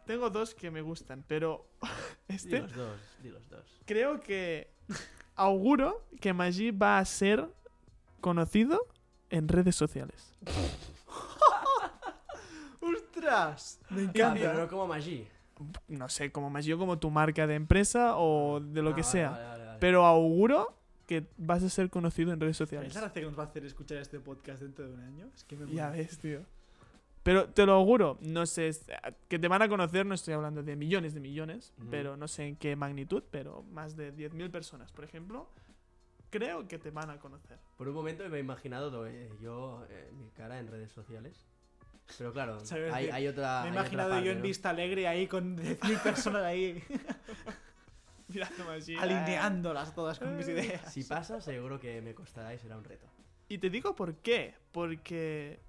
tengo dos que me gustan, pero Di este los dos, di los dos. creo que auguro que Magi va a ser conocido en redes sociales. ¡Ostras! Me encanta. pero no como Magi. No sé, como Magi o como tu marca de empresa o de lo Ah, que vale, sea. vale, vale, vale. Pero auguro que vas a ser conocido en redes sociales. ¿Esa gracia que nos va a hacer escuchar este podcast dentro de un año? Es que me Ya ves, tío. Pero te lo auguro, no sé, que te van a conocer, no estoy hablando de millones de millones, Ujú. pero no sé en qué magnitud, pero más de 10.000 personas, por ejemplo, creo que te van a conocer. Por un momento me he imaginado eh, yo eh, mi cara en redes sociales. Pero claro, ¿Sabes hay, hay otra. Me he imaginado parte, yo en ¿no? Vista Alegre ahí con 10.000 personas ahí Mirando así. alineándolas todas con mis ideas. Si pasa, seguro que me costará y será un reto. Y te digo por qué, porque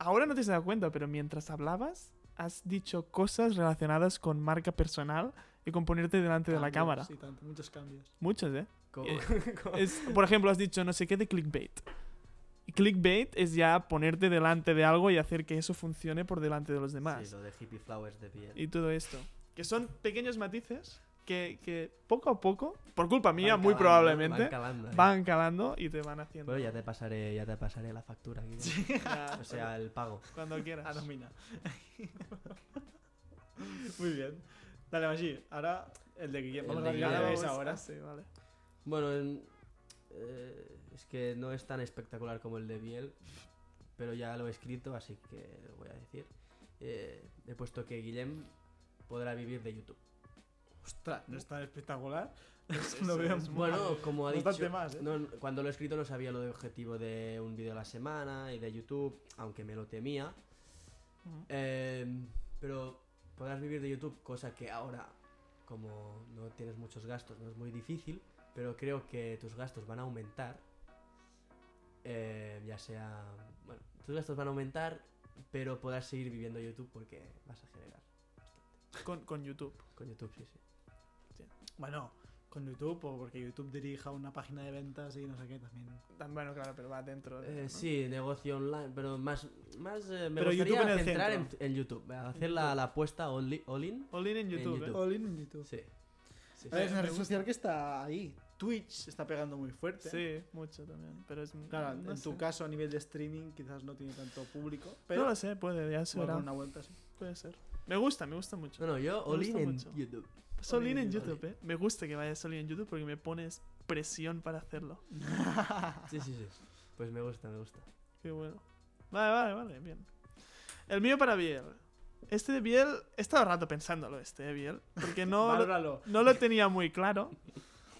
ahora no te has dado cuenta, pero mientras hablabas, has dicho cosas relacionadas con marca personal y con ponerte delante de la cámara. Sí, tanto, muchos cambios. Muchos, ¿eh? Eh, Es, por ejemplo, has dicho no sé qué de clickbait. Clickbait es ya ponerte delante de algo y hacer que eso funcione por delante de los demás. Sí, lo de hippie flowers de piel. y todo esto. Que son pequeños matices que, que poco a poco, por culpa mía, Van muy calando, probablemente, Van calando, eh. van calando y te van haciendo. Bueno, ya te pasaré, ya te pasaré la factura. Ya, O sea, el pago. cuando A quieras. nómina. Muy bien. Dale, Maggi. Ahora el de Guillermo. El Vamos a de Guillermo. vamos- ahora. ah, sí, vale. Bueno, en- eh, es que no es tan espectacular como el de Biel, pero ya lo he escrito, así que lo voy a decir. Eh, he puesto que Guillem podrá vivir de YouTube. Ostras, no es tan espectacular. Es- es- veo es Bueno, como ha bastante dicho, más, ¿eh? no, cuando lo he escrito no sabía lo de objetivo de un vídeo a la semana y de YouTube, aunque me lo temía. Eh, pero podrás vivir de YouTube, cosa que ahora, como no tienes muchos gastos, no es muy difícil, pero creo que tus gastos van a aumentar. Eh, ya sea. Bueno, tus gastos van a aumentar, pero podrás seguir viviendo YouTube porque vas a generar bastante. Con, con YouTube. Con YouTube, sí, sí. Bueno, con YouTube o porque YouTube dirija una página de ventas y no sé qué también. Bueno, claro, pero va dentro. de- Eh, ¿no? Sí, negocio online, pero más. más eh, me Pero gustaría YouTube en centrar en, en YouTube. Hacer la, la apuesta all, all in. All in en YouTube, YouTube. ¿eh? All in en YouTube. Sí. Sí, A ver, es una red social que está ahí. Twitch está pegando muy fuerte. Sí, mucho también. Pero es. Claro, no en tu caso a nivel de streaming quizás no tiene tanto público, pero No lo sé, puede, ya una vuelta sí. Puede ser. Me gusta, me gusta mucho. No, no, yo Me all in gusta en. YouTube. Sol in en YouTube, ¿eh? Me gusta que vayas Sol in en YouTube porque me pones presión para hacerlo. Sí, sí, sí. Pues me gusta, me gusta. Qué bueno. Vale, vale, vale, bien. El mío para Biel. Este de Biel, he estado rato pensándolo, este de Biel. Porque no, lo, Valóralo. no lo tenía muy claro.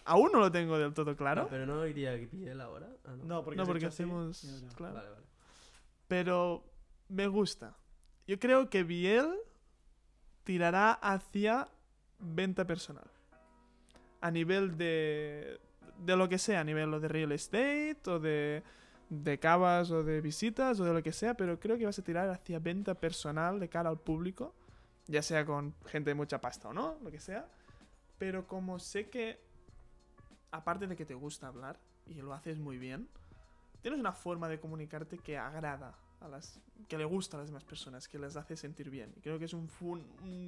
Aún no lo tengo del todo Ah, claro. pero no iría a Biel ahora. Ah, no. No, porque, no, porque hacemos. Claro. Vale, vale. Pero me gusta. Yo creo que Biel tirará hacia venta personal. A nivel de. de lo que sea, a nivel de real estate o de. de cavas o de visitas o de lo que sea, pero creo que vas a tirar hacia venta personal de cara al público, ya sea con gente de mucha pasta o no, lo que sea. Pero como sé que, aparte de que te gusta hablar y lo haces muy bien, tienes una forma de comunicarte que agrada a las que le gusta a las demás personas, que les hace sentir bien. Y creo que es un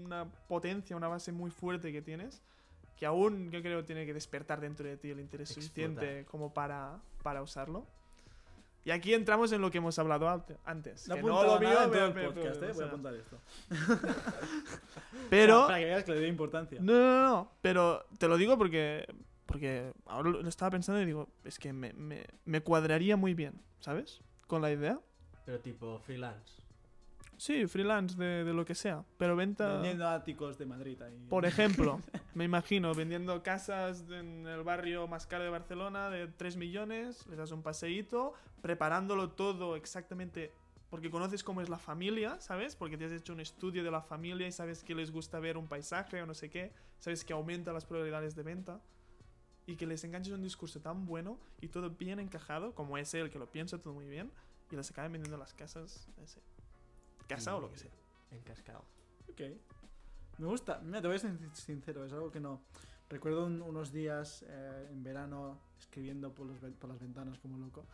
una potencia, una base muy fuerte que tienes, que aún yo creo tiene que despertar dentro de ti el interés Explotar. suficiente como para, para usarlo. Y aquí entramos en lo que hemos hablado ante- antes. No que no lo mío, en todo el podcast, eh, voy a apuntar esto. Pero... Para que veas que le doy importancia. No, no, no, pero te lo digo porque porque ahora lo estaba pensando y digo, es que me, me cuadraría muy bien, ¿sabes? Con la idea. Pero tipo freelance. Sí, freelance de, de lo que sea, pero venta... Vendiendo áticos de Madrid ahí. Por ejemplo, Me imagino vendiendo casas en el barrio más caro de Barcelona de 3 millones, les das un paseíto, preparándolo todo exactamente porque conoces cómo es la familia, ¿sabes? Porque te has hecho un estudio de la familia y sabes que les gusta ver un paisaje o no sé qué, sabes que aumenta las probabilidades de venta y que les enganches un discurso tan bueno y todo bien encajado, como es él que lo piensa todo muy bien, y les acaben vendiendo las casas, ese, casa o lo que sea. Encascado. Ok. Me gusta. Mira, te voy a ser sincero, es algo que no. Recuerdo un- unos días eh, en verano escribiendo por, los ven- por las ventanas como loco.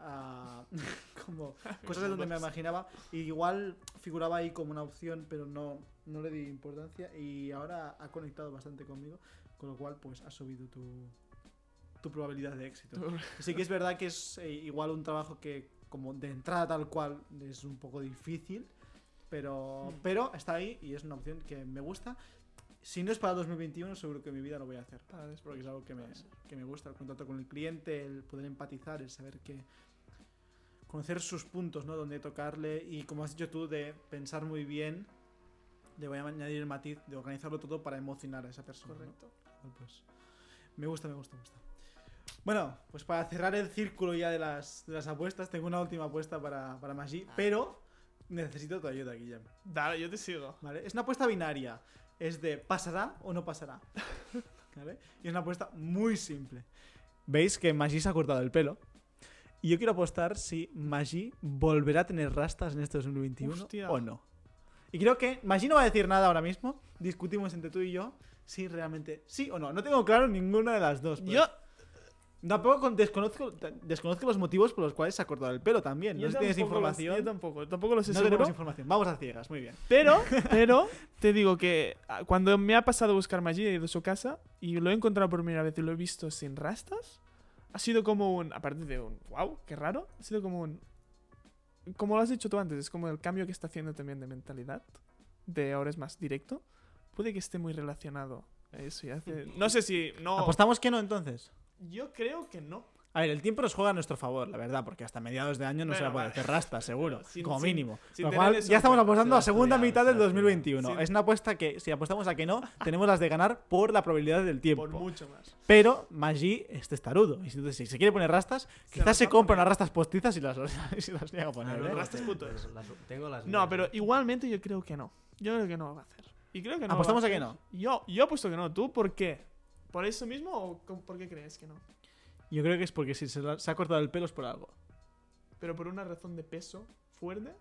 ah, como cosas de donde me imaginaba. Y igual figuraba ahí como una opción, pero no, no le di importancia. Y ahora ha conectado bastante conmigo. Con lo cual, pues ha subido tu, tu probabilidad de éxito. Sí que es verdad que es eh, igual un trabajo que como de entrada tal cual es un poco difícil, pero, Mm. pero está ahí y es una opción que me gusta. Si no es para 2021, seguro que en mi vida lo voy a hacer. Porque es algo que me, que me gusta, el contacto con el cliente, el poder empatizar, el saber que... Conocer sus puntos, ¿no? Donde tocarle y como has dicho tú, de pensar muy bien, le voy a añadir el matiz de organizarlo todo para emocionar a esa persona. ¿no? Correcto. Pues, me gusta, me gusta, me gusta. Bueno, pues para cerrar el círculo ya de las, de las apuestas, tengo una última apuesta para, para Magi, pero necesito tu ayuda, Guillem. Dale, yo te sigo. ¿vale? Es una apuesta binaria. Es de pasará o no pasará. ¿Vale? Y es una apuesta muy simple. Veis que Magi se ha cortado el pelo. Y yo quiero apostar si Magi volverá a tener rastas en este 2021 Hostia. o no. Y creo que Magi no va a decir nada ahora mismo. Discutimos entre tú y yo si realmente sí o no. No tengo claro ninguna de las dos. pero- Yo, Tampoco con- desconozco, desconozco los motivos por los cuales se ha cortado el pelo también. No yo sé si tienes información. yo tampoco, tampoco lo sé no seguro. tenemos información. Vamos a ciegas, muy bien. Pero, pero, te digo que ah, cuando me ha pasado a buscar Maggi, he ido a su casa y lo he encontrado por primera vez y lo he visto sin rastas, ha sido como un, aparte de un, wow, qué raro, ha sido como un, como lo has dicho tú antes, es como el cambio que está haciendo también de mentalidad, de ahora es más directo, puede que esté muy relacionado a eso y hace, no sé si, no, ¿Apostamos que no entonces? Yo creo que no. A ver, el tiempo nos juega a nuestro favor, la verdad, porque hasta mediados de año no se va a poder hacer rasta, seguro, Sin- como mínimo. sin Lo cual, eso ya estamos apostando a segunda mitad del lo ha estudiado. 2021. Sin- Es una apuesta que, si apostamos a que no, tenemos las de ganar por la probabilidad del tiempo. Por mucho más. Pero Magi es testarudo. Y entonces, si se quiere poner rastas, Se quizás se compra unas rastas postizas y las, y las llega a poner. los ¿eh? rastas putos. Pues las- tengo las No, pero ¿eh? igualmente yo creo que no. Yo creo que no lo va a hacer. Y creo que no ¿Apostamos a que no? Yo, yo apuesto que no. ¿Tú por qué? ¿Por eso mismo o con- por qué crees que no? Yo creo que es porque si se, la- se ha cortado el pelo es por algo. ¿Pero por una razón de peso fuerte?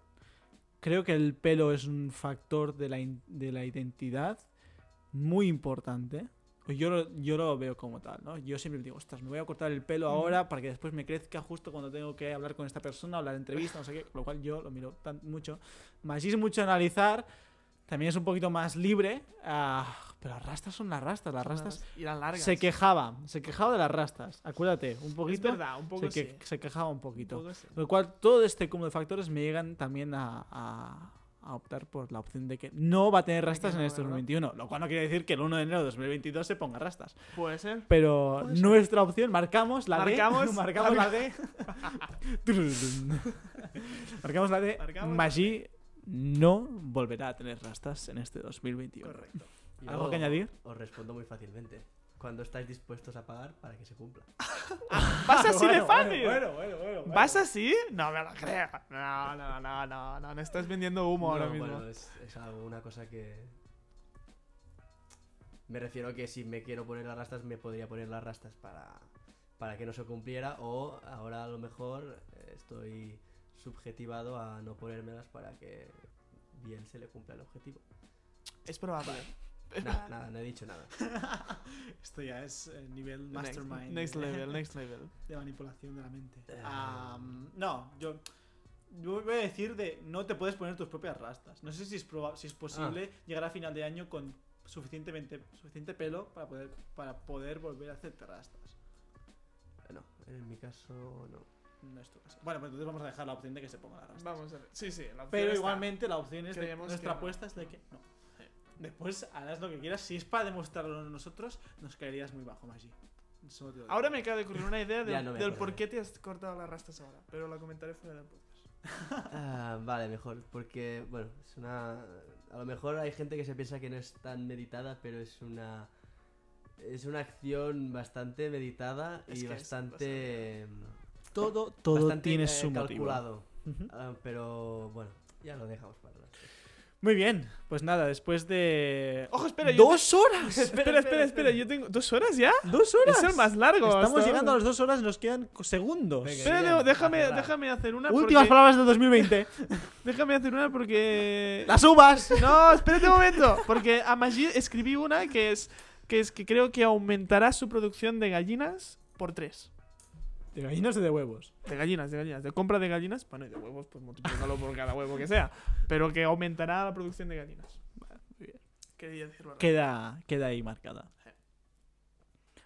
Creo que el pelo es un factor de la, in- de la identidad muy importante. Yo lo, yo lo veo como tal, ¿no? Yo siempre digo, ostras, me voy a cortar el pelo Ujú. ahora para que después me crezca justo cuando tengo que hablar con esta persona, hablar en entrevista, no sé qué, con lo cual yo lo miro tan, mucho. Más es mucho analizar, también es un poquito más libre, ah, pero las rastas son las rastas, las rastas... largas. Se quejaba, se quejaba de las rastas, acuérdate, un Es poquito... verdad, un poco se, sí. que- se quejaba un poquito. Un poco sí. Con lo cual, todo este cúmulo de factores me llegan también a, a- a optar por la opción de que no va a tener rastas en este ¿verdad? 2021. Lo cual no quiere decir que el 1 de enero de 2022 se ponga rastas. Puede ser. Pero Puede ser. nuestra opción, marcamos la Marcamos- D. marcamos la D. marcamos la D. Marcamos Maggi no volverá a tener rastas en este 2021. Correcto. Yo ¿Algo que añadir? Os respondo muy fácilmente. Cuando estáis dispuestos a pagar para que se cumpla. ¿Vas así de Bueno, fácil? Bueno, bueno, bueno. bueno. ¿Vas así? No me lo creo. No, no, no, no, no. No estás vendiendo humo ahora No, mismo. Bueno, es, es algo, una cosa que. Me refiero a que si me quiero poner las rastas, me podría poner las rastas para, para que no se cumpliera. O ahora a lo mejor eh, estoy subjetivado a no ponérmelas para que bien se le cumpla el objetivo. Es probable. Nada, nada, no he dicho nada. Esto ya es eh, nivel mastermind. next de- level, next level. de manipulación de la mente. Am, no, yo, yo voy a decir de no te puedes poner tus propias rastas. No sé si es, proba- si es posible Ah. llegar a final de año con suficientemente suficiente pelo para poder para poder volver a hacerte rastas. No, en mi caso no. No es tu caso. Bueno, pues entonces vamos a dejar la opción de que se ponga la rastas. Vamos a ver. Sí, sí. la opción Pero está. igualmente la opción es de, nuestra que no. apuesta es de que no. Después harás lo que quieras. Si es para demostrarlo nosotros, nos caerías muy bajo, Maggi. Solo te lo digo. Ahora me acaba de ocurrir una idea Ya del, no me del acordaré. por qué te has cortado las rastas ahora. Pero la comentaré fuera del podcast. Ah, vale, mejor, porque, bueno, es una... A lo mejor hay gente que se piensa que no es tan meditada, pero es una Es una acción bastante meditada Es y que es bastante. Todo, todo bastante, tiene eh, su motivo. calculado. Ujú. Ah, pero bueno, ya lo dejamos para las Muy bien, pues nada, después de... Ojo, espera, yo ¡Dos horas! Espera, espera, espera, yo tengo. ¿Dos horas ya? ¡Dos horas! Es el más largo. Estamos llegando a las dos horas nos quedan segundos. Espera, déjame, déjame hacer una. Últimas porque- palabras del 2020. Déjame hacer una porque. ¡Las uvas! No, espérate un momento. Porque a Maggi escribí una que es, que es que creo que aumentará su producción de gallinas por tres. ¿De gallinas o de huevos? De gallinas, de gallinas. De compra de gallinas, bueno, y de huevos, pues multiplícalo por cada huevo que sea. Pero que aumentará la producción de gallinas. Vale, muy bien. Quería decirlo. Queda, queda ahí marcada.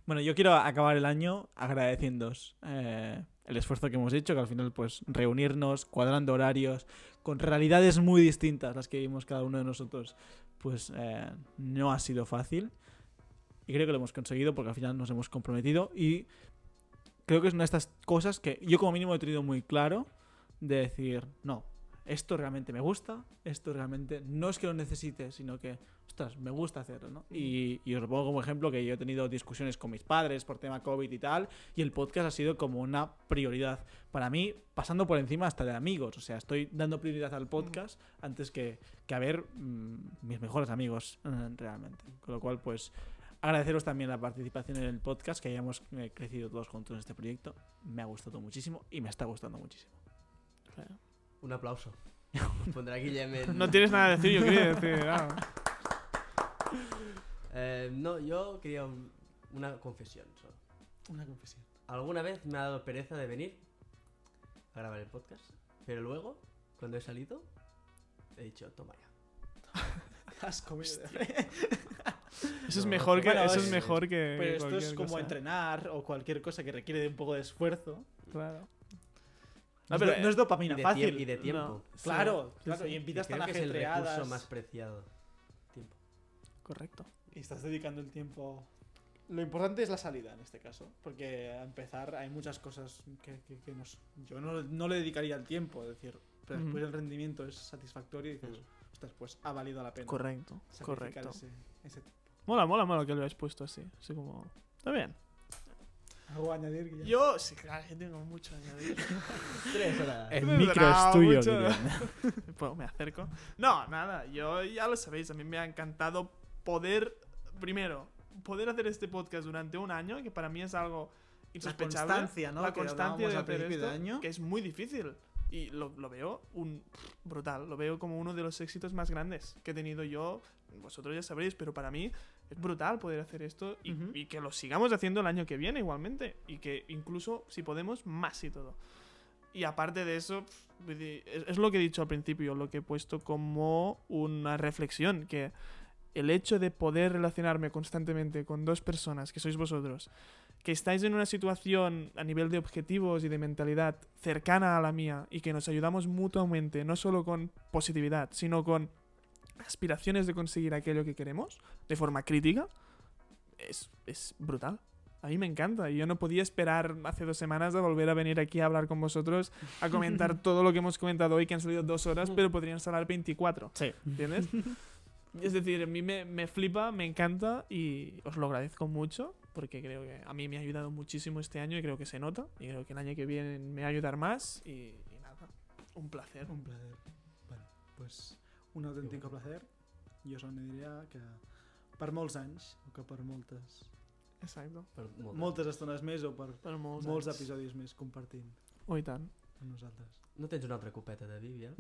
Bueno, yo quiero acabar el año agradeciéndoos eh, el esfuerzo que hemos hecho, que al final, pues, reunirnos, cuadrando horarios, con realidades muy distintas, las que vivimos cada uno de nosotros, pues eh, no ha sido fácil. Y creo que lo hemos conseguido porque al final nos hemos comprometido y creo que es una de estas cosas que yo como mínimo he tenido muy claro de decir, no, esto realmente me gusta, esto realmente no es que lo necesite, sino que, ostras, me gusta hacerlo, ¿no? Y, y os pongo como ejemplo que yo he tenido discusiones con mis padres por tema COVID y tal, y el podcast ha sido como una prioridad para mí, pasando por encima hasta de amigos, o sea, estoy dando prioridad al podcast antes que, que a ver mm, mis mejores amigos eh, realmente. Con lo cual, pues, agradeceros también la participación en el podcast, que hayamos eh, crecido todos juntos en este proyecto. Me ha gustado muchísimo y me está gustando muchísimo. Un aplauso. Pondrá Guillem en... No tienes nada que decir, yo quería decir. nada. Eh, no, yo quería un- una confesión solo. Una confesión. Alguna vez me ha dado pereza de venir a grabar el podcast, pero luego, cuando he salido, he dicho, toma ya. Has comido Eso es mejor que, bueno, eso es- es mejor que. Pero esto es como cosa. entrenar o cualquier cosa que requiere de un poco de esfuerzo. Claro. No, es, pero, no es Y dopamina de, fácil. y de tiempo. No. Claro, Sí, claro. sí. Y en vidas tan creo que es el ajetreadas. recurso más preciado. Tiempo. Correcto. Y estás dedicando el tiempo. Lo importante es la salida en este caso. Porque a empezar hay muchas cosas que, que- que nos, yo no, no le dedicaría el tiempo. Es decir, pero después el rendimiento es satisfactorio y dices, ostras, pues ha valido la pena. Correcto. Correcto. Ese, ese tiempo. Mola, mola, mola que lo hayas puesto así. Así como. Está bien. ¿Algo a añadir? Guillem? Yo, sí, claro, yo tengo mucho a añadir. Tres horas. El No, micro es tuyo. Guillem. Pues me acerco. No, nada, yo ya lo sabéis, a mí me ha encantado poder, primero, poder hacer este podcast durante un año, que para mí es algo insospechable. constancia, ¿no? La Que constancia de hacer esto, de año. que es muy difícil. Y lo, lo veo un brutal, lo veo como uno de los éxitos más grandes que he tenido yo. Vosotros ya sabréis, pero para mí es brutal poder hacer esto y, y que lo sigamos haciendo el año que viene igualmente. Y que incluso, si podemos, más y todo. Y aparte de eso, es lo que he dicho al principio, lo que he puesto como una reflexión, que el hecho de poder relacionarme constantemente con dos personas, que sois vosotros, que estáis en una situación a nivel de objetivos y de mentalidad cercana a la mía y que nos ayudamos mutuamente, no solo con positividad, sino con aspiraciones de conseguir aquello que queremos, de forma crítica, es, es brutal. A mí me encanta. Y yo no podía esperar hace dos semanas a volver a venir aquí a hablar con vosotros, a comentar todo lo que hemos comentado hoy, que han salido dos horas, pero podrían salir 24. Sí. ¿Entiendes? es decir, a mí me, me flipa, me encanta y os lo agradezco mucho porque creo que a mí me ha ayudado muchísimo este año y creo que se nota. Y creo que el año que viene me va a ayudar más y, y nada, un placer. Un placer. Vale, pues un autèntic placer. Jo sols diria que per molts anys, o que per moltes, Exacto. Per molt. moltes estones més o per Per molts, molts anys. episodis més compartint Oh, i tant. amb nosaltres. No tens una altra copeta de vi, ja?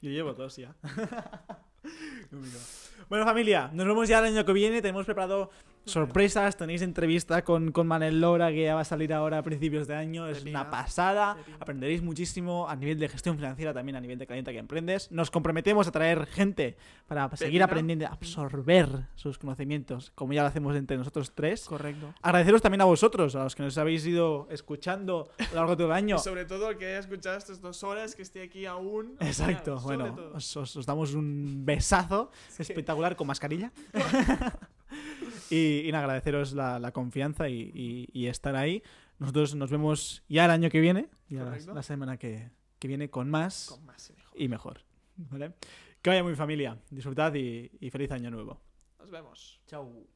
Yo llevo dos ya. bueno, familia, nos vemos ya el año que viene. Tenemos preparado sorpresas. Tenéis entrevista con, con Manel Lora que ya va a salir ahora a principios de año. Es una pasada. Aprenderéis muchísimo a nivel de gestión financiera, también a nivel de calienta que emprendes. Nos comprometemos a traer gente para seguir aprendiendo, absorber sus conocimientos, como ya lo hacemos entre nosotros tres. Correcto. Agradeceros también a vosotros, a los que nos habéis ido escuchando a lo largo de todo el año. Y sobre todo el que haya escuchado estas dos horas, que esté aquí aún. Exacto, bueno, os- os damos un besazo espectacular con mascarilla. y, y nada, agradeceros la, la confianza y, y- y estar ahí. Nosotros nos vemos ya el año que viene, ya la, la semana que, que viene con más Con más y mejor. y mejor. ¿vale? Que vaya muy familia, disfrutad y, y feliz año nuevo. Nos vemos. Chau.